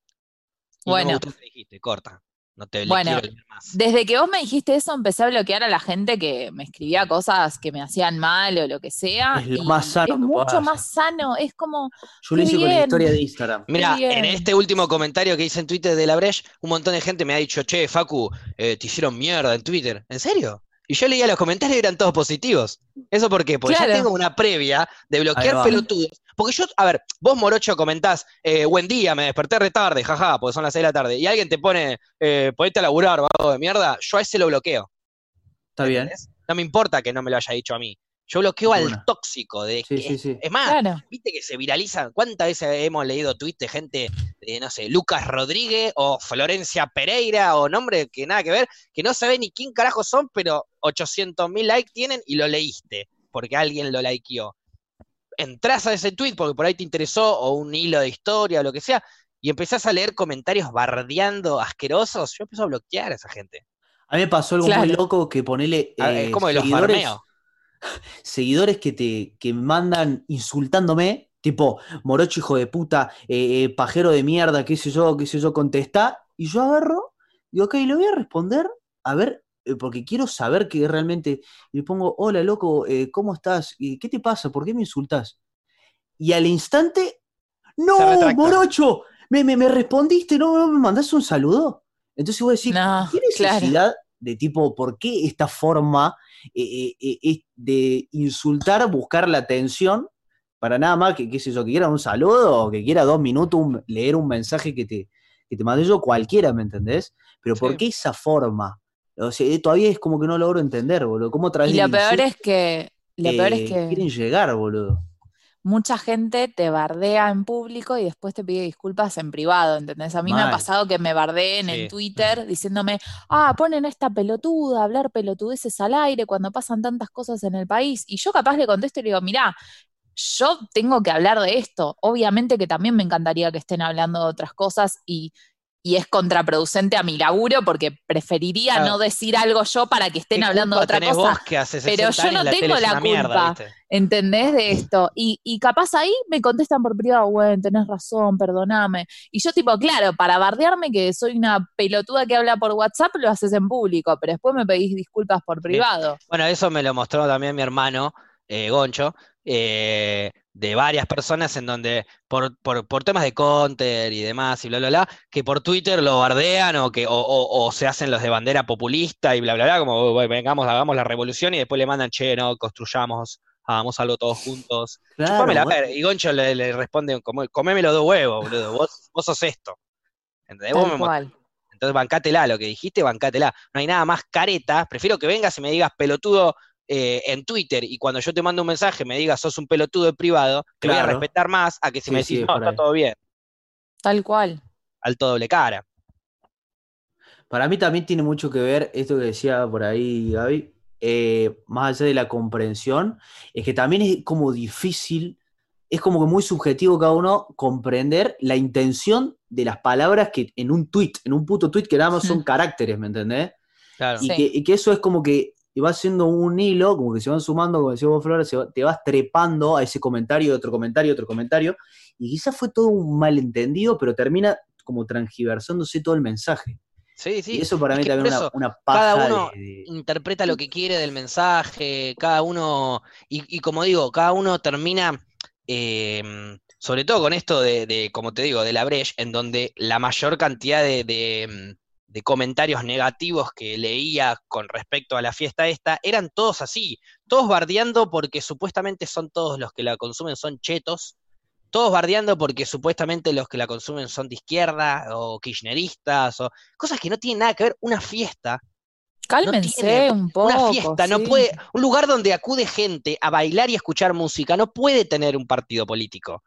Y no me Bueno. gustó lo que dijiste, corta. No te Bueno, quiero leer más. Desde que vos me dijiste eso, empecé a bloquear a la gente que me escribía cosas que me hacían mal o lo que sea. Es lo y más sano Es que mucho más sano, es como, Yo lo hice con la historia de Instagram. Mira, en este último comentario que hice en Twitter de la Breche, un montón de gente me ha dicho, che, Facu, eh, te hicieron mierda en Twitter. ¿En serio? Y yo leía los comentarios y eran todos positivos. ¿Eso por qué? Porque ya Claro. tengo una previa de bloquear pelotudos. Porque yo, a ver, vos Morocho comentás, eh, buen día, me desperté retarde, jaja, porque son las 6 de la tarde, y alguien te pone, eh, ponete a laburar, vago de mierda, yo a ese lo bloqueo. Está bien. No me importa que no me lo haya dicho a mí. Yo bloqueo al tóxico de Sí, que- sí, sí. Es más, claro. viste que se viralizan. ¿Cuántas veces hemos leído tweets de gente de, no sé, Lucas Rodríguez o Florencia Pereira o nombre que nada que ver, que no sabe ni quién carajo son, pero 800 mil likes tienen y lo leíste porque alguien lo likeó. Entrás a ese tweet porque por ahí te interesó o un hilo de historia o lo que sea y empezás a leer comentarios bardeando asquerosos. Yo empiezo a bloquear a esa gente. A mí me pasó algo muy loco que ponele eh, es como de los seguidores, que te que mandan insultándome, tipo morocho hijo de puta, eh, eh, pajero de mierda, qué sé yo, qué sé yo, contesta, y yo agarro, digo, ok, le voy a responder, a ver, porque quiero saber que realmente, y le pongo, hola loco, eh, ¿cómo estás? ¿Y ¿Qué te pasa? ¿Por qué me insultás? Y al instante, no, morocho, me, me, me respondiste, no, no, me mandaste un saludo. Entonces voy a decir, No, ¿Qué claro. necesidad de tipo, por qué esta forma eh, eh, eh, de insultar, buscar la atención, para nada más que, qué sé yo, que quiera un saludo o que quiera dos minutos un- leer un mensaje que te, que te mandé yo cualquiera, ¿me entendés? Pero ¿por qué esa forma? O sea, todavía es como que no logro entender, boludo. ¿Cómo a través Y lo peor es que, lo peor es eh, que quieren llegar, boludo? mucha gente te bardea en público y después te pide disculpas en privado, ¿entendés? A mí me ha pasado que me bardeen Sí. en Twitter diciéndome, ah, ponen a esta pelotuda, hablar pelotudeces al aire cuando pasan tantas cosas en el país. Y yo capaz le contesto y le digo, mirá, yo tengo que hablar de esto. Obviamente que también me encantaría que estén hablando de otras cosas y, y es contraproducente a mi laburo porque preferiría Claro. no decir algo yo para que estén ¿Qué hablando de otra cosa. Pero 60 yo no la tengo la mierda, culpa. ¿viste? ¿Entendés de esto? Y, y capaz ahí me contestan por privado, bueno, tenés razón, perdoname. Y yo tipo, claro, para bardearme que soy una pelotuda que habla por WhatsApp, lo haces en público, pero después me pedís disculpas por privado. Bueno, eso me lo mostró también mi hermano, eh, Goncho, eh, de varias personas en donde por, por, por temas de counter y demás y bla, bla, bla, que por Twitter lo bardean o que o, o- o se hacen los de bandera populista y bla, bla, bla, como "Uy, vengamos, hagamos la revolución y después le mandan, che, no, construyamos, hagamos algo todos juntos. Claro, a ver, y Goncho le, le responde, los dos huevos, boludo, vos, vos sos esto. ¿Entendés? Vos me entonces, bancátela, lo que dijiste, bancátela. No hay nada más careta. Prefiero que vengas y me digas pelotudo eh, en Twitter y cuando yo te mando un mensaje me digas sos un pelotudo en privado, te voy a respetar más a que si Sí, me sí, decís, es no, está ahí. todo bien, Tal cual. alto doble cara. Para mí también tiene mucho que ver esto que decía por ahí Gaby, eh, más allá de la comprensión, es que también es como difícil, es como que muy subjetivo cada uno comprender la intención de las palabras que en un tweet, en un puto tweet que nada más son caracteres, ¿me entendés? Claro. Y, Sí. que, y que eso es como que va siendo un hilo, como que se van sumando, como decía vos, Flora, se va- te vas trepando a ese comentario, otro comentario, otro comentario, y quizás fue todo un malentendido, pero termina como transgiversándose todo el mensaje. Sí, sí. y eso para Es mí que también es una, una paja cada uno de- de- interpreta lo que quiere del mensaje, cada uno, y, y como digo, cada uno termina, eh, sobre todo con esto de, de, como te digo, de la Breche, en donde la mayor cantidad de, de, comentarios negativos que leía con respecto a la fiesta esta, eran todos así, todos bardeando porque supuestamente son todos los que la consumen son chetos, todos bardeando porque supuestamente los que la consumen son de izquierda o kirchneristas o cosas que no tienen nada que ver. Una fiesta Cálmense tiene un poco. una fiesta, no puede, un lugar donde acude gente a bailar y escuchar música, no puede tener un partido político.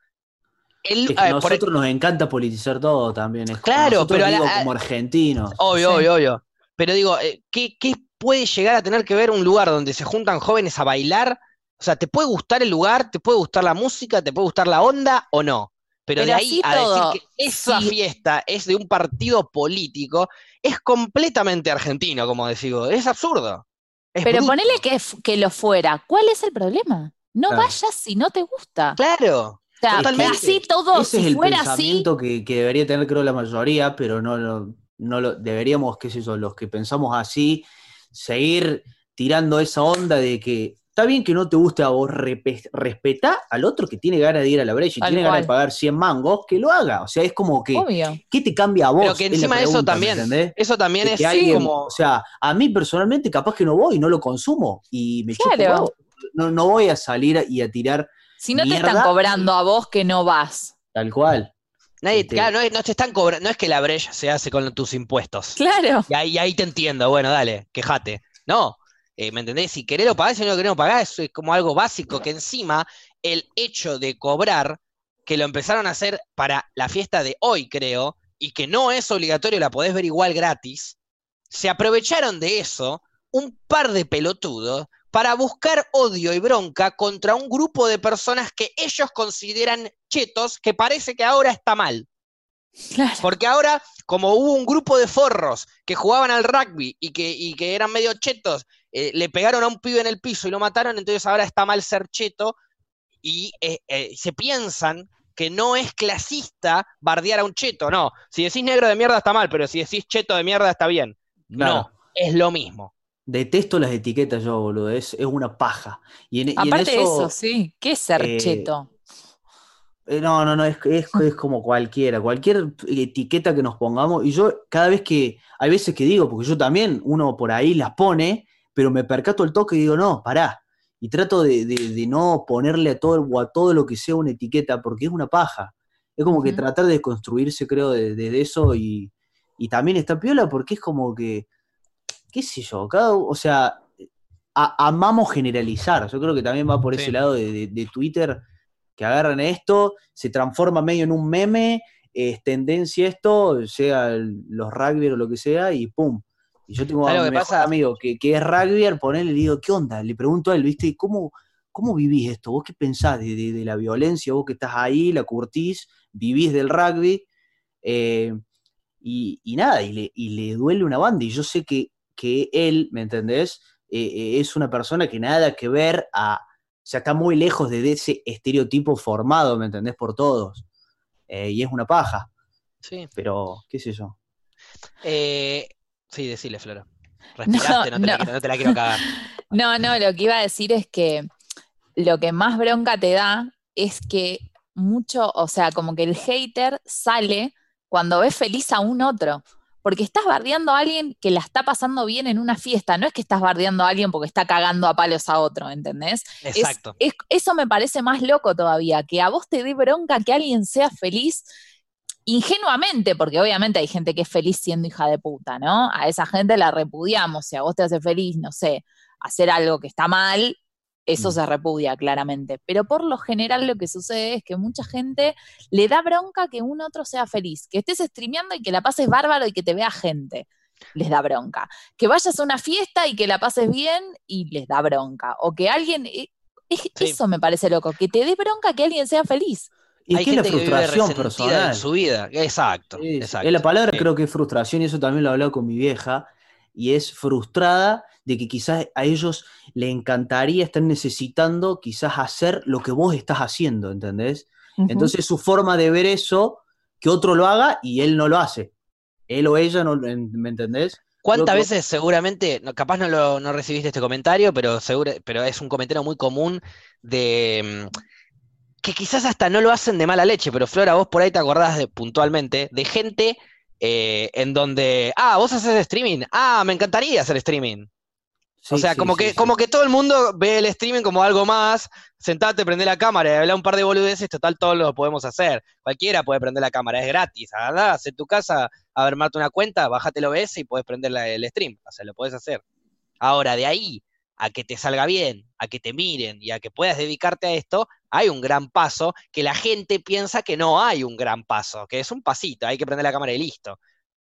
Es que a por- nosotros nos encanta politizar todo también. Es Claro, pero a la- digo, a- como argentinos. obvio, Sí. obvio, obvio. Pero digo, eh, ¿qué, qué puede llegar a tener que ver un lugar donde se juntan jóvenes a bailar? O sea, ¿te puede gustar el lugar, te puede gustar la música, te puede gustar la onda o no? Pero, de ahí a todo, decir que esa sí. fiesta es de un partido político, es completamente argentino, como decimos. Es absurdo. Es Pero bruto. ponele que, que lo fuera. ¿Cuál es el problema? No Claro. vayas si no te gusta. Claro. O sea, totalmente. así todo, Ese es si el fuera así, pensamiento que, que debería tener, creo, la mayoría, pero no, lo- no lo deberíamos, qué sé yo, los que pensamos así, seguir tirando esa onda de que está bien que no te guste a vos, respetá al otro que tiene ganas de ir a la brecha y Tal tiene ganas de cual. pagar 100 mangos, que lo haga. O sea, es como que, obvio. ¿qué te cambia a vos? Pero que Es encima de eso pregunta, ¿me también, entendés? eso también es que alguien- como... O sea, a mí personalmente capaz que no voy no lo consumo y me chupo Claro. huevo. No, no voy a salir y a tirar Si no te están cobrando a vos que no vas. tal cual. Nadie, Este- claro, no, es- no te están cobrando, no es que la brecha se hace con tus impuestos. Claro. Y ahí, ahí te entiendo, bueno, dale, quejate. No, eh, ¿me entendés? Si querés lo pagás, si no lo querés no pagás, eso es como algo básico, que encima el hecho de cobrar, que lo empezaron a hacer para la fiesta de hoy, creo, y que no es obligatorio, la podés ver igual gratis, se aprovecharon de eso un par de pelotudos para buscar odio y bronca contra un grupo de personas que ellos consideran chetos, que parece que ahora está mal. Claro. Porque ahora, como hubo un grupo de forros que jugaban al rugby y que, y que eran medio chetos, eh, le pegaron a un pibe en el piso y lo mataron, entonces ahora está mal ser cheto y eh, eh, se piensan que no es clasista bardear a un cheto. No, si decís negro de mierda está mal, pero si decís cheto de mierda está bien. Claro. No, es lo mismo. Detesto las etiquetas yo, boludo. Es, es una paja. Y en, y en Aparte de eso, eso, sí. ¿Qué es ser eh, cheto? eh, no, no, no, es, es, es como cualquiera, cualquier etiqueta que nos pongamos. Y yo cada vez que, hay veces que digo, porque yo también, uno por ahí las pone, pero me percato el toque y digo, no, pará. Y trato de, de- de no ponerle a todo, o a todo lo que sea una etiqueta, porque es una paja. Es como que tratar de construirse, creo, de, de- de eso y, y también está piola porque es como que, qué sé yo, cada, o sea, a- amamos generalizar. Yo creo que también va por Sí. ese lado de, de- de Twitter, que agarran esto, se transforma medio en un meme, es tendencia esto, sea el- los rugby o lo que sea, y pum. Y yo tengo a ¿Sabes lo mi que mejor pasa? amigo que, que es rugby, ponele, le digo, ¿qué onda? Le pregunto a él, ¿viste? ¿Cómo, cómo vivís esto? ¿Vos qué pensás de, de- de la violencia? Vos que estás ahí, la curtís, vivís del rugby. eh, y, y nada, y le, y le duele una banda. Y yo sé que, que él, ¿me entendés? Eh, eh, es una persona que nada que ver a. O sea, está muy lejos de, ese estereotipo formado, ¿me entendés? Por todos. Eh, y es una paja. Sí. Pero, qué sé yo. Eh, sí, decile, Flora. Respiraste, no, te no. no te la quiero cagar. No, no, lo que iba a decir es que lo que más bronca te da es que mucho, o sea, como que el hater sale cuando ves feliz a un otro. Porque estás bardeando a alguien que la está pasando bien en una fiesta, no es que estás bardeando a alguien porque está cagando a palos a otro, ¿entendés? Es- Exacto. es- eso me parece más loco todavía, que a vos te dé bronca que alguien sea feliz ingenuamente, porque obviamente hay gente que es feliz siendo hija de puta, ¿no? A esa gente la repudiamos, si a vos te hace feliz, no sé, hacer algo que está mal, eso Mm. se repudia claramente. Pero por lo general lo que sucede es que mucha gente le da bronca que un otro sea feliz, que estés streameando y que la pases bárbaro y que te vea gente. les da bronca. Que vayas a una fiesta y que la pases bien y les da bronca. O que alguien, eh, es- Sí. eso me parece loco, que te dé bronca que alguien sea feliz. Y Hay que es la gente que vive frustración resentida personal. en su vida. Exacto. Es la palabra Sí. creo que es frustración y eso también lo he hablado con mi vieja y es frustrada de que quizás a ellos le encantaría, están necesitando quizás hacer lo que vos estás haciendo, ¿entendés? Entonces su forma de ver eso, que otro lo haga y él no lo hace. Él o ella, no, lo- ¿me entendés? ¿Cuántas veces seguramente, no, capaz no, lo, no recibiste este comentario, pero, seguro, pero es un comentario muy común de mm, que quizás hasta no lo hacen de mala leche, pero Flora, vos por ahí te acordás de, puntualmente de gente eh, en donde, ah, vos haces streaming, ah, me encantaría hacer streaming. O sea, sí, como, que, como que todo el mundo ve el streaming como algo más, sentate, prende la cámara y habla un par de boludeces, total, todos lo podemos hacer. Cualquiera puede prender la cámara, es gratis. Andás en tu casa a armarte una cuenta, bájate el OBS y puedes prender la- el stream. O sea, lo puedes hacer. Ahora, de ahí a que te salga bien, a que te miren y a que puedas dedicarte a esto, hay un gran paso que la gente piensa que no hay un gran paso, que es un pasito, hay que prender la cámara y listo.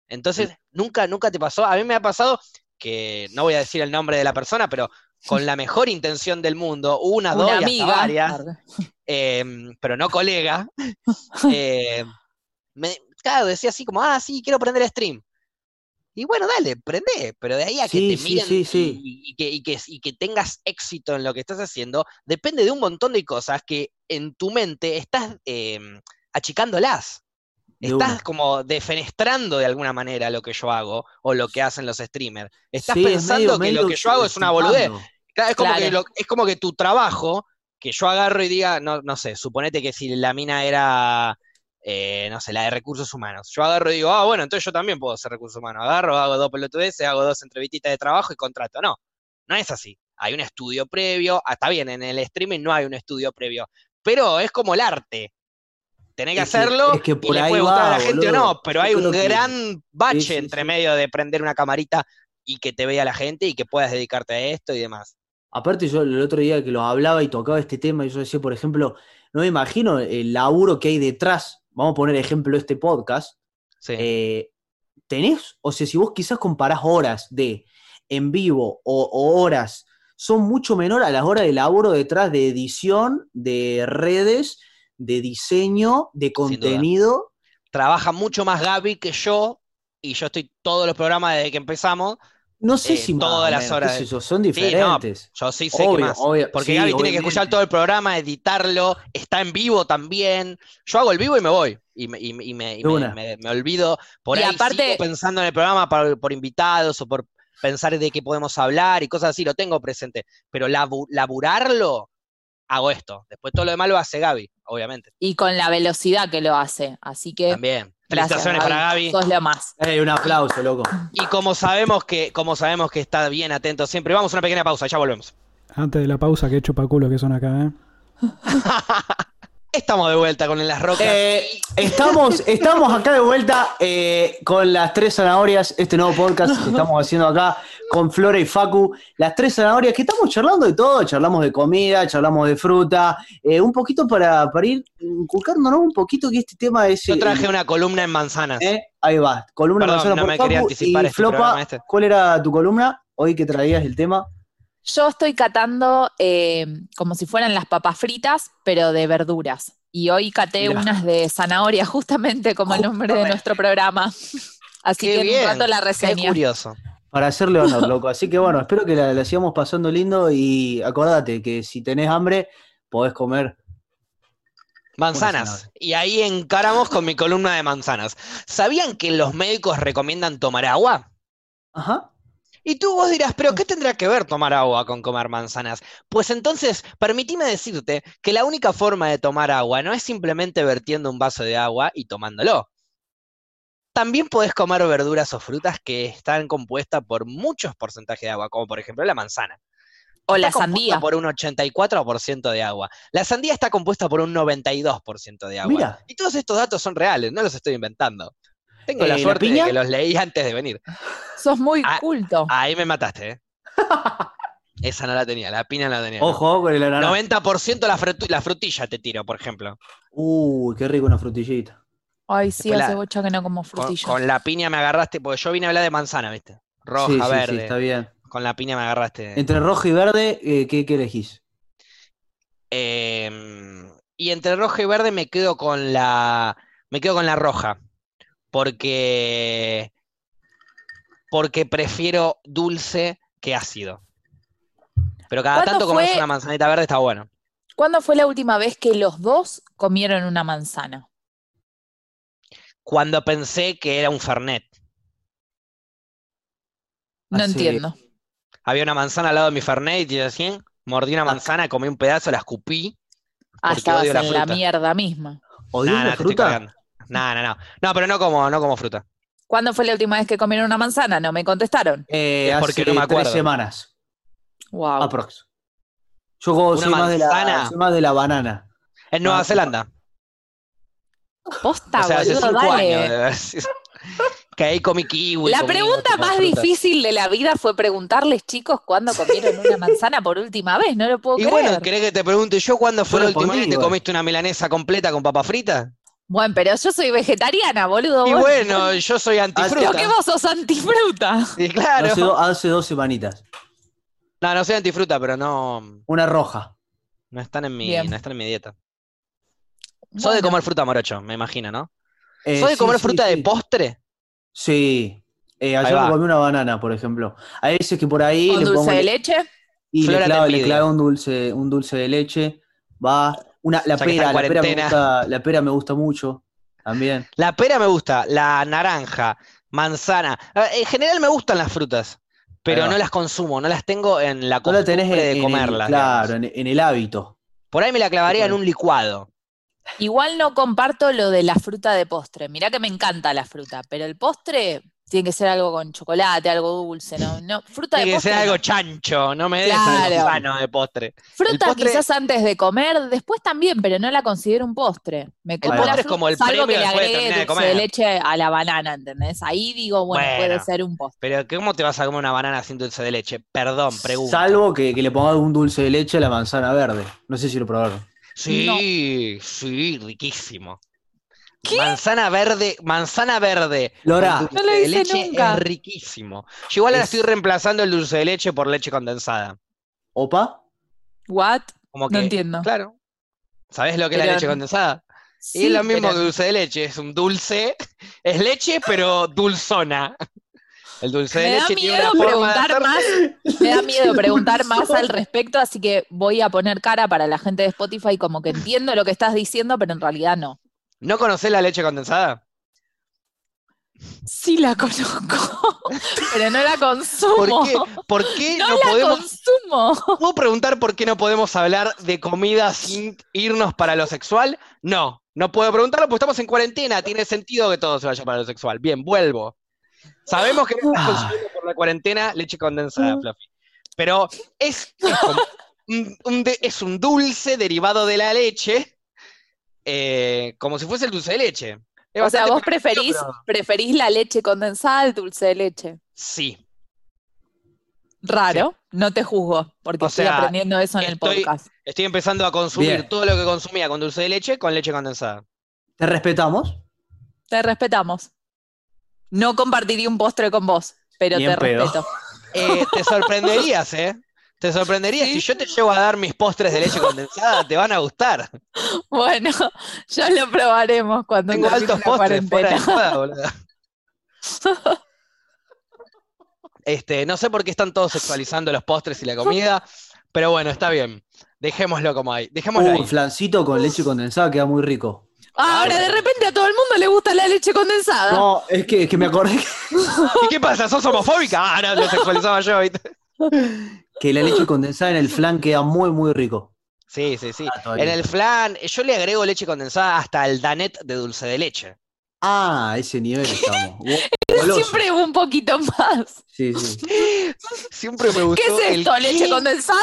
Entonces, nunca, nunca te pasó. A mí me ha pasado que no voy a decir el nombre de la persona, pero con la mejor intención del mundo, una, dos y hasta varias, eh, pero no colega, eh, me, claro, decía así como, ah, sí, quiero prender stream. Y bueno, dale, prende, pero de ahí a que te miren sí, sí. Y, y que, y que- y que tengas éxito en lo que estás haciendo, depende de un montón de cosas que en tu mente estás eh, achicándolas. Estás una. como defenestrando de alguna manera lo que yo hago o lo que hacen los streamers. Estás Sí, es pensando medio- que medio lo que yo hago es una boludez. Claro, es, como Claro. que lo- es como que tu trabajo, que yo agarro y diga, no, no sé, suponete que si la mina era, eh, no sé, la de recursos humanos, yo agarro y digo, ah, bueno, entonces yo también puedo ser recursos humanos. Agarro, hago dos pelotudeces, hago dos entrevistitas de trabajo y contrato. No, no es así. Hay un estudio previo, ah, está bien, en el streaming no hay un estudio previo, pero es como el arte. Tenés que Es que- hacerlo es que y por le ahí puede gustar a va, la gente o no, pero Yo hay un que- gran bache sí, entre medio de prender una camarita y que te vea la gente y que puedas dedicarte a esto y demás. Aparte, yo el otro día que lo hablaba y tocaba este tema, y yo decía, por ejemplo, no me imagino el laburo que hay detrás. Vamos a poner ejemplo este podcast. Sí. eh, tenés, o sea, si vos quizás comparás horas de en vivo o, o horas, son mucho menor a las horas de laburo detrás de edición, de redes, de diseño, de contenido. trabaja mucho más Gaby que yo, y yo estoy todos los programas desde que empezamos. No sé Eh, si todas las menos, horas son Sí, no, diferentes. yo sí sé Obvio, que más. obvio, Porque sí, Gaby tiene que escuchar todo el programa, editarlo, está en vivo también. Yo hago el vivo y me voy. Y me, y me- y me- y De me- una. me- me olvido. Por Y ahí aparte- sigo pensando en el programa por, por invitados o por pensar de qué podemos hablar y cosas así, lo tengo presente. Pero labu- laburarlo, hago esto. Después todo lo demás lo hace Gaby, obviamente. Y con la velocidad que lo hace. Así que También. gracias, Felicitaciones para Gaby. Sos lo más. Un aplauso, loco. Y como sabemos que, como sabemos que está bien atento siempre, vamos a una pequeña pausa, ya volvemos. Antes de la pausa, que chupa culo que son acá, ¿eh? Estamos de vuelta con En las rocas. Eh, estamos, estamos acá de vuelta eh, con las tres zanahorias, este nuevo podcast que estamos haciendo acá con Flora y Facu. Las tres zanahorias que estamos charlando de todo, charlamos de comida, charlamos de fruta, eh, un poquito para, para ir inculcándonos un poquito que este tema es... Yo eh, traje una columna en manzanas. eh, ahí va, columna Perdón, manzana no por me quería Facu anticipar y este Flopa, este. ¿cuál era tu columna? Hoy que traías el tema. Yo estoy catando eh, como si fueran las papas fritas, pero de verduras. Y hoy caté Mirá. unas de zanahoria, justamente como el nombre de nuestro programa. Así Qué que en bien, un rato la Qué reseña. curioso. Para hacerle honor, loco. Así que bueno, espero que la, la sigamos pasando lindo y acordate que si tenés hambre, podés comer. Manzanas. Y ahí encaramos con mi columna de manzanas. ¿Sabían que los médicos recomiendan tomar agua? Ajá. Y tú vos dirás, pero ¿qué tendrá que ver tomar agua con comer manzanas? Pues entonces, permitime decirte que la única forma de tomar agua no es simplemente vertiendo un vaso de agua y tomándolo. También podés comer verduras o frutas que están compuestas por muchos porcentajes de agua, como por ejemplo la manzana. O la Está compuesta sandía. por un 84% de agua. La sandía está compuesta por un 92% de agua. Mira. Y todos estos datos son reales, no los estoy inventando. Tengo Eh, la ¿la suerte de que los leí antes de venir. Sos muy Ah, culto. Ahí me mataste, ¿eh? Esa no la tenía, la piña no la tenía. no. Ojo con el ananá. 90% la, frutu- la frutilla te tiro, por ejemplo. Uy, qué rico una frutillita. Ay, sí, Después hace la- bocha que no como Con, frutillas. con la piña me agarraste, porque yo vine a hablar de manzana, ¿viste? Roja, Sí, sí, sí, verde. está bien. Con la piña me agarraste. Entre rojo y verde, eh, ¿qué, qué elegís? Em, y entre roja y verde me quedo con la. Me quedo con la roja. Porque. Porque prefiero dulce que ácido. Pero cada ¿Cuándo tanto comerse fue- una manzanita verde está bueno. ¿Cuándo fue la última vez que los dos comieron una manzana? Cuando pensé que era un Fernet. No entiendo. Había una manzana al lado de mi Fernet y yo así, mordí una manzana, comí un pedazo, la escupí. Ah, estabas odio la en la mierda misma. ¿Odias Nah, la nah, fruta? No, no, no. No, pero no como, no como fruta. ¿Cuándo fue la última vez que comieron una manzana? No me contestaron. Eh, Es porque hace no me tres acuerdo. semanas, Wow. aprox. Yo como soy más, de la, manzana. soy más de la banana. En Nueva Ah, Zelanda. Posta, O sea, hace boludo, cinco dale. años. Que ahí comí kiwi. La comí pregunta más frutas. difícil de la vida fue preguntarles, chicos, cuándo comieron una manzana por última vez. No lo puedo Y creer. bueno, ¿querés que te pregunte yo cuándo fue Yo la última vez que te comiste una milanesa completa con papa frita? Bueno, pero yo soy vegetariana, boludo. Y vos- bueno, yo soy ¿Por antifruta. qué vos sos antifruta? Y claro. Hace, do- hace dos semanitas. No, no soy antifruta, pero no, Una roja. no están en mi, Bien. no están en mi dieta. Soy de Bueno, comer fruta morocho, me imagino, ¿no? Eh, ¿Soy de sí, comer sí, fruta sí. de postre? Sí. Eh, ayer me comí una banana, por ejemplo. Hay veces que por ahí ¿Con le dulce pongo de le- leche? y Flora le clavo, le Templidia. clavo un dulce, un dulce de leche. Va. Una, la pera, la pera me gusta, la pera me gusta mucho. También. La pera me gusta, la naranja, manzana. Ah, En general me gustan las frutas, pero no las consumo, no las tengo en la No la costumbre tenés en, de en el- comerlas. claro, en el hábito. Por ahí me la clavaría en un licuado. Igual no comparto lo de la fruta de postre. Mirá que me encanta la fruta, pero el postre tiene que ser algo con chocolate, algo dulce, ¿no? no fruta de Tiene que postre. ser algo no. chancho, no me des Claro. algo sano de postre. Fruta postre- quizás antes de comer, después también, pero no la considero un postre. Me como postre la es como el fruta, salvo que premio le después de agregue de dulce de comer. leche a la banana, ¿entendés? Ahí digo, bueno, puede ser un postre. Pero ¿cómo te vas a comer una banana sin dulce de leche? Perdón, pregunto. Salvo que, que le pongas un dulce de leche a la manzana verde. No sé si lo probaron. Sí, sí, riquísimo. ¿Qué? Manzana verde, manzana verde. Lora. dulce No lo de leche nunca. es riquísimo. Yo igual ahora Es- estoy reemplazando el dulce de leche por leche condensada. ¿Opa? ¿What? Como No que, enotiendo. Claro. ¿Sabés lo que es la leche condensada? y Sí, es lo mismo pero- que dulce de leche, es un dulce, es leche, pero dulzona. El dulce de Me da leche tiene miedo una forma de preguntar hacer- más, me da miedo preguntar más al respecto, así que voy a poner cara para la gente de Spotify como que entiendo lo que estás diciendo, pero en realidad no. ¿No conocés la leche condensada? Sí la conozco, pero no la consumo. ¿Por qué, por qué No no, la podemos consumo. ¿Puedo preguntar por qué no podemos hablar de comida sin irnos para lo sexual? No, no puedo preguntarlo porque estamos en cuarentena. Tiene sentido que todo se vaya para lo sexual. Bien, vuelvo. Sabemos que no estás consumiendo por la cuarentena leche condensada, Fluffy. Pero es, es un, un de- es un dulce derivado de la leche, eh, como si fuese el dulce de leche. Es O sea, vos preferís, pero- preferís la leche condensada al dulce de leche. Sí. Raro, no te juzgo, porque O estoy sea, aprendiendo eso en el podcast. Estoy empezando a consumir Bien. todo lo que consumía con dulce de leche con leche condensada. Te respetamos. Te respetamos. No compartiría un postre con vos, pero te pedo. respeto. Eh, te sorprenderías, ¿eh? Te sorprenderías. ¿Sí? Si yo te llevo a dar mis postres de leche condensada, te van a gustar. Bueno, ya lo probaremos cuando Tengo altos la postres fuera de boludo. Este, no sé por qué están todos sexualizando los postres y la comida, pero bueno, está bien. Dejémoslo como ahí. Dejémoslo Uh, ahí. un flancito con leche condensada queda muy rico. Ahora de repente a todo el mundo le gusta la leche condensada. No, es que, es que me acordé que- ¿Y qué pasa? ¿Sos homofóbica? Ah, no, lo sexualizaba yo. ¿viste? que la leche condensada en el flan queda muy, muy rico. Sí, sí, sí. Ah. En el flan, yo le agrego leche condensada hasta el danet de dulce de leche. Ah, a ese nivel estamos. Siempre un poquito más. Sí, sí. Siempre me gustó. ¿Qué es el esto? ¿Leche qué- condensada?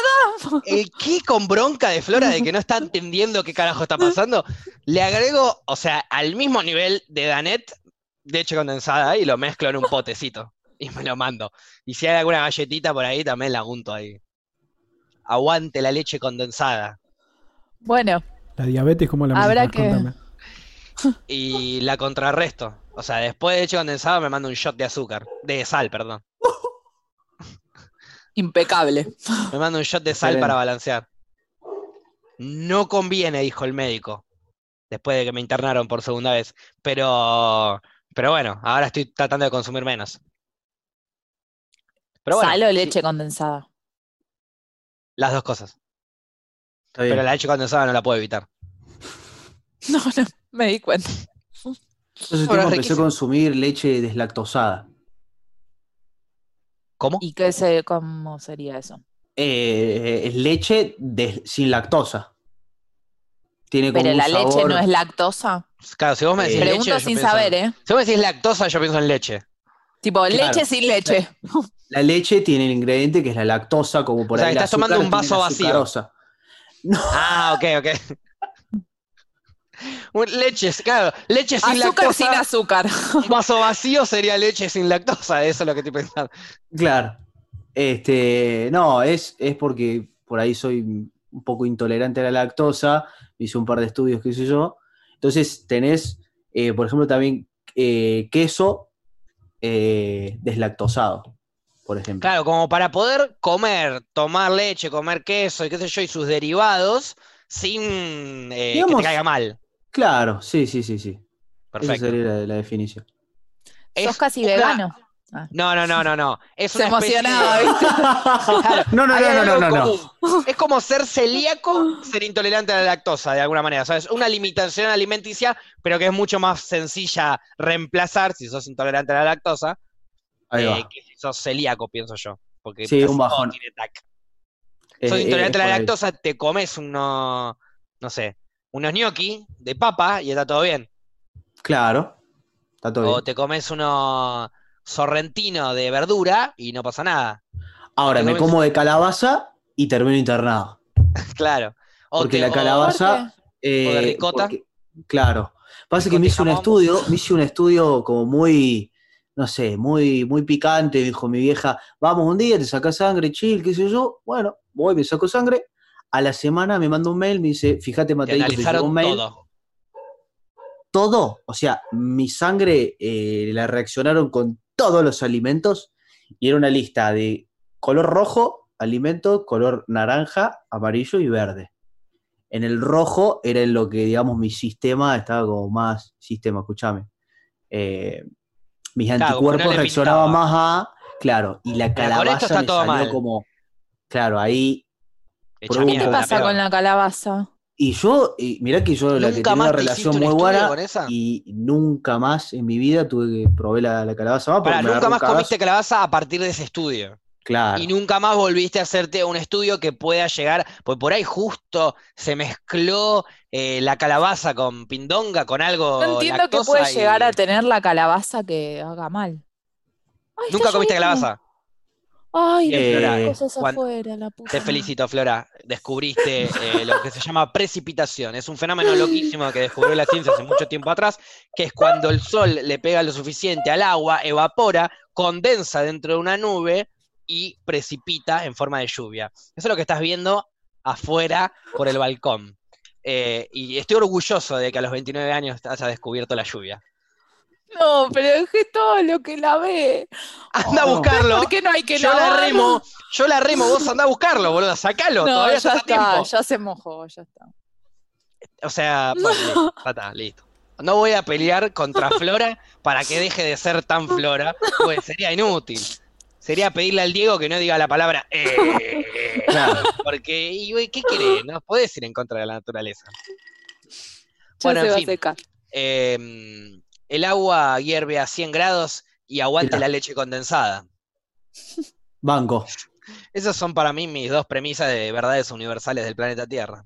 El qué con bronca de Flora de que no está entendiendo qué carajo está pasando, le agrego, o sea, al mismo nivel de Danet, leche condensada y lo mezclo en un potecito y me lo mando. Y si hay alguna galletita por ahí, también la junto ahí. Aguante la leche condensada. Bueno, La diabetes, ¿cómo la Habrá manejas? que- Contame. Y la contrarresto. O sea, después de leche condensada me mando un shot de azúcar, de sal, perdón. Impecable. Me mando un shot de sal Excelente. para balancear. No conviene, dijo el médico, después de que me internaron por segunda vez. Pero, pero bueno, ahora estoy tratando de consumir menos. Pero bueno, Sal o leche condensada. las dos cosas. Está bien. Pero la leche condensada no la puedo evitar. No, no, me di cuenta. Yo hace Bueno, tiempo es empecé a riquísimo. consumir leche deslactosada. ¿Cómo? ¿Y qué se, cómo sería eso? Eh, es leche de- sin lactosa. Tiene como Pero un la leche no es lactosa. Claro, si vos me decís Eh, leche, Pregunto yo sin pienso- saber, ¿eh? Si vos me decís lactosa, yo pienso en leche. Tipo, Claro. leche sin leche. La leche tiene el ingrediente que es la lactosa, como por O sea, ahí la estás tomando un vaso vacío. Ah, ok, ok. Un- Leche, claro, leche sin Azúcar lactosa. sin azúcar. Un vaso vacío sería leche sin lactosa, eso es lo que estoy pensando. Claro. Este, no, es, es porque por ahí soy un poco intolerante a la lactosa, hice un par de estudios, qué sé yo. Entonces tenés, eh, por ejemplo, también eh, queso eh, deslactosado, por ejemplo. Claro, como para poder comer, tomar leche, comer queso y qué sé yo, y sus derivados sin eh, que te caiga mal. Claro, sí, sí, sí, sí. Esa Perfecto. sería la, la definición. Es Sos casi una- vegano. No, no, no, no, no. Es Se una especie emocionaba, de- ¿viste? Claro, no, no, no, no, no. Es como ser celíaco, ser intolerante a la lactosa, de alguna manera. O sea, es una limitación alimenticia, pero que es mucho más sencilla reemplazar, si sos intolerante a la lactosa, Ahí eh, va. que si sos celíaco, pienso yo. Porque Sí, un bajón. tiene TAC. Eh, sos eh, intolerante a la lactosa, te comes unos, no sé, unos gnocchi de papa y está todo bien. Claro. Está todo O bien. te comes unos sorrentino de verdura y no pasa nada. Ahora me como de calabaza y termino internado. Claro. O Porque te- la o- calabaza. eh, ¿O de ricota? porque- claro. Pasa que me hice un estudio, me hice un estudio como muy, no sé, muy, muy picante. Dijo mi vieja, vamos un día, te sacas sangre, chill, qué sé yo. Bueno, voy, me saco sangre. A la semana me manda un mail, me dice, fíjate, te Mateito, te llegó un mail. todo. todo, o sea, mi sangre eh, la reaccionaron con todos los alimentos y era una lista de color rojo, alimento, color naranja, amarillo y verde. En el rojo era en lo que, digamos, mi sistema estaba como más, sistema, escúchame. Eh, mis Claro, anticuerpos reaccionaban más a, claro, y la calabaza me salió mal. como, claro, ahí Hecha. ¿Qué pasa con la calabaza? Y yo, y mirá que yo la que ¿Nunca tenía una relación muy buena y nunca más en mi vida tuve que probé la, la calabaza más porque Pará, nunca un más cagazo. comiste calabaza a partir de ese estudio. Claro. Y nunca más volviste a hacerte un estudio que pueda llegar, pues por ahí justo se mezcló eh, la calabaza con pindonga, con algo No entiendo lactosa puede y- llegar a tener la calabaza que haga mal. Ay, ¿Nunca comiste lloviendo. calabaza? Ay, Eh, cosas afuera, la puta Te felicito, Flora. Descubriste eh, lo que se llama precipitación. Es un fenómeno loquísimo que descubrió la ciencia hace mucho tiempo atrás, que es cuando el sol le pega lo suficiente al agua, evapora, condensa dentro de una nube y precipita en forma de lluvia. Eso es lo que estás viendo afuera por el balcón. Eh, y estoy orgulloso de que a los 29 años haya descubierto la lluvia. No, pero dejé todo lo que la ve. Anda a Oh. buscarlo. ¿Por qué no hay que Yo la remo, yo la remo, vos andá a buscarlo, boludo, sacalo, No, todavía ya tiempo. está, ya se mojó, ya está. O sea, bueno, listo, ya está, listo. No voy a pelear contra Flora para que deje de ser tan Flora, pues sería inútil. Sería pedirle al Diego que no diga la palabra eh, porque, y, güey, ¿qué querés? No podés ir en contra de la naturaleza. Ya Bueno, se en va fin. a secar. Eh, el agua hierve a 100 grados y aguante Mirá. la leche condensada. Banco. Esas son para mí mis dos premisas de verdades universales del planeta Tierra.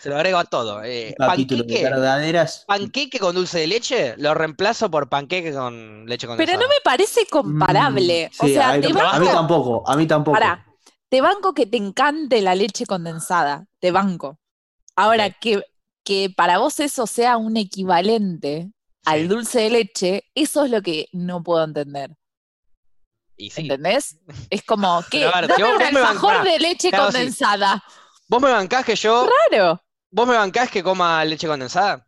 Se lo agrego a todo. Eh, panqueque, verdaderas. panqueque con dulce de leche, lo reemplazo por panqueque con leche Pero condensada. no me parece comparable. Mm, o sí, sea, a, te mí, banco- a mí tampoco, a mí tampoco. Pará, te banco que te encante la leche condensada, te banco. Ahora, que, que para vos eso sea un equivalente al dulce de leche, eso es lo que no puedo entender. y sí. ¿Entendés? Es como a ver, dame vos- un vos me alfajor bancás- de leche Claro, sí. condensada. Vos me bancás que yo Claro. ¿Vos me bancás que coma leche condensada?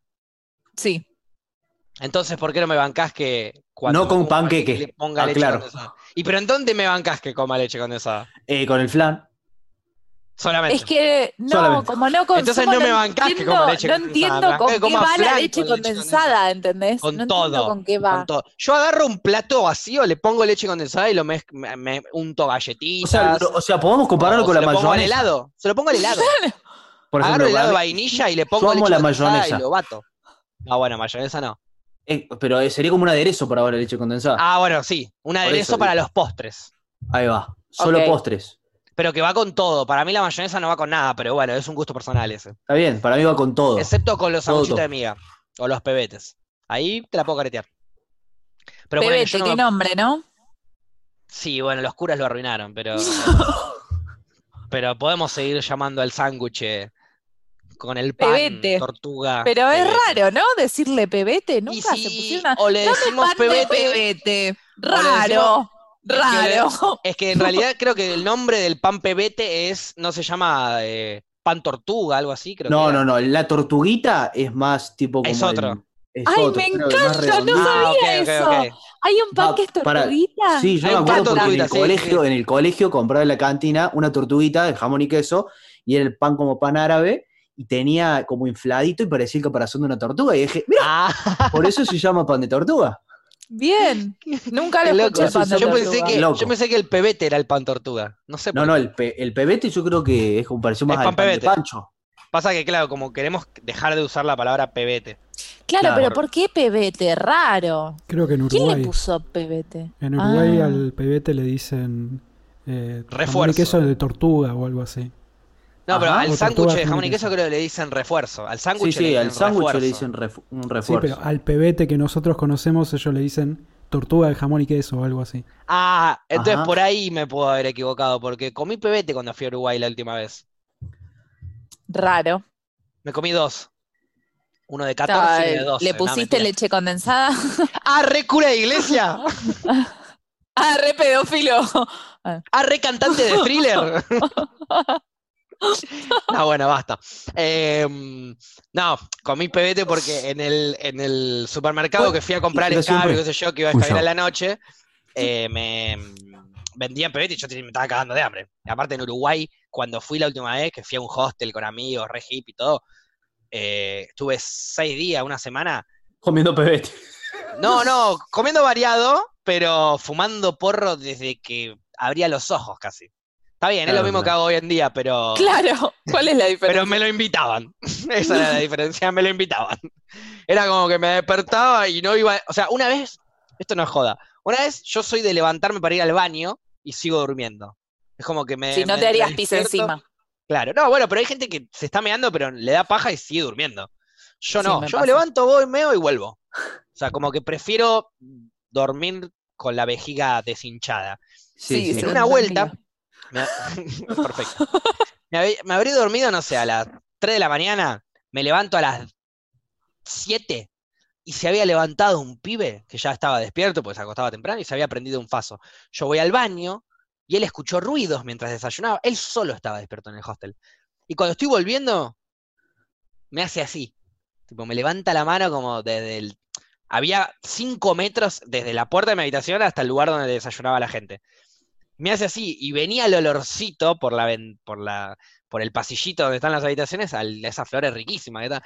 Sí. Entonces, ¿por qué no me bancás que cuando No con panqueque. le ponga Ah, leche claro. condensada? ¿Y pero en dónde me bancás que coma leche condensada? Eh, con el flan. Solamente. Es que no, Solamente. como no consumo, Entonces no me bancás que entiendo, coma leche no entiendo con que qué va la leche con leche condensada, ¿entendés? Con no todo, con qué va. Con todo. Yo agarro un plato vacío, le pongo leche condensada y lo mez- me, me unto O galletitas. sea, lo- o sea, podemos compararlo o con se la lo pongo al mayonesa. helado. Se lo pongo al helado. Por Agarro ejemplo, el helado de vainilla y le yo pongo amo leche la mayonesa. y lo bato. Ah, bueno, mayonesa no. eh, pero eh, sería como un aderezo para ahora la leche condensada. Ah, bueno, sí. Un aderezo eso para digo. los postres. Ahí va. Solo postres. Pero que va con todo. Para mí la mayonesa no va con nada, pero bueno, es un gusto personal ese. Está bien, para mí va con todo. Excepto con los sanguchitos de miga. O los pebetes. Ahí te la puedo caretear. Pero Pebete, no qué me- nombre, ¿no? Sí, bueno, los curas lo arruinaron, pero. pero podemos seguir llamando al sándwich eh, con el pan, Pebete. tortuga. Pero es raro, ¿no? Decirle pebete, Y nunca se sí, pusieron a... o le decimos pan de pebete. pebete. Raro, es que le- raro. Es que en realidad creo que el nombre del pan pebete es, no se llama eh, pan tortuga, algo así, creo No, que no, no. La tortuguita es más tipo como. Es el- otro. es Ay, otro, me encanta, no sabía. Ah, eso. ¿Hay un pan que es para- tortuguita? Sí, yo Hay me un pan acuerdo porque en el sí, colegio, sí. en el colegio compraba en la cantina una tortuguita de jamón y queso y era el pan como pan árabe y tenía como infladito y parecía el caparazón de una tortuga y dije, mira, Ah, por eso se llama pan de tortuga. Bien. Nunca lo escuché el pan Yo pensé, tortuga. que, yo pensé que el pebete era el pan tortuga. No sé No, por no, qué. el, pe- el pebete yo creo que es como pareció más pan al pan de pebete. pancho. Pasa que, claro, como queremos dejar de usar la palabra pebete. Claro, Claro. pero ¿por qué pebete? Raro. Creo que en ¿Quién Uruguay. le puso pebete? En Uruguay Ah. al pebete le dicen eh, Refuerzo. queso de tortuga o algo así. No, pero al sándwich de jamón y queso creo que le dicen refuerzo. Al Sí, sándwich sí, le al dicen sándwich le refuerzo. dicen refu- un Sí, refuerzo. pero al pebete que nosotros conocemos ellos le dicen tortuga de jamón y queso o algo así. Ah, entonces Ajá. por ahí me puedo haber equivocado, porque comí pebete cuando fui a Uruguay la última vez. Raro. Me comí dos. Uno de 14 y uno de 12. ¿Le pusiste leche condensada? ¡Ah, re cura de iglesia! ah, re pedófilo. ¡Ah, re cantante de thriller! No, bueno, basta. Eh, no, comí pebete porque en el, en el supermercado que fui a comprar qué sé yo, que iba a Puyo. escabiar a la noche, eh, me vendían pebete y yo me estaba cagando de hambre. Y aparte en Uruguay, cuando fui la última vez, que fui a un hostel con amigos, re hip y todo, eh, estuve seis días, una semana, Comiendo pebete. no, no, comiendo variado, pero fumando porro desde que abría los ojos casi. Está bien, es lo mismo que hago hoy en día, pero... Claro. ¿Cuál es la diferencia? Pero me lo invitaban. Esa era la diferencia, me lo invitaban. Era como que me despertaba y no iba. O sea, una vez, esto no es joda. Una vez yo soy de levantarme para ir al baño y sigo durmiendo. Es como que me. si no me- te harías me pis despierto. encima. Claro, no, bueno, pero hay gente que se está meando, pero le da paja y sigue durmiendo. Yo Sí, no, me yo me levanto, voy, meo y vuelvo. O sea, como que prefiero dormir con la vejiga deshinchada. Sí, En sí, una lo vuelta. Me- perfecto. Me, habría dormido, no sé, a las 3 de la mañana, me levanto a las 7 y se había levantado un pibe que ya estaba despierto, pues se acostaba temprano y se había prendido un faso. Yo voy al baño y él escuchó ruidos mientras desayunaba. Él solo estaba despierto en el hostel. Y cuando estoy volviendo, me hace así. Tipo, me levanta la mano como desde el... Había 5 metros desde la puerta de mi habitación hasta el lugar donde desayunaba la gente me hace así, y venía el olorcito por la, por la, por el pasillito donde están las habitaciones, a esas flores riquísimas que están.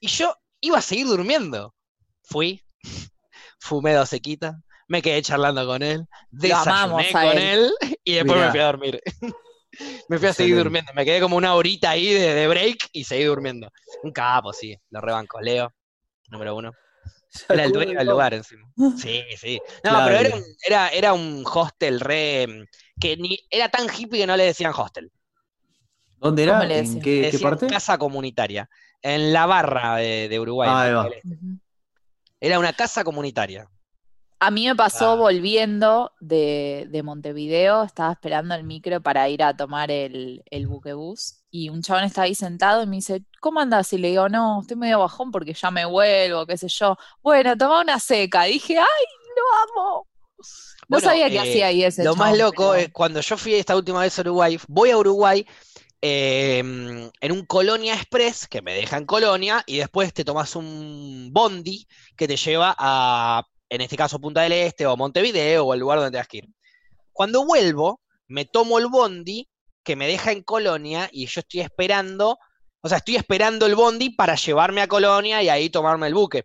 Y yo iba a seguir durmiendo. Fui, fumé dos sequitas, me quedé charlando con él, desayuné con él. él, y después me fui a dormir. me fui a seguir durmiendo, me quedé como una horita ahí de, de break y seguí durmiendo. Un capo, sí, lo rebanco. Leo, número uno. Era el dueño del lugar encima. Sí, sí. No, Claro. pero era un, era, era un hostel re. mm, que ni era tan hippie que no le decían hostel. ¿Dónde era? ¿Cómo le ¿En decían? qué, Le qué parte? casa comunitaria. En la barra de, de Uruguay. Ah, ahí va. Era una casa comunitaria. A mí me pasó Ah. volviendo de, de Montevideo, estaba esperando el micro para ir a tomar el, el buquebús y un chabón estaba ahí sentado y me dice, ¿cómo andás? Y le digo, no, estoy medio bajón porque ya me vuelvo, qué sé yo. Bueno, toma una seca. dije, ¡ay, lo amo! No Bueno, sabía qué eh, hía ahí ese Lo más loco pero- es cuando yo fui esta última vez a Uruguay, voy a Uruguay eh, en un Colonia Express que me deja en Colonia y después te tomas un bondi que te lleva a, en este caso, Punta del Este o Montevideo o el lugar donde tengas que ir. Cuando vuelvo, me tomo el bondi que me deja en Colonia y yo estoy esperando, o sea, estoy esperando el bondi para llevarme a Colonia y ahí tomarme el buque.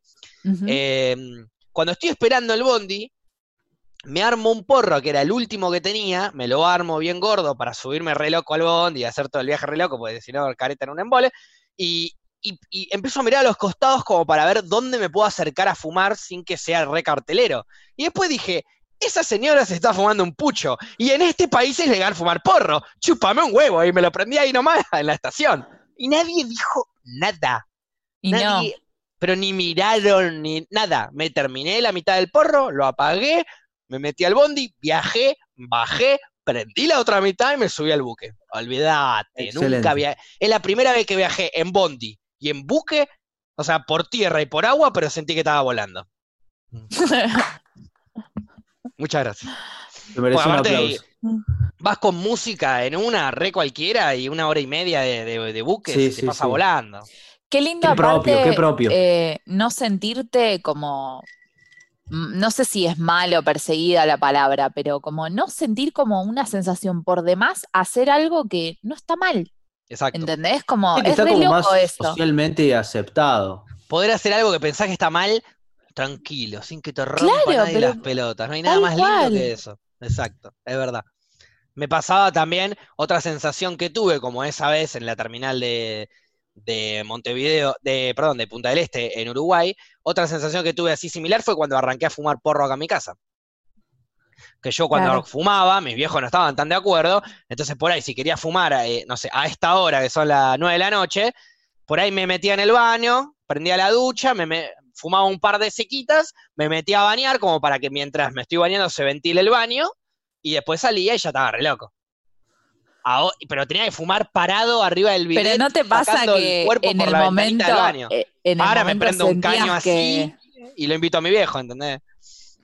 Eh, cuando estoy esperando el bondi, me armo un porro que era el último que tenía, me lo armo bien gordo para subirme re loco al bondi y hacer todo el viaje re loco, porque si no, careta en un embole, y, y- y empiezo a mirar a los costados como para ver dónde me puedo acercar a fumar sin que sea re cartelero. Y después dije, esa señora se está fumando un pucho, y en este país es legal fumar porro, chúpame un huevo, y me lo prendí ahí nomás en la estación. Y nadie dijo nada. y no. Nadie- Pero ni miraron ni nada. Me terminé la mitad del porro, lo apagué, me metí al bondi, viajé, bajé, prendí la otra mitad y me subí al buque. Olvídate, nunca había. Es la primera vez que viajé en bondi y en buque, o sea, por tierra y por agua, pero sentí que estaba volando. Muchas gracias. Te merece Bueno, un aplauso. Vas con música en una, re cualquiera, y una hora y media de, de, de buque Sí, se sí, pasa sí. volando. Qué lindo Qué propio, qué propio. eh, no sentirte como, mm, no sé si es malo perseguida la palabra, pero como no sentir como una sensación por demás hacer algo que no está mal, Exacto. ¿entendés? Como Es está re como más eso. socialmente aceptado. poder hacer algo que pensás que está mal, tranquilo, sin que te rompa Claro, nadie pero las pelotas. No hay nada tal más lindo cual. que eso. Exacto, es verdad. Me pasaba también otra sensación que tuve, como esa vez en la terminal de, de Montevideo, de, perdón, de Punta del Este, en Uruguay. Otra sensación que tuve así similar fue cuando arranqué a fumar porro acá en mi casa. Que yo cuando Claro. fumaba, mis viejos no estaban tan de acuerdo, entonces por ahí si quería fumar, eh, no sé, a esta hora, que son las 9 de la noche, por ahí me metía en el baño, prendía la ducha, me, me- fumaba un par de sequitas, me metía a bañar como para que mientras me estoy bañando se ventile el baño, y después salía y ya estaba re loco. Pero tenía que fumar parado arriba del bidet, Pero no te pasa el que cuerpo en el momento, del baño. eh, en el Ahora me prendo un caño así y lo invito a mi viejo, ¿entendés?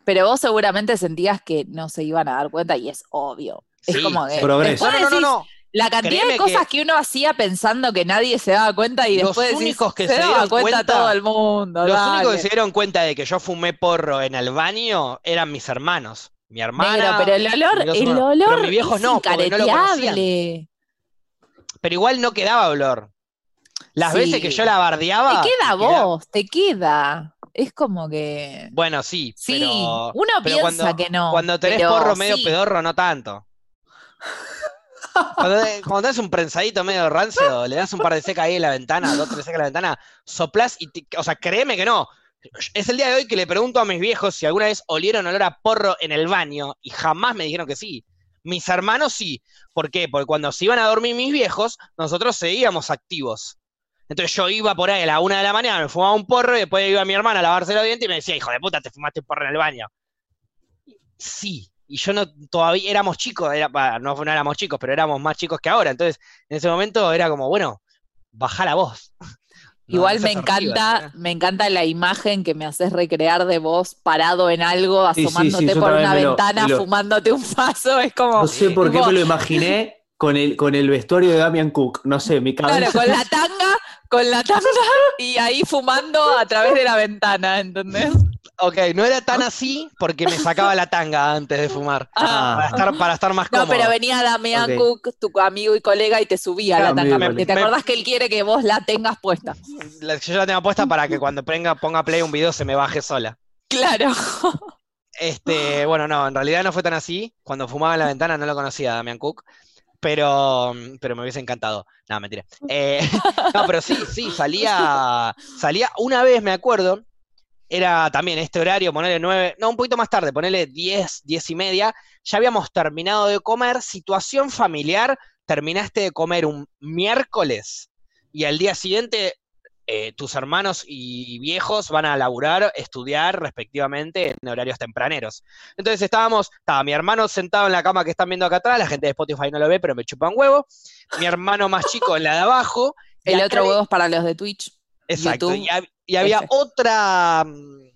Pero vos seguramente sentías que no se iban a dar cuenta y es obvio. Es Sí, como que progreso. después No, no, no, no. La cantidad Créeme de cosas que- que... uno hacía pensando que nadie se daba cuenta y Los después decís, únicos que se, se daba dieron cuenta, cuenta- todo el mundo. Los dale". únicos que se dieron cuenta de que yo fumé porro en el baño eran mis hermanos. Mi hermana. Negro, pero el olor, el hermanos. olor Pero mis viejos es no, porque no lo conocían. Pero igual no quedaba olor. Las Sí. veces que yo la bardeaba. Te queda quedaba- vos, te queda. Es como que. Bueno, sí, Sí, pero. uno pero piensa cuando- que no. Cuando tenés pero porro medio sí. pedorro, no tanto. Cuando, cuando tenés un prensadito medio rancio, le das un par de secas ahí en la ventana, dos, tres secas en la ventana, soplás y, te- o sea, créeme que no. Es el día de hoy que le pregunto a mis viejos si alguna vez olieron olor a porro en el baño y jamás me dijeron que sí. Mis hermanos sí. ¿Por qué? Porque cuando se iban a dormir mis viejos, nosotros seguíamos activos. Entonces yo iba por ahí a la una de la mañana, me fumaba un porro y después iba mi hermana a lavarse los dientes y me decía, hijo de puta, te fumaste un porro en el baño. Sí, y yo no, todavía éramos chicos, era, no, no éramos chicos, pero éramos más chicos que ahora. Entonces, en ese momento era como, bueno, baja la voz. No, Igual me encanta, me encanta la imagen que me haces recrear de vos parado en algo, Sí, sí, asomándote sí, por una lo- ventana, lo- fumándote un paso. Es como. No sé por qué me lo imaginé con el, con el vestuario de Damian Cook. No sé, mi cabeza. Claro, con la tanga, con la tanga y ahí fumando a través de la ventana, ¿entendés? Ok, no era tan así porque me sacaba la tanga antes de fumar. Ah. Para estar, para estar más No, cómodo. pero venía Damián Ok. Cook, tu amigo y colega, y te subía Claro, la tanga. Porque te acordás que él quiere que vos la tengas puesta. La- Yo la tengo puesta para que cuando ponga, ponga play un video se me baje sola. Claro. Este, bueno, no, en realidad no fue tan así. Cuando fumaba en la ventana no lo conocía a Damian Cook, pero, pero me hubiese encantado. No, mentira. Eh, no, pero sí, sí, salía, salía una vez, me acuerdo, era también este horario, ponerle nueve, no, un poquito más tarde, ponerle diez, diez y media, ya habíamos terminado de comer, situación familiar, terminaste de comer un miércoles y al día siguiente eh, tus hermanos y viejos van a laburar, estudiar respectivamente en horarios tempraneros. Entonces estábamos, estaba mi hermano sentado en la cama que están viendo acá atrás, la gente de Spotify no lo ve, pero me chupa un huevo, mi hermano más chico en la de abajo, El otro huevo es para los de Twitch. Exacto, YouTube, y, hab- y había otra, mm,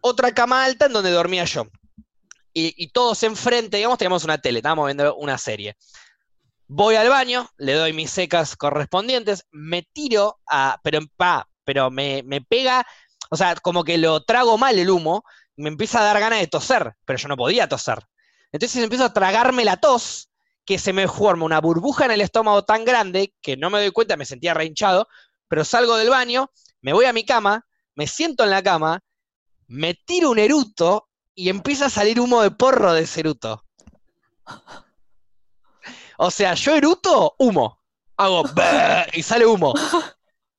otra cama alta en donde dormía yo. Y, y todos enfrente, digamos, teníamos una tele, estábamos viendo una serie. Voy al baño, le doy mis secas correspondientes, me tiro a. Pero, pa, pero me, me pega. O sea, como que lo trago mal el humo, me empieza a dar ganas de toser, pero yo no podía toser. Entonces empiezo a tragarme la tos, que se me forma una burbuja en el estómago tan grande que no me doy cuenta, me sentía reinchado, pero salgo del baño, me voy a mi cama, me siento en la cama, me tiro un eruto y empieza a salir humo de porro de ese eruto. O sea, yo eruto, humo. Hago y sale humo.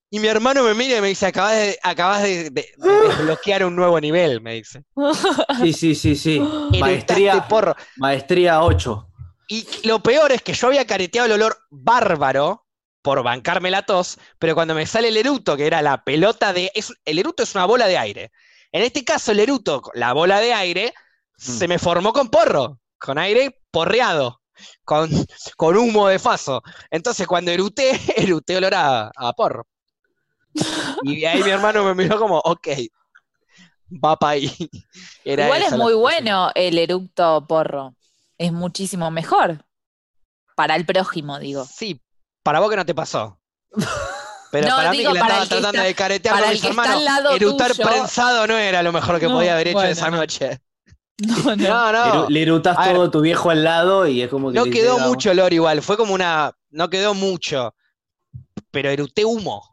Y mi hermano me mira y me dice, acabas de, acabas de, de- de desbloquear un nuevo nivel, me dice. Sí, sí, sí, sí. Maestría, porro. maestría 8. Y lo peor es que yo había careteado el olor bárbaro por bancarme la tos, pero cuando me sale el eruto, que era la pelota de... es- el eruto es una bola de aire. En este caso, el eruto, la bola de aire, se me formó con porro, con aire porreado, con, con humo de faso. Entonces, cuando eruté, eruté olor a, a porro. Y ahí mi hermano me miró como, ok, va para ahí. Era Igual es muy bueno el eructo porro. Es muchísimo mejor. Para el prójimo, digo. Sí, para vos que no te pasó. Pero No, para mí que la estaba tratando está- de caretear con mis hermanos, erutar tuyo. prensado no era lo mejor que No, podía haber hecho bueno, esa no. noche. No, no. No, no. Le, ver. todo tu viejo al lado y es como que No quedó llega- mucho olor igual, fue como una. No quedó mucho. Pero eruté humo.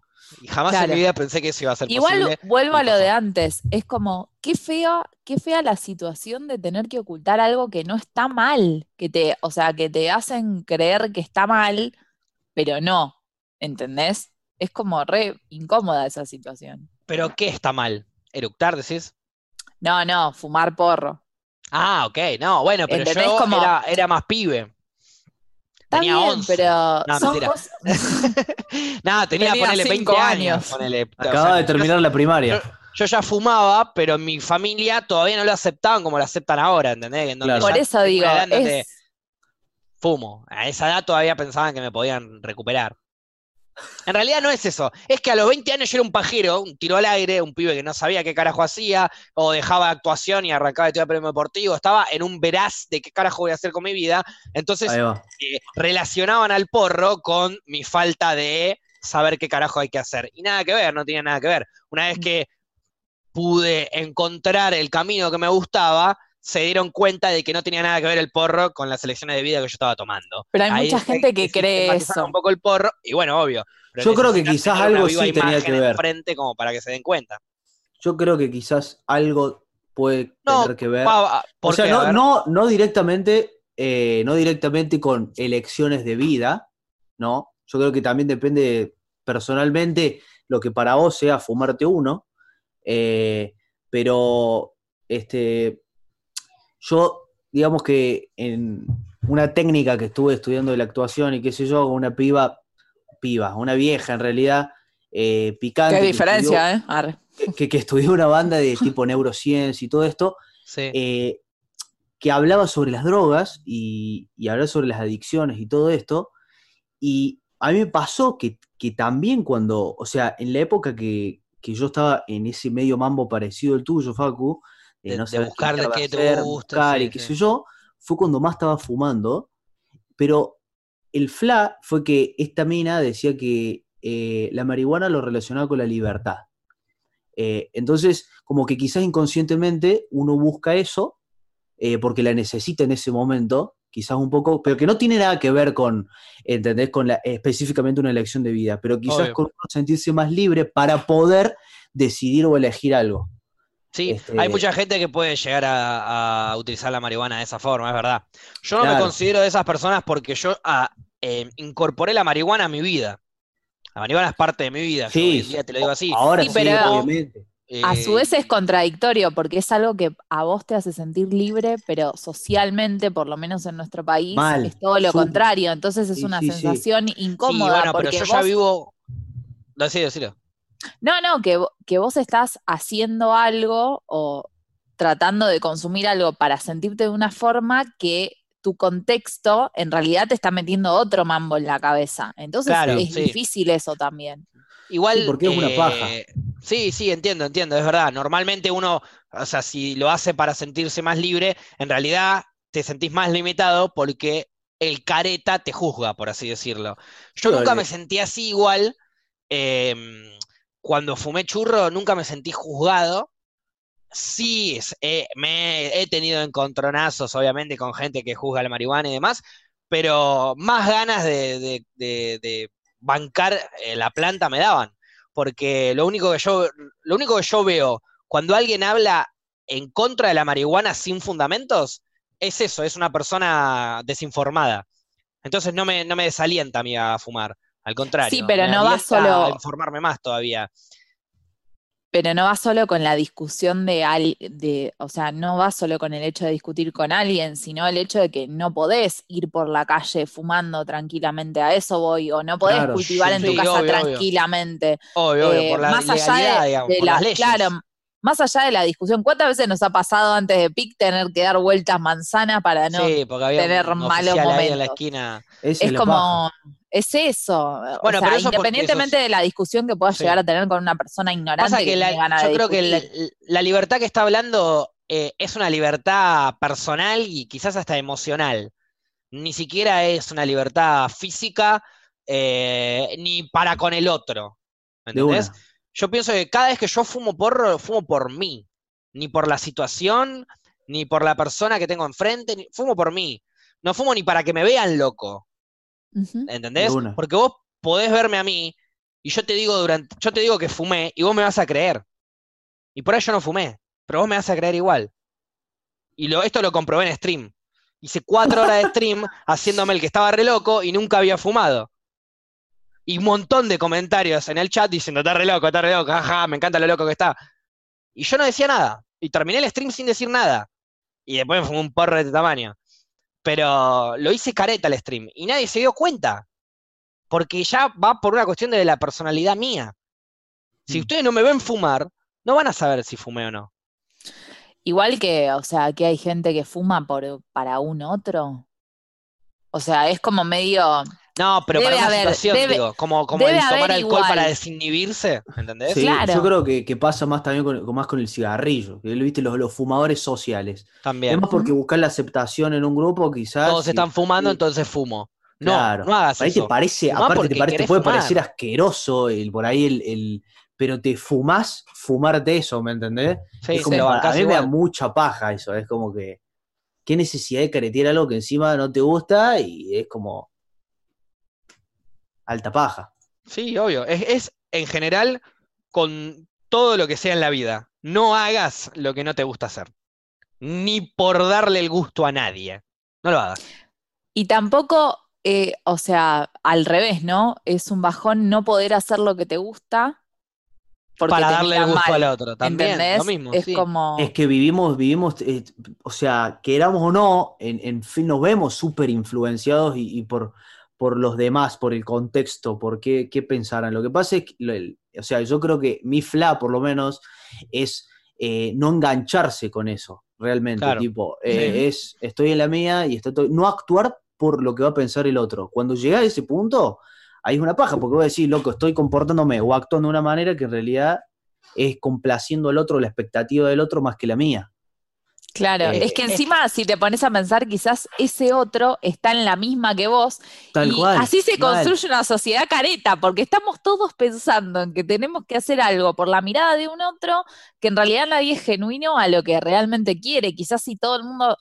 Y jamás en mi vida pensé que eso iba a ser Igual posible. vuelvo a lo de antes. Es como, qué fea, qué fea la situación de tener que ocultar algo que no está mal. Que te, o sea, que te hacen creer que está mal, pero no. ¿Entendés? Es como re incómoda esa situación. Pero ¿qué está mal? ¿Eructar, decís? No, no, fumar porro. Ah, ok, no, bueno, pero ¿Entendés? yo Como- era, era más pibe. Tenía bien, 11. pero No, mentira. Nada, tenía, Tenía ponele 20 cinco años. años. ponele. O Acaba sea, de yo- terminar la primaria. Yo ya fumaba, pero en mi familia todavía no lo aceptaban como lo aceptan ahora, ¿entendés? En donde Claro. Por ya eso digo, es, fumo. A esa edad todavía pensaban que me podían recuperar. En realidad no es eso. Es que a los 20 años yo era un pajero, un tiro al aire, un pibe que no sabía qué carajo hacía, o dejaba actuación y arrancaba de estudiar premio deportivo. Estaba en un veraz de qué carajo voy a hacer con mi vida. Entonces eh, relacionaban al porro con mi falta de saber qué carajo hay que hacer. Y nada que ver, no tenía nada que ver. Una vez que pude encontrar el camino que me gustaba, se dieron cuenta de que no tenía nada que ver el porro con las elecciones de vida que yo estaba tomando. pero hay Ahí mucha gente que cree eso. un poco el porro, y bueno, obvio. pero Yo creo que quizás algo sí tenía que ver. enfrente como para que se den cuenta. Yo creo que quizás algo puede No, tener que ver. O ¿por sea, no, no directamente, eh, no directamente con elecciones de vida, ¿no? Yo creo que también depende personalmente lo que para vos sea fumarte uno. eh, pero este, yo, digamos que en una técnica que estuve estudiando de la actuación y qué sé yo, con una piba, piba, una vieja en realidad, eh, picante. Qué que diferencia, ¿eh? Que, que estudió una banda de tipo neurociencia y todo esto, Sí. eh, que hablaba sobre las drogas y, y hablaba sobre las adicciones y todo esto. Y a mí me pasó que, que también cuando, o sea, en la época que, que yo estaba en ese medio mambo parecido al tuyo, Facu, de, De- no de buscar de qué te hacer, gusta, buscar sí, y qué sí. sé yo, fue cuando más estaba fumando. Pero el fla fue que esta mina decía que eh, la marihuana lo relacionaba con la libertad. Eh, entonces, como que quizás inconscientemente uno busca eso eh, porque la necesita en ese momento, quizás un poco, pero que no tiene nada que ver con, ¿entendés? Con la, específicamente una elección de vida, pero quizás Obvio. con uno sentirse más libre para poder decidir o elegir algo. Sí, Este- hay mucha gente que puede llegar a, a utilizar la marihuana de esa forma, es verdad. Yo no me considero de esas personas porque yo ah, eh, incorporé la marihuana a mi vida. La marihuana es parte de mi vida, yo en día te lo digo así. Ahora Sí, sí, pero- obviamente. A Eh, su vez es contradictorio porque es algo que a vos te hace sentir libre, pero socialmente, por lo menos en nuestro país, Mal, es todo lo contrario. Entonces es Sí, una sí, sí. sensación sí, incómoda bueno, pero yo ya vivo. Decilo, decilo. No, no, que, que vos estás haciendo algo o tratando de consumir algo para sentirte de una forma que tu contexto en realidad te está metiendo otro mambo en la cabeza. Entonces Claro, es sí. difícil eso también. Igual. Sí, porque es una eh, paja. Sí, sí, entiendo, entiendo, es verdad. Normalmente uno, o sea, si lo hace para sentirse más libre, en realidad te sentís más limitado porque el careta te juzga, por así decirlo. Yo nunca me sentí así igual. em, cuando fumé churro, nunca me sentí juzgado. Sí, eh, me he tenido encontronazos, obviamente, con gente que juzga la marihuana y demás, pero más ganas de- de bancar eh, la planta me daban. Porque lo único que yo, lo único que yo veo cuando alguien habla en contra de la marihuana sin fundamentos, es eso, es una persona desinformada. Entonces no me, no me desalienta a mí a fumar, al contrario. Sí, pero no va solo- a informarme más todavía. Pero no va solo con la discusión de, al- de, o sea, no va solo con el hecho de discutir con alguien, sino el hecho de que no podés ir por la calle fumando tranquilamente, a eso voy, o no podés Claro, cultivar sí, en tu sí, casa obvio, tranquilamente. Obvio, obvio, Eh, por la más allá de, digamos, de por la, las leyes. claro, más allá de la discusión, ¿cuántas veces nos ha pasado antes de PIC tener que dar vueltas manzanas para no sí, porque había tener un malos ahí en la momentos? esquina. Es como, es eso. Bueno, o sea, pero eso independientemente eso de la discusión que puedas Sí. llegar a tener con una persona ignorante Pasa que, que la- tiene ganas yo de creo que la, libertad que está hablando eh, es una libertad personal y quizás hasta emocional. Ni siquiera es una libertad física eh, ni para con el otro. ¿Me De entendés? Yo pienso que cada vez que yo fumo porro, fumo por mí. Ni por la situación, ni por la persona que tengo enfrente, ni- fumo por mí. No fumo ni para que me vean loco. ¿Entendés? Porque vos podés verme a mí y yo te digo durante, yo te digo que fumé y vos me vas a creer. Y por ahí yo no fumé, pero vos me vas a creer igual. Y lo, esto lo comprobé en stream. Hice cuatro horas de stream haciéndome el que estaba re loco y nunca había fumado. Y un montón de comentarios en el chat diciendo, está re loco, está re loco, jaja, me encanta lo loco que está. Y yo no decía nada. Y terminé el stream sin decir nada. Y después me fumé un porro de este tamaño. Pero lo hice careta el stream y nadie se dio cuenta. Porque ya va por una cuestión de la personalidad mía. Si Mm. ustedes no me ven fumar, no van a saber si fumé o no. Igual que, o sea, que hay gente que fuma por, para un otro. O sea, es como medio. No, pero Debe para una haber- situación, debe- digo, como, como el tomar alcohol igual. para desinhibirse, ¿entendés? Sí, Claro. yo creo que, que pasa más también con, con- más con el cigarrillo, que viste los, los fumadores sociales. También. Es más porque buscar la aceptación en un grupo, quizás. Todos y- están fumando, y- entonces fumo. No, Claro. no hagas ahí te eso. parece, Fumá aparte te, parece, te puede fumar. parecer asqueroso el, por ahí el, el- pero te fumás fumarte eso, ¿me entendés? Sí, es como, lo a mí me da mucha paja eso, es como que, qué necesidad de caretear algo que encima no te gusta y es como alta paja. Sí, obvio. Es, es en general con todo lo que sea en la vida. No hagas lo que no te gusta hacer. Ni por darle el gusto a nadie. No lo hagas. Y tampoco, eh, o sea, al revés, ¿no? Es un bajón no poder hacer lo que te gusta porque Para darle el gusto mal, al otro. También, ¿entendés? lo mismo. Es sí. como. Es que vivimos, vivimos, eh, o sea, queramos o no, en, en fin, nos vemos súper influenciados y, y por, por los demás, por el contexto, por qué, qué pensarán. Lo que pasa es que, o sea, yo creo que mi fla, por lo menos, es eh, no engancharse con eso, realmente. Claro. Tipo, eh, es, estoy en la mía y estoy, no actuar por lo que va a pensar el otro. Cuando llega a ese punto, ahí es una paja, porque voy a decir, loco, estoy comportándome o actuando de una manera que en realidad es complaciendo al otro, la expectativa del otro más que la mía. Claro, Eh, es que encima si te pones a pensar, quizás ese otro está en la misma que vos Tal y cual. así se mal. construye una sociedad careta, porque estamos todos pensando en que tenemos que hacer algo por la mirada de un otro, que en realidad nadie es genuino a lo que realmente quiere. Quizás si todo el mundo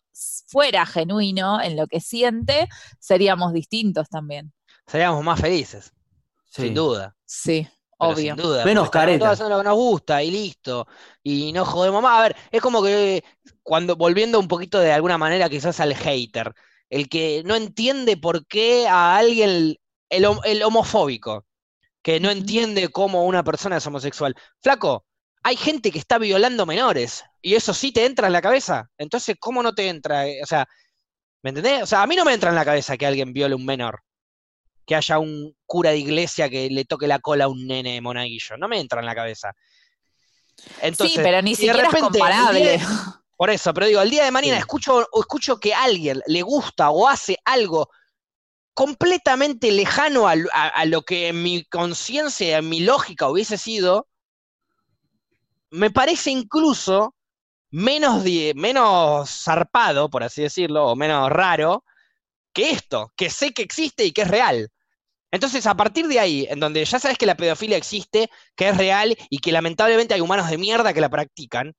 fuera genuino en lo que siente, seríamos distintos también. Seríamos más felices, Sí. sin duda. Sí, obvio. Sin duda. Menos careta. todos haciendo lo que nos gusta y listo. Y no jodemos más. A ver, es como que cuando, volviendo un poquito de alguna manera quizás al hater, el que no entiende por qué a alguien, el, el homofóbico, que no entiende cómo una persona es homosexual. Flaco, hay gente que está violando menores y eso sí te entra en la cabeza. Entonces, ¿cómo no te entra? Eh, O sea, ¿me entendés? O sea, a mí no me entra en la cabeza que alguien viole un menor. Que haya un cura de iglesia que le toque la cola a un nene de monaguillo. No me entra en la cabeza. Entonces, sí, pero ni de siquiera es comparable. de- por eso, pero digo, el día de mañana Sí. escucho, o escucho que a alguien le gusta o hace algo completamente lejano a, lo- a- a lo que en mi conciencia, en mi lógica hubiese sido, me parece incluso menos, di- menos zarpado, por así decirlo, o menos raro, que esto, que sé que existe y que es real. Entonces, a partir de ahí, en donde ya sabes que la pedofilia existe, que es real y que lamentablemente hay humanos de mierda que la practican,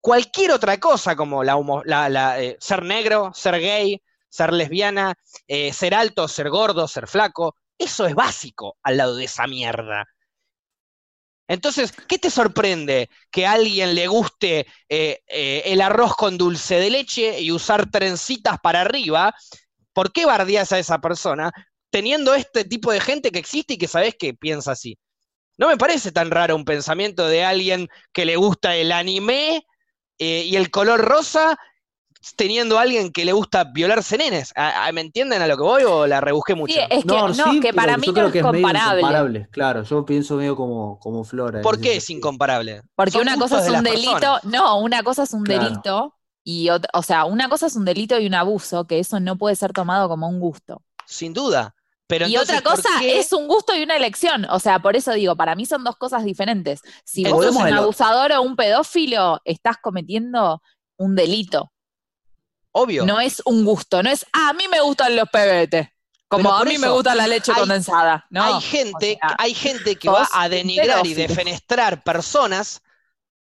cualquier otra cosa como la, la- la, eh, ser negro, ser gay, ser lesbiana, eh, ser alto, ser gordo, ser flaco, eso es básico al lado de esa mierda. Entonces, ¿qué te sorprende que a alguien le guste eh, el arroz con dulce de leche y usar trencitas para arriba? ¿Por qué bardías a esa persona teniendo este tipo de gente que existe y que sabes que piensa así? No me parece tan raro un pensamiento de alguien que le gusta el anime eh, y el color rosa teniendo a alguien que le gusta violarse nenes. ¿A- a- ¿Me entienden a lo que voy o la rebusqué mucho? Sí, es que, no, sí, que para mí no que es comparable. incomparable, Claro, yo pienso medio como, como Flora. ¿Por qué es incomparable? Porque Son una cosa es un delito, personas. no, una cosa es un Claro. delito y otra, o sea, una cosa es un delito y un abuso, que eso no puede ser tomado como un gusto. Sin duda. Pero y entonces, otra ¿por cosa es un gusto y una elección. O sea, por eso digo, para mí son dos cosas diferentes. Si vos sos un abusador o un pedófilo, estás cometiendo un delito. Obvio. No es un gusto, no es, "Ah, a mí me gustan los pebetes. Como a mí me gusta la leche hay- condensada. No, hay gente, o sea, hay gente que va a denigrar y defenestrar personas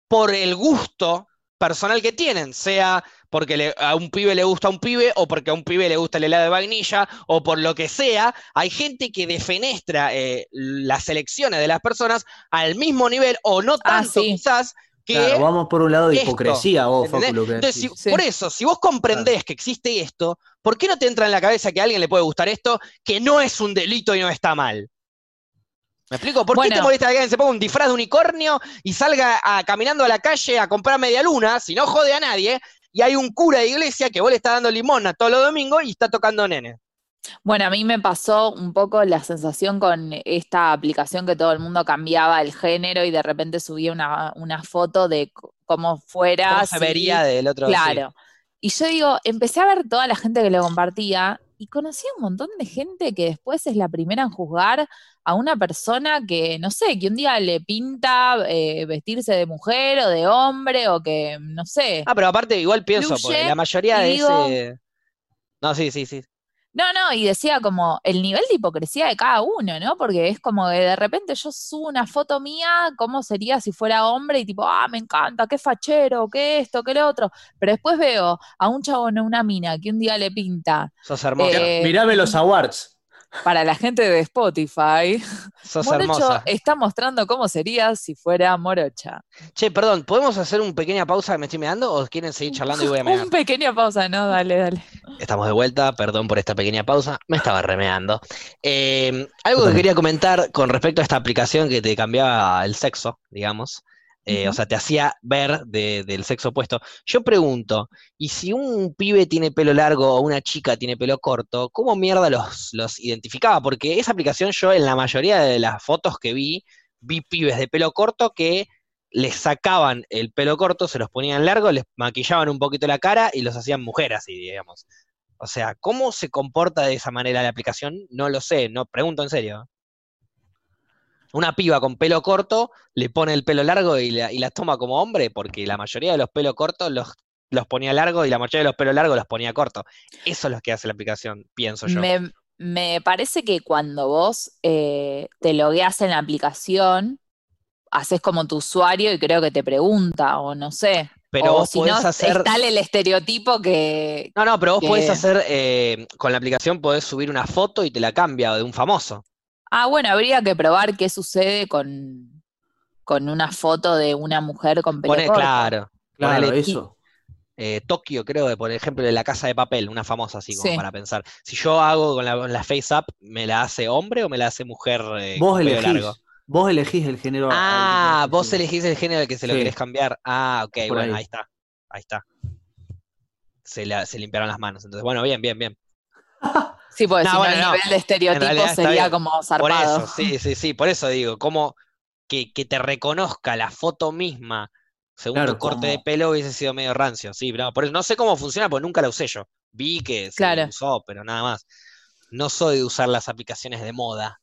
por el gusto personal que tienen, sea porque le- a un pibe le gusta un pibe, o porque a un pibe le gusta el helado de vainilla, o por lo que sea, hay gente que defenestra eh, las elecciones de las personas al mismo nivel, o no Ah, tanto sí. quizás, que Claro, vamos por un lado de esto, hipocresía, vos, ¿entendés? Facu, lo que Entonces, si- decís. Sí. por eso, si vos comprendés que existe esto, ¿por qué no te entra en la cabeza que a alguien le puede gustar esto, que no es un delito y no está mal? ¿Me explico? ¿Por qué te molesta que alguien se ponga un disfraz de unicornio y salga a- caminando a la calle a comprar media luna, si no jode a nadie, y hay un cura de iglesia que vos le está dando limona todos los domingos y está tocando nene? Bueno, a mí me pasó un poco la sensación con esta aplicación que todo el mundo cambiaba el género y de repente subía una, una foto de cómo fuera. ¿Cómo se vería del otro? sí. Claro. Y yo digo, empecé a ver toda la gente que lo compartía y conocí a un montón de gente que después es la primera en juzgar a una persona que, no sé, que un día le pinta eh, vestirse de mujer o de hombre o que, no sé. Ah, pero aparte igual pienso, porque la mayoría de digo- ese... No, sí, sí, sí. No, no, y decía como el nivel de hipocresía de cada uno, ¿no? Porque es como que de repente yo subo una foto mía, ¿cómo sería si fuera hombre? Y tipo, ah, me encanta, qué fachero, qué esto, qué lo otro. Pero después veo a un chabón o una mina que un día le pinta Sos. Eh, Mirame los awards. Para la gente de Spotify. Sos Morocho hermosa. está mostrando cómo sería si fuera morocha. Che, perdón, ¿podemos hacer una pequeña pausa que me estoy meando o quieren seguir charlando y voy a mear? Un pequeña pausa, no, dale, dale. Estamos de vuelta, perdón por esta pequeña pausa, me estaba remeando. Eh, algo que quería comentar con respecto a esta aplicación que te cambiaba el sexo, digamos, eh, o sea, te hacía ver de- del sexo opuesto. Yo pregunto, ¿y si un pibe tiene pelo largo o una chica tiene pelo corto, cómo mierda los, los identificaba? Porque esa aplicación yo en la mayoría de las fotos que vi, vi pibes de pelo corto que les sacaban el pelo corto, se los ponían largo, les maquillaban un poquito la cara y los hacían mujeres, así, digamos. O sea, ¿cómo se comporta de esa manera la aplicación? No lo sé, no pregunto en serio. Una piba con pelo corto le pone el pelo largo y la, y la toma como hombre, porque la mayoría de los pelos cortos los, los ponía largo y la mayoría de los pelos largos los ponía corto. Eso es lo que hace la aplicación, pienso yo. Me, me parece que cuando vos eh, te logueas en la aplicación, haces como tu usuario y creo que te pregunta, o no sé. Pero o vos si no, hacer. está el estereotipo que. No, no, pero vos podés hacer, eh, con la aplicación podés subir una foto y te la cambia de un famoso. Ah, bueno, habría que probar qué sucede con, con una foto de una mujer con pelo Pone, corto. claro. Claro, ponele eso. eh, Tokio, creo, de, por ejemplo, de la casa de papel, una famosa así como Sí. para pensar. Si yo hago con la, con la Face App, ¿me la hace hombre o me la hace mujer eh, Vos con pelo elegís. largo? Vos elegís el género. Ah, al vos elegís el género al que se lo Sí. querés cambiar. Ah, ok, Por bueno, ahí. ahí está. Ahí está. Se, la- se limpiaron las manos. Entonces, bueno, bien, bien, bien. Sí, porque No, si bueno, no, el no. nivel de estereotipo sería bien. como Por zarpado. eso, sí, sí, sí, por eso digo, como que, que te reconozca la foto misma según Claro, tu corte de pelo hubiese sido medio rancio, sí, no, por eso no sé cómo funciona porque nunca la usé yo. Vi que se Claro. usó, pero nada más. No soy de usar las aplicaciones de moda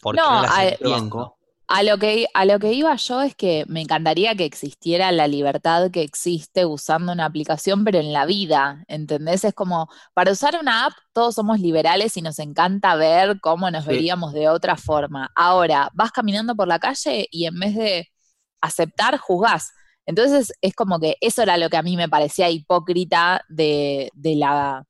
porque No, no, las a- entiendo. A lo, que, a lo que iba yo es que me encantaría que existiera la libertad que existe usando una aplicación, pero en la vida, ¿entendés? Es como, para usar una app todos somos liberales y nos encanta ver cómo nos Sí. veríamos de otra forma. Ahora, vas caminando por la calle y en vez de aceptar, juzgás. Entonces es como que eso era lo que a mí me parecía hipócrita de, de la,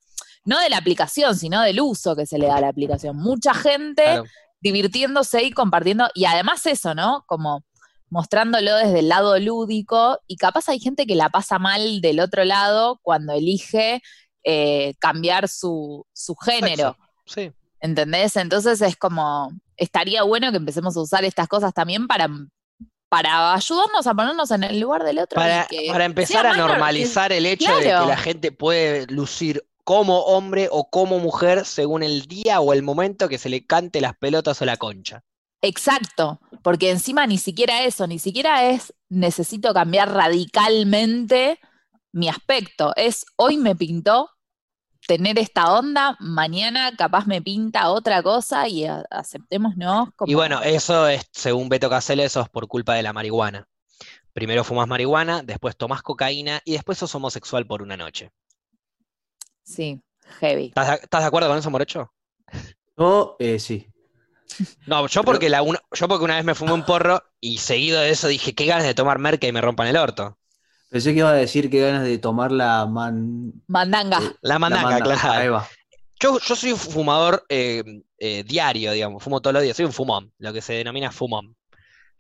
no de la aplicación, sino del uso que se le da a la aplicación. Mucha gente Claro. Divirtiéndose y compartiendo, y además eso, ¿no? Como mostrándolo desde el lado lúdico, y capaz hay gente que la pasa mal del otro lado cuando elige eh, cambiar su, su género, Sí. ¿entendés? Entonces es como, estaría bueno que empecemos a usar estas cosas también para, para ayudarnos a ponernos en el lugar del otro. Para, para empezar a normalizar el hecho de que la gente puede lucir como hombre o como mujer según el día o el momento que se le cante las pelotas o la concha. Exacto, porque encima ni siquiera eso, ni siquiera es necesito cambiar radicalmente mi aspecto. Es hoy me pintó tener esta onda, mañana capaz me pinta otra cosa y aceptémonos como. Y bueno, eso es, según Beto Casella, eso es por culpa de la marihuana. Primero fumas marihuana, después tomás cocaína y después sos homosexual por una noche. Sí, heavy. ¿Estás de, estás de acuerdo con eso, Morocho? Yo, eh, sí. No, yo porque, la una, yo porque una vez me fumé un porro y seguido de eso dije, qué ganas de tomar merca y me rompan el orto. Pensé que iba a decir que ganas de tomar la man... Mandanga. eh, La la mandanga, manda. claro. Ahí va. Yo, yo soy un fumador eh, eh, diario, digamos, fumo todos los días, soy un fumón, lo que se denomina fumón.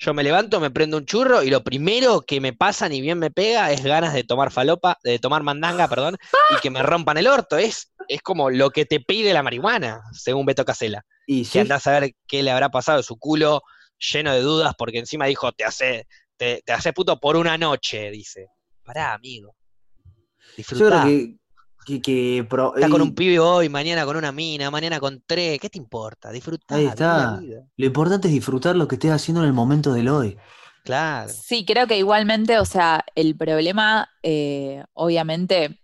Yo me levanto, me prendo un churro y lo primero que me pasa, ni bien me pega, es ganas de tomar falopa, de tomar mandanga, perdón, y que me rompan el orto. Es, es como lo que te pide la marihuana, según Beto Casella. Y sí, andás a ver qué le habrá pasado a su culo lleno de dudas, porque encima dijo, te hace, te, te hace puto por una noche, dice. Pará, amigo. yo creo Disfrutá. que... que, que pro- Estás con un pibe hoy, mañana con una mina, mañana con tres. ¿Qué te importa? Disfrutá, Ahí está. vida. Lo importante es disfrutar lo que estés haciendo en el momento del hoy. Claro. Sí, creo que igualmente, o sea, el problema, eh, obviamente,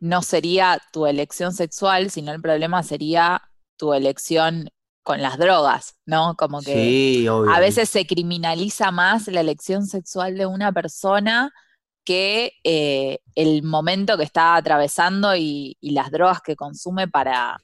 no sería tu elección sexual, sino el problema sería tu elección con las drogas, ¿no? Como que Sí, a veces se criminaliza más la elección sexual de una persona que eh, el momento que está atravesando y, y las drogas que consume para,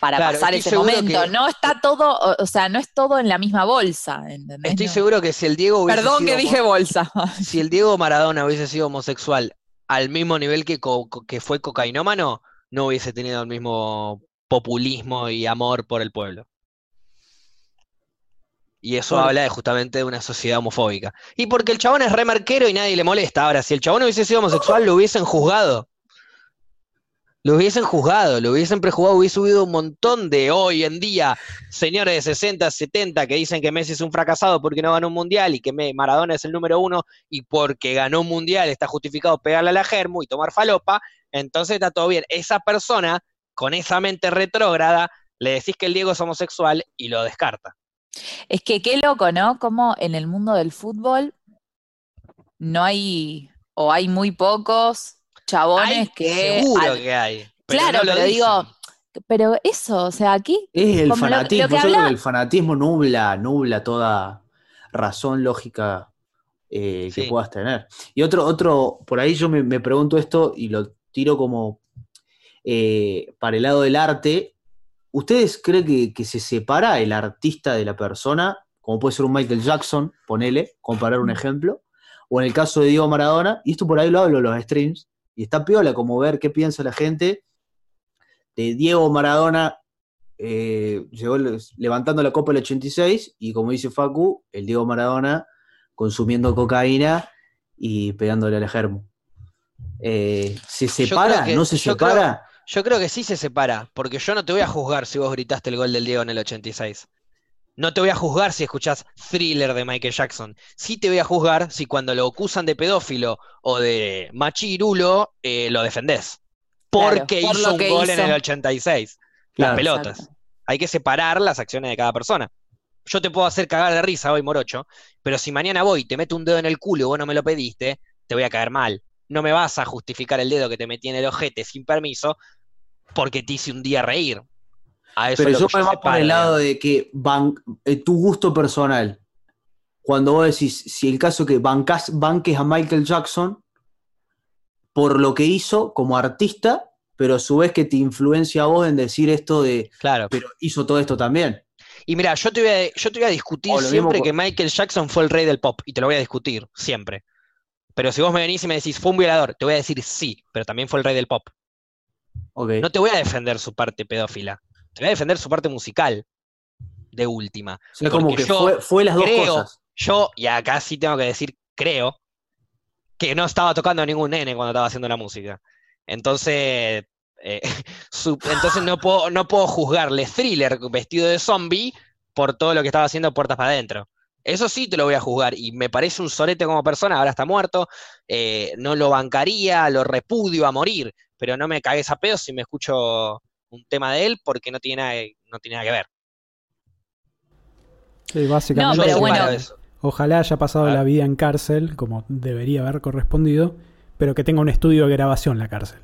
para Claro, pasar ese momento. que- No está todo, o, sea, no es todo en la misma bolsa, ¿entendés? Estoy No. seguro que si el Diego hubiese Perdón sido que dije bolsa. si el Diego Maradona hubiese sido homosexual al mismo nivel que, que fue cocainómano, no hubiese tenido el mismo populismo y amor por el pueblo. Y eso habla de, justamente de una sociedad homofóbica. Y porque el chabón es re marquero y nadie le molesta. Ahora, si el chabón hubiese sido homosexual, lo hubiesen juzgado. Lo hubiesen juzgado, lo hubiesen prejuzgado, hubiese subido un montón de hoy en día señores de 60, 70 que dicen que Messi es un fracasado porque no ganó un mundial y que Maradona es el número uno y porque ganó un mundial está justificado pegarle a la germu y tomar falopa, entonces está todo bien. Esa persona, con esa mente retrógrada, le decís que el Diego es homosexual y lo descarta. Es que qué loco, ¿no? Como en el mundo del fútbol no hay, o hay muy pocos chabones Hay, que... seguro al- que hay. pero Claro, no lo pero digo, pero eso, o sea, aquí Es el Como lo- lo fanatismo. que Yo creo habla- que el fanatismo nubla, nubla toda razón lógica eh, que Sí. puedas tener. Y otro, otro, por ahí yo me, me pregunto esto y lo tiro como eh, para el lado del arte. ¿Ustedes creen que, que se separa el artista de la persona? Como puede ser un Michael Jackson, ponele, comparar un ejemplo. O en el caso de Diego Maradona, y esto por ahí lo hablo en los streams, y está piola como ver qué piensa la gente de Diego Maradona eh, llegó levantando la copa el 86 y como dice Facu, el Diego Maradona consumiendo cocaína y pegándole al germo. Eh, ¿Se creo separa? que- ¿No se creo- separa? Yo creo que sí se separa, porque yo no te voy a juzgar si vos gritaste el gol del Diego en el 86. No te voy a juzgar si escuchás Thriller de Michael Jackson. Sí te voy a juzgar si cuando lo acusan de pedófilo o de machirulo, eh, lo defendés. Claro, Porque por hizo lo un gol en el 86. Claro. Las pelotas. Exacto. Hay que separar las acciones de cada persona. Yo te puedo hacer cagar de risa hoy, morocho, pero si mañana voy y te meto un dedo en el culo y vos no me lo pediste, te voy a caer mal. No me vas a justificar el dedo que te metí en el ojete sin permiso porque te hice un día reír. A eso Pero yo que me voy por el lado de que eh, tu gusto personal. cuando vos decís, si el caso que bancas, banques a Michael Jackson por lo que hizo como artista, pero a su vez que te influencia a vos en decir esto de, Claro. pero hizo todo esto también. Y mira, yo te voy a, yo te voy a discutir mismo siempre que Michael Jackson fue el rey del pop, y te lo voy a discutir, siempre. Pero si vos me venís y me decís, fue un violador, te voy a decir sí, pero también fue el rey del pop. Ok. No te voy a defender su parte pedófila, te voy a defender su parte musical, de última. O sea, como que yo fue, fue las dos creo- cosas. Yo, y acá sí tengo que decir, creo, que no estaba tocando a ningún nene cuando estaba haciendo la música. Entonces, eh, su- entonces no puedo, no puedo juzgarle thriller vestido de zombie por todo lo que estaba haciendo puertas para adentro. Eso sí te lo voy a juzgar y me parece un sorete como persona, ahora está muerto, eh, no lo bancaría, lo repudio a morir, pero no me cagues a pedo si me escucho un tema de él porque no tiene nada, no tiene nada que ver. Sí, básicamente. No, pero bueno. Ojalá haya pasado la vida en cárcel, como debería haber correspondido, pero que tenga un estudio de grabación la cárcel.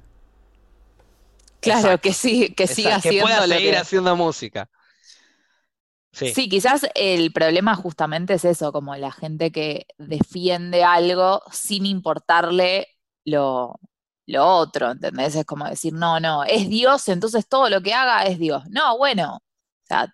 Claro, Exacto. que sí, que Exacto, siga que haciendo pueda lo seguir que- haciendo música. Sí. Sí, quizás el problema justamente es eso, como la gente que defiende algo sin importarle lo, lo otro, ¿entendés? Es como decir, no, no, es Dios, entonces todo lo que haga es Dios. No, bueno, o sea,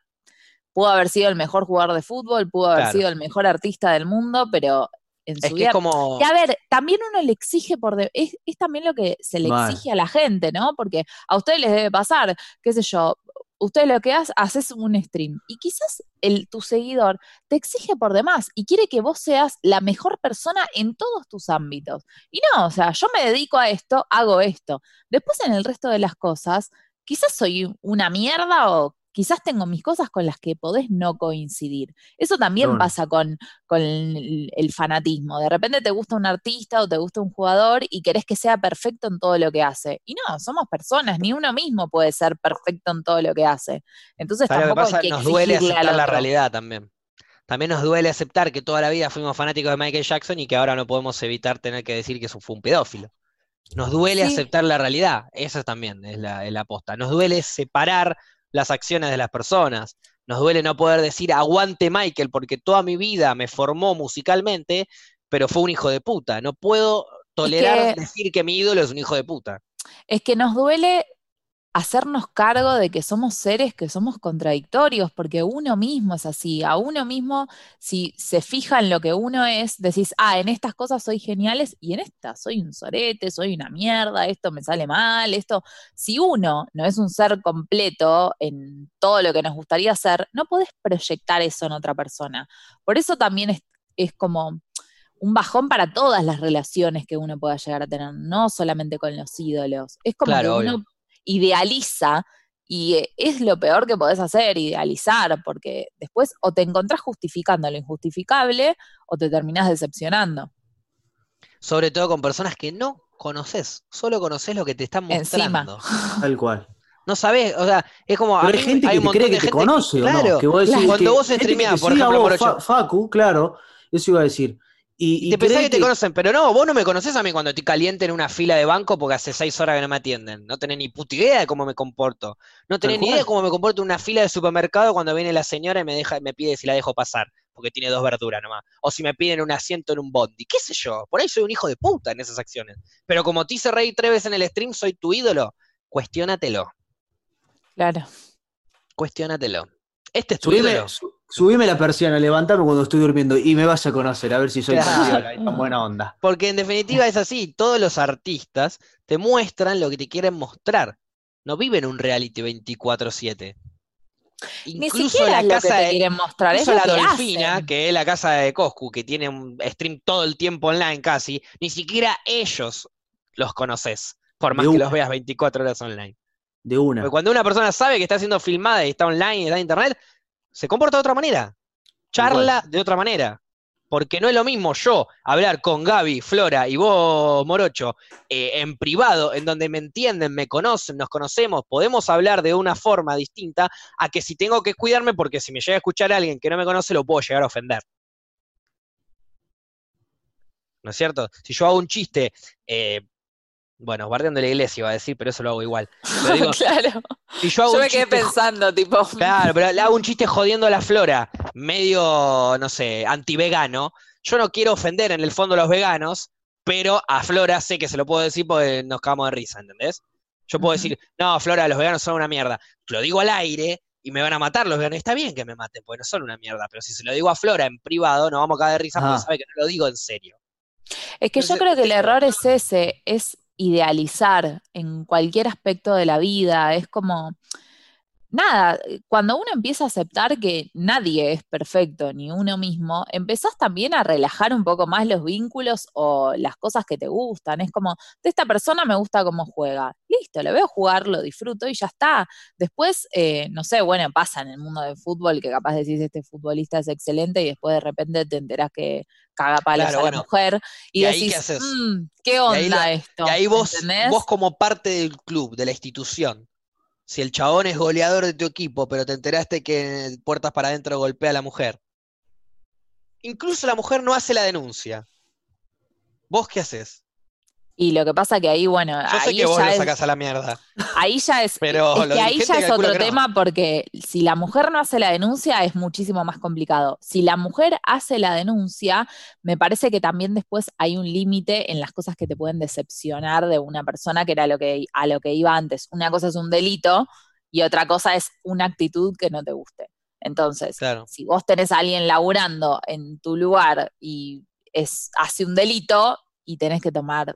pudo haber sido el mejor jugador de fútbol, pudo haber Claro. sido el mejor artista del mundo, pero en Es su que vida es como. y a ver, también uno le exige por... de- es, es también lo que se le Mal. exige a la gente, ¿no? Porque a ustedes les debe pasar, qué sé yo, ustedes lo que haces, haces un stream y quizás el, tu seguidor te exige por demás y quiere que vos seas la mejor persona en todos tus ámbitos. Y no, o sea, yo me dedico a esto, hago esto. Después en el resto de las cosas, quizás soy una mierda o quizás tengo mis cosas con las que podés no coincidir. Eso también pasa con, con el, el fanatismo. De repente te gusta un artista o te gusta un jugador y querés que sea perfecto en todo lo que hace. Y no, somos personas, ni uno mismo puede ser perfecto en todo lo que hace. Entonces ¿Sabes lo que tampoco pasa? hay que Nos duele aceptar la realidad también. También nos duele aceptar que toda la vida fuimos fanáticos de Michael Jackson y que ahora no podemos evitar tener que decir que eso fue un pedófilo. Nos duele Sí. aceptar la realidad. Esa también es la, es la aposta. Nos duele separar las acciones de las personas. Nos duele no poder decir aguante Michael porque toda mi vida me formó musicalmente, pero fue un hijo de puta. No puedo tolerar que- decir que mi ídolo es un hijo de puta. Es que nos duele hacernos cargo de que somos seres que somos contradictorios, porque uno mismo es así, a uno mismo, si se fija en lo que uno es, decís, ah, en estas cosas soy geniales y en estas soy un sorete, soy una mierda, esto me sale mal, esto, si uno no es un ser completo en todo lo que nos gustaría ser, no podés proyectar eso en otra persona. Por eso también es, es como un bajón para todas las relaciones que uno pueda llegar a tener, no solamente con los ídolos. Es como Claro, que obvio. Idealiza y eh, es lo peor que podés hacer, idealizar, porque después o te encontrás justificando lo injustificable o te terminás decepcionando. Sobre todo con personas que no conoces, solo conoces lo que te están Encima. mostrando. Tal cual. No sabés, o sea, es como. Pero hay gente hay que te cree que te conoce, ¿o claro, no? Que vos decís Cuando que- vos streameás, por ejemplo, vos, Facu, claro, eso iba a decir. Y, Y y te pensás que te conocen, pero no, vos no me conocés a mí cuando estoy caliente en una fila de banco porque hace seis horas que no me atienden. No tenés ni puta idea de cómo me comporto. No tenés ni idea de cómo me comporto en una fila de supermercado cuando viene la señora y me deja, me pide si la dejo pasar, porque tiene dos verduras nomás. O si me piden un asiento en un bondi. ¿Qué sé yo? Por ahí soy un hijo de puta en esas acciones. Pero como te hice reír tres veces en el stream, soy tu ídolo. Cuestiónatelo. Claro. Cuestiónatelo. Este es tu Subime, ídolo. su- subime la persiana, levantame cuando estoy durmiendo y me vas a conocer, a ver si soy tan Claro. piola y tan buena onda. Porque en definitiva es así, todos los artistas te muestran lo que te quieren mostrar. No viven un reality 24/7. Ni Incluso siquiera la es lo que casa te quieren mostrar, es incluso la que Dolfina, hacen. que es la casa de Coscu, que tiene un stream todo el tiempo online casi, ni siquiera ellos los conoces, por más De que una. los veas 24 horas online. De una. Porque cuando una persona sabe que está siendo filmada y está online y está en internet, se comporta de otra manera. Charla de otra manera. Porque no es lo mismo yo hablar con Gaby, Flora y vos, Morocho, eh, en privado, en donde me entienden, me conocen, nos conocemos, podemos hablar de una forma distinta, a que si tengo que cuidarme, porque si me llega a escuchar a alguien que no me conoce, lo puedo llegar a ofender. ¿No es cierto? Si yo hago un chiste, eh, Bueno, bardeando la iglesia iba a decir, pero eso lo hago igual. Pero digo, claro. si yo hago Yo me quedé chiste pensando, tipo, Claro, pero le hago un chiste jodiendo a la flora, medio, no sé, anti-vegano. Yo no quiero ofender en el fondo a los veganos, pero a Flora sé que se lo puedo decir porque nos cagamos de risa, ¿entendés? Yo puedo decir, no, Flora, los veganos son una mierda. Lo digo al aire y me van a matar los veganos. Está bien que me maten, porque no son una mierda, pero si se lo digo a Flora en privado, nos vamos a cagar de risa porque sabe que no lo digo en serio. Es que yo creo que el error es ese, es idealizar en cualquier aspecto de la vida, es como, nada, cuando uno empieza a aceptar que nadie es perfecto, ni uno mismo, empezás también a relajar un poco más los vínculos o las cosas que te gustan, es como, de esta persona me gusta cómo juega, listo, lo veo jugar, lo disfruto y ya está. Después, eh, no sé, bueno, pasa en el mundo del fútbol que capaz decís, este futbolista es excelente y después de repente te enterás que caga palos Claro, a la bueno. mujer y, ¿Y ahí decís, qué haces? "Mm, ¿qué Y ahí onda esto? Y ahí vos, ¿Entendés? vos como parte del club, de la institución, si el chabón es goleador de tu equipo, pero te enteraste que puertas para adentro golpea a la mujer, incluso la mujer no hace la denuncia. ¿Vos qué haces? Y lo que pasa que ahí, bueno, Yo sé ahí que vos lo es, sacás a la mierda. ahí ya es, Pero es que ahí ya es otro no. tema porque si la mujer no hace la denuncia es muchísimo más complicado. Si la mujer hace la denuncia, me parece que también después hay un límite en las cosas que te pueden decepcionar de una persona que era lo que, a lo que iba antes. Una cosa es un delito y otra cosa es una actitud que no te guste. Entonces, Claro. si vos tenés a alguien laburando en tu lugar y es, hace un delito y tenés que tomar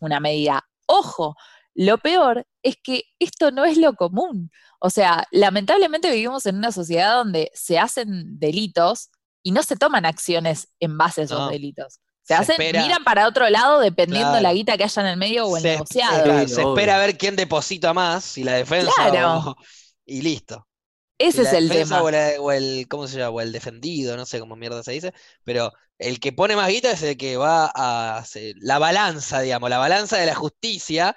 una medida. Ojo, lo peor es que esto no es lo común. O sea, lamentablemente vivimos en una sociedad donde se hacen delitos y no se toman acciones en base a esos No. delitos. Se Se, hacen, espera- miran para otro lado dependiendo Claro. la guita que haya en el medio o el Se, negociado. claro, se obvio. espera a ver quién deposita más, si la defensa Claro. o- y listo. Ese es el defensa tema. O, la- o el, ¿cómo se llama? O el defendido, no sé cómo mierda se dice, pero el que pone más guita es el que va a hacer- la balanza, digamos, la balanza de la justicia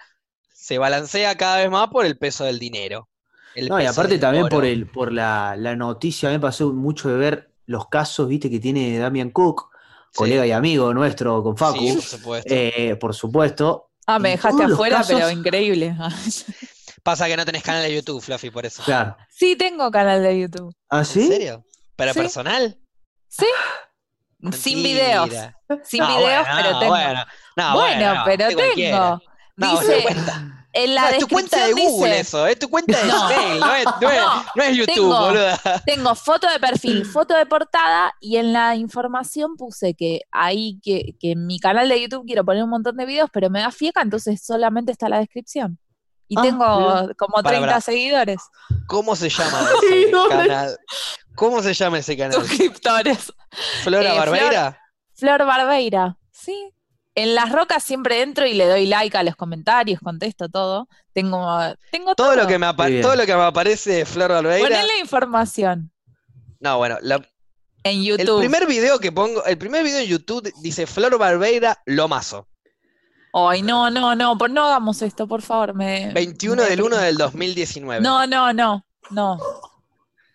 se balancea cada vez más por el peso del dinero. el No, y aparte también oro. por el, por la, la noticia, a mí me pasó mucho de ver los casos, viste, que tiene Damian Cook, Sí. colega y amigo nuestro con Facu, Sí, por supuesto. eh, por supuesto. Ah, me dejaste afuera, pero increíble. Pasa que no tenés canal de YouTube, Fluffy, por eso. Claro. sí, tengo canal de YouTube. ¿Ah, ¿En sí? serio? ¿Pero Sí. personal? Sí. Sin videos. Sin No, videos, bueno, pero no, tengo. Bueno, no, bueno, no, pero tengo. No, Dice, en la No, es tu cuenta de descripción Google dice, eso, es tu cuenta de No. No es, no es- No, no es YouTube, tengo- boluda. tengo foto de perfil, foto de portada y en la información puse que ahí, que, que en mi canal de YouTube quiero poner un montón de videos, pero me da fieca, entonces solamente está la descripción. Y Ah, tengo mira. como Para, 30 para. seguidores. ¿Cómo se llama Ay, ese no, canal? ¿Cómo se llama ese canal? Suscriptores. ¿Flora Eh, Barbeira? Flor Barbeira, sí. En las rocas siempre entro y le doy like a los comentarios, contesto todo. Tengo, tengo Todo todo. lo que me apa- Qué bien. todo lo que me aparece de Flor Barbeira. Ponele información No, bueno, la- en el YouTube. primer video que pongo, el primer video en YouTube dice Flor Barbeira Lomazo. Ay, no, no, no, por, no hagamos esto, por favor. Me, 21 me del 1 deprime. del 2019. No, no, no, no.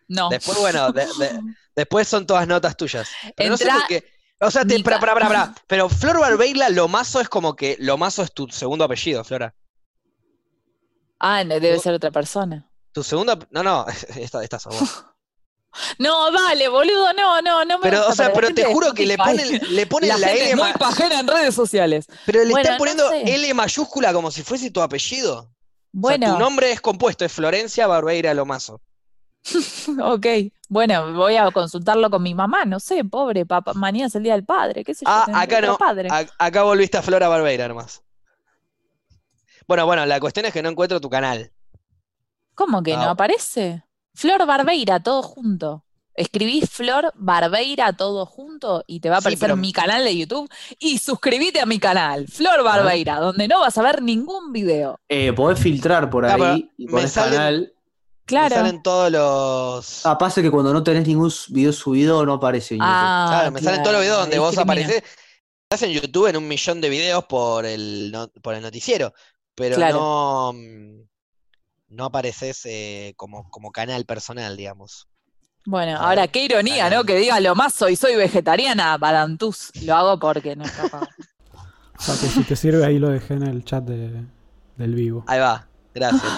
No. Después, bueno, de- de- después son todas notas tuyas. Pero no sé Entra- por qué. O sea, te, ca- para, para, Pero Flor Barbeira Lomazo es como que Lomazo es tu segundo apellido, Flora. Ah, debe ser otra persona. Tu segundo. No, no, esta, esta sos vos. No, dale, boludo, no, no, no me Pero, gusta o sea, pero te juro que le ponen, le ponen La la, gente L es muy pajera en redes sociales. Pero le Bueno, están no poniendo sé. L mayúscula como si fuese tu apellido. O sea, Bueno, tu nombre es compuesto, es Florencia Barbeira Lomazo. ok. Bueno, voy a consultarlo con mi mamá, no sé, pobre papá. Mañana es el día del padre, qué sé yo. Ah, acá no. Padre. A- acá volviste a Flora Barbeira nomás. Bueno, bueno, la cuestión es que no encuentro tu canal. ¿Cómo que no Ah. aparece? Flor Barbeira, todo junto. Escribís Flor Barbeira todo junto y te va a Sí, aparecer pero- mi canal de YouTube. Y suscríbete a mi canal, Flor Barbeira, donde no vas a ver ningún video. Eh, podés filtrar por Ah, ahí y me salen- canal. Me Claro. salen todos los. Ah, pasa que cuando no tenés ningún video subido no aparece en YouTube. Ah, Claro, me salen todos los videos donde vos apareces. Estás en YouTube en un millón de videos por el, no- por el noticiero, pero Claro. no, no apareces eh, como, como canal personal, digamos. Bueno, ahora qué ironía, canal. ¿no? Que diga lo más soy, soy vegetariana, Badantús. Lo hago porque no está acá. Pato, si te sirve, ahí lo dejé en el chat de- del vivo. Ahí va, gracias.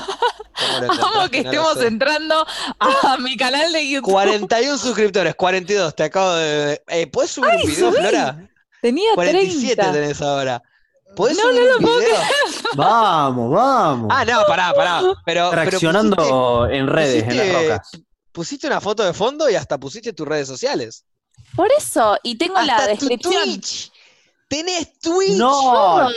¿Cómo lo Vamos encontraste? que No estemos entrando a mi canal de YouTube. 41 suscriptores, 42, te acabo de... Eh, ¿Puedes subir Ay, un video, subí. Flora? Tenía 47 30. tenés ahora. ¿Podés No, no lo puedo? Vamos, vamos. Ah, no, pará, pará. Pero, pero Reaccionando en redes, en pusiste- las rocas. pusiste una foto de fondo y hasta pusiste tus redes sociales. Por eso, y tengo la Hasta tu descripción. Twitch. Tenés Twitch. No,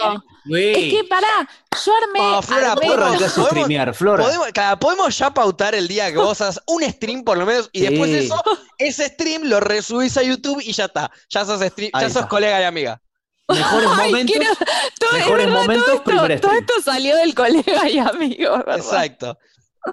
güey. Es que pará, yo armé. Oh, Flora, armé ¿puedo todo. arrancar? arrancás a streamear, Flora. Podemos, podemos ya pautar el día que vos hagas un stream por lo menos y después de Sí. eso, ese stream lo resubís a YouTube y ya está. Ya sos, stream- ya sos colega y amiga. Mejores Ay, momentos. quiero- todo- es mejores verdad, momentos, todo esto, primer todo esto salió del colega y amigo, ¿verdad? Exacto.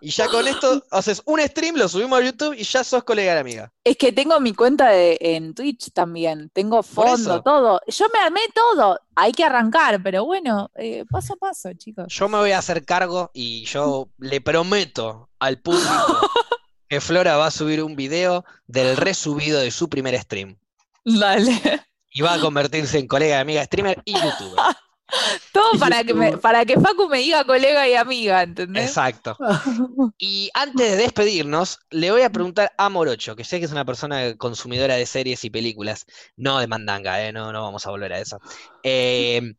Y ya con esto haces un stream, lo subimos a YouTube y ya sos colega y amiga. Es que tengo mi cuenta de, en Twitch también, tengo fondo, todo. Yo me armé todo, hay que arrancar, pero bueno, eh, paso a paso, chicos. Yo me voy a hacer cargo y yo le prometo al público que Flora va a subir un video del resubido de su primer stream. Dale. Y va a convertirse en colega y amiga streamer y youtuber. Todo para que, me, para que Facu me diga colega y amiga, ¿entendés? Exacto. Y antes de despedirnos, le voy a preguntar a Morocho, que sé que es una persona consumidora de series y películas, no de mandanga, ¿eh? No, no vamos a volver a eso. Eh,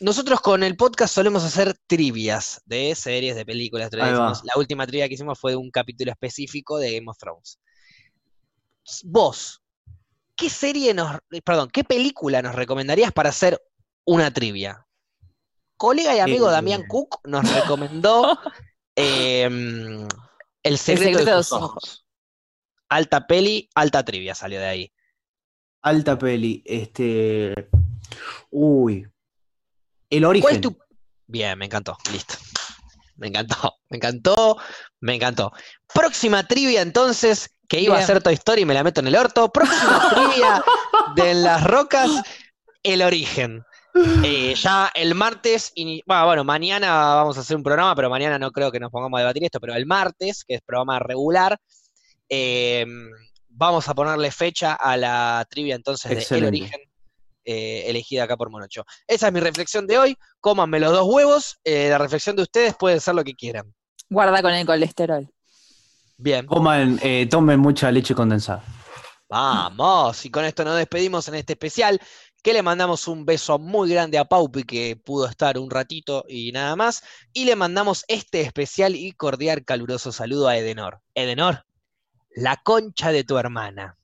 nosotros con el podcast solemos hacer trivias de series, de películas. La última trivia que hicimos fue de un capítulo específico de Game of Thrones. Vos, ¿qué serie nos, perdón, qué película nos recomendarías para hacer una trivia? Colega y amigo Eh, Damián Cook nos recomendó em, El secreto, de sus ojos. Alta peli, alta trivia salió de ahí. Alta peli. Este. Uy. El ¿Cuál origen. es tu... Bien, me encantó, listo. Me encantó, me encantó, me encantó. Próxima trivia entonces, que iba a ser Toy Story y me la meto en el orto. Próxima trivia de las rocas, el origen. Eh, ya el martes, bueno, bueno, mañana vamos a hacer un programa, pero mañana no creo que nos pongamos a debatir esto, pero el martes, que es programa regular, eh, vamos a ponerle fecha a la trivia entonces de El. Origen, eh, elegida acá por Monocho. Esa es mi reflexión de hoy, cómanme los dos huevos, eh, la reflexión de ustedes puede ser lo que quieran. Guarda con el colesterol. Bien, Coman, eh, tomen mucha leche condensada. vamos, y con esto nos despedimos en este especial, que le mandamos un beso muy grande a Paupi, que pudo estar un ratito y nada más, y le mandamos este especial y cordial caluroso saludo a Edenor. Edenor, la concha de tu hermana.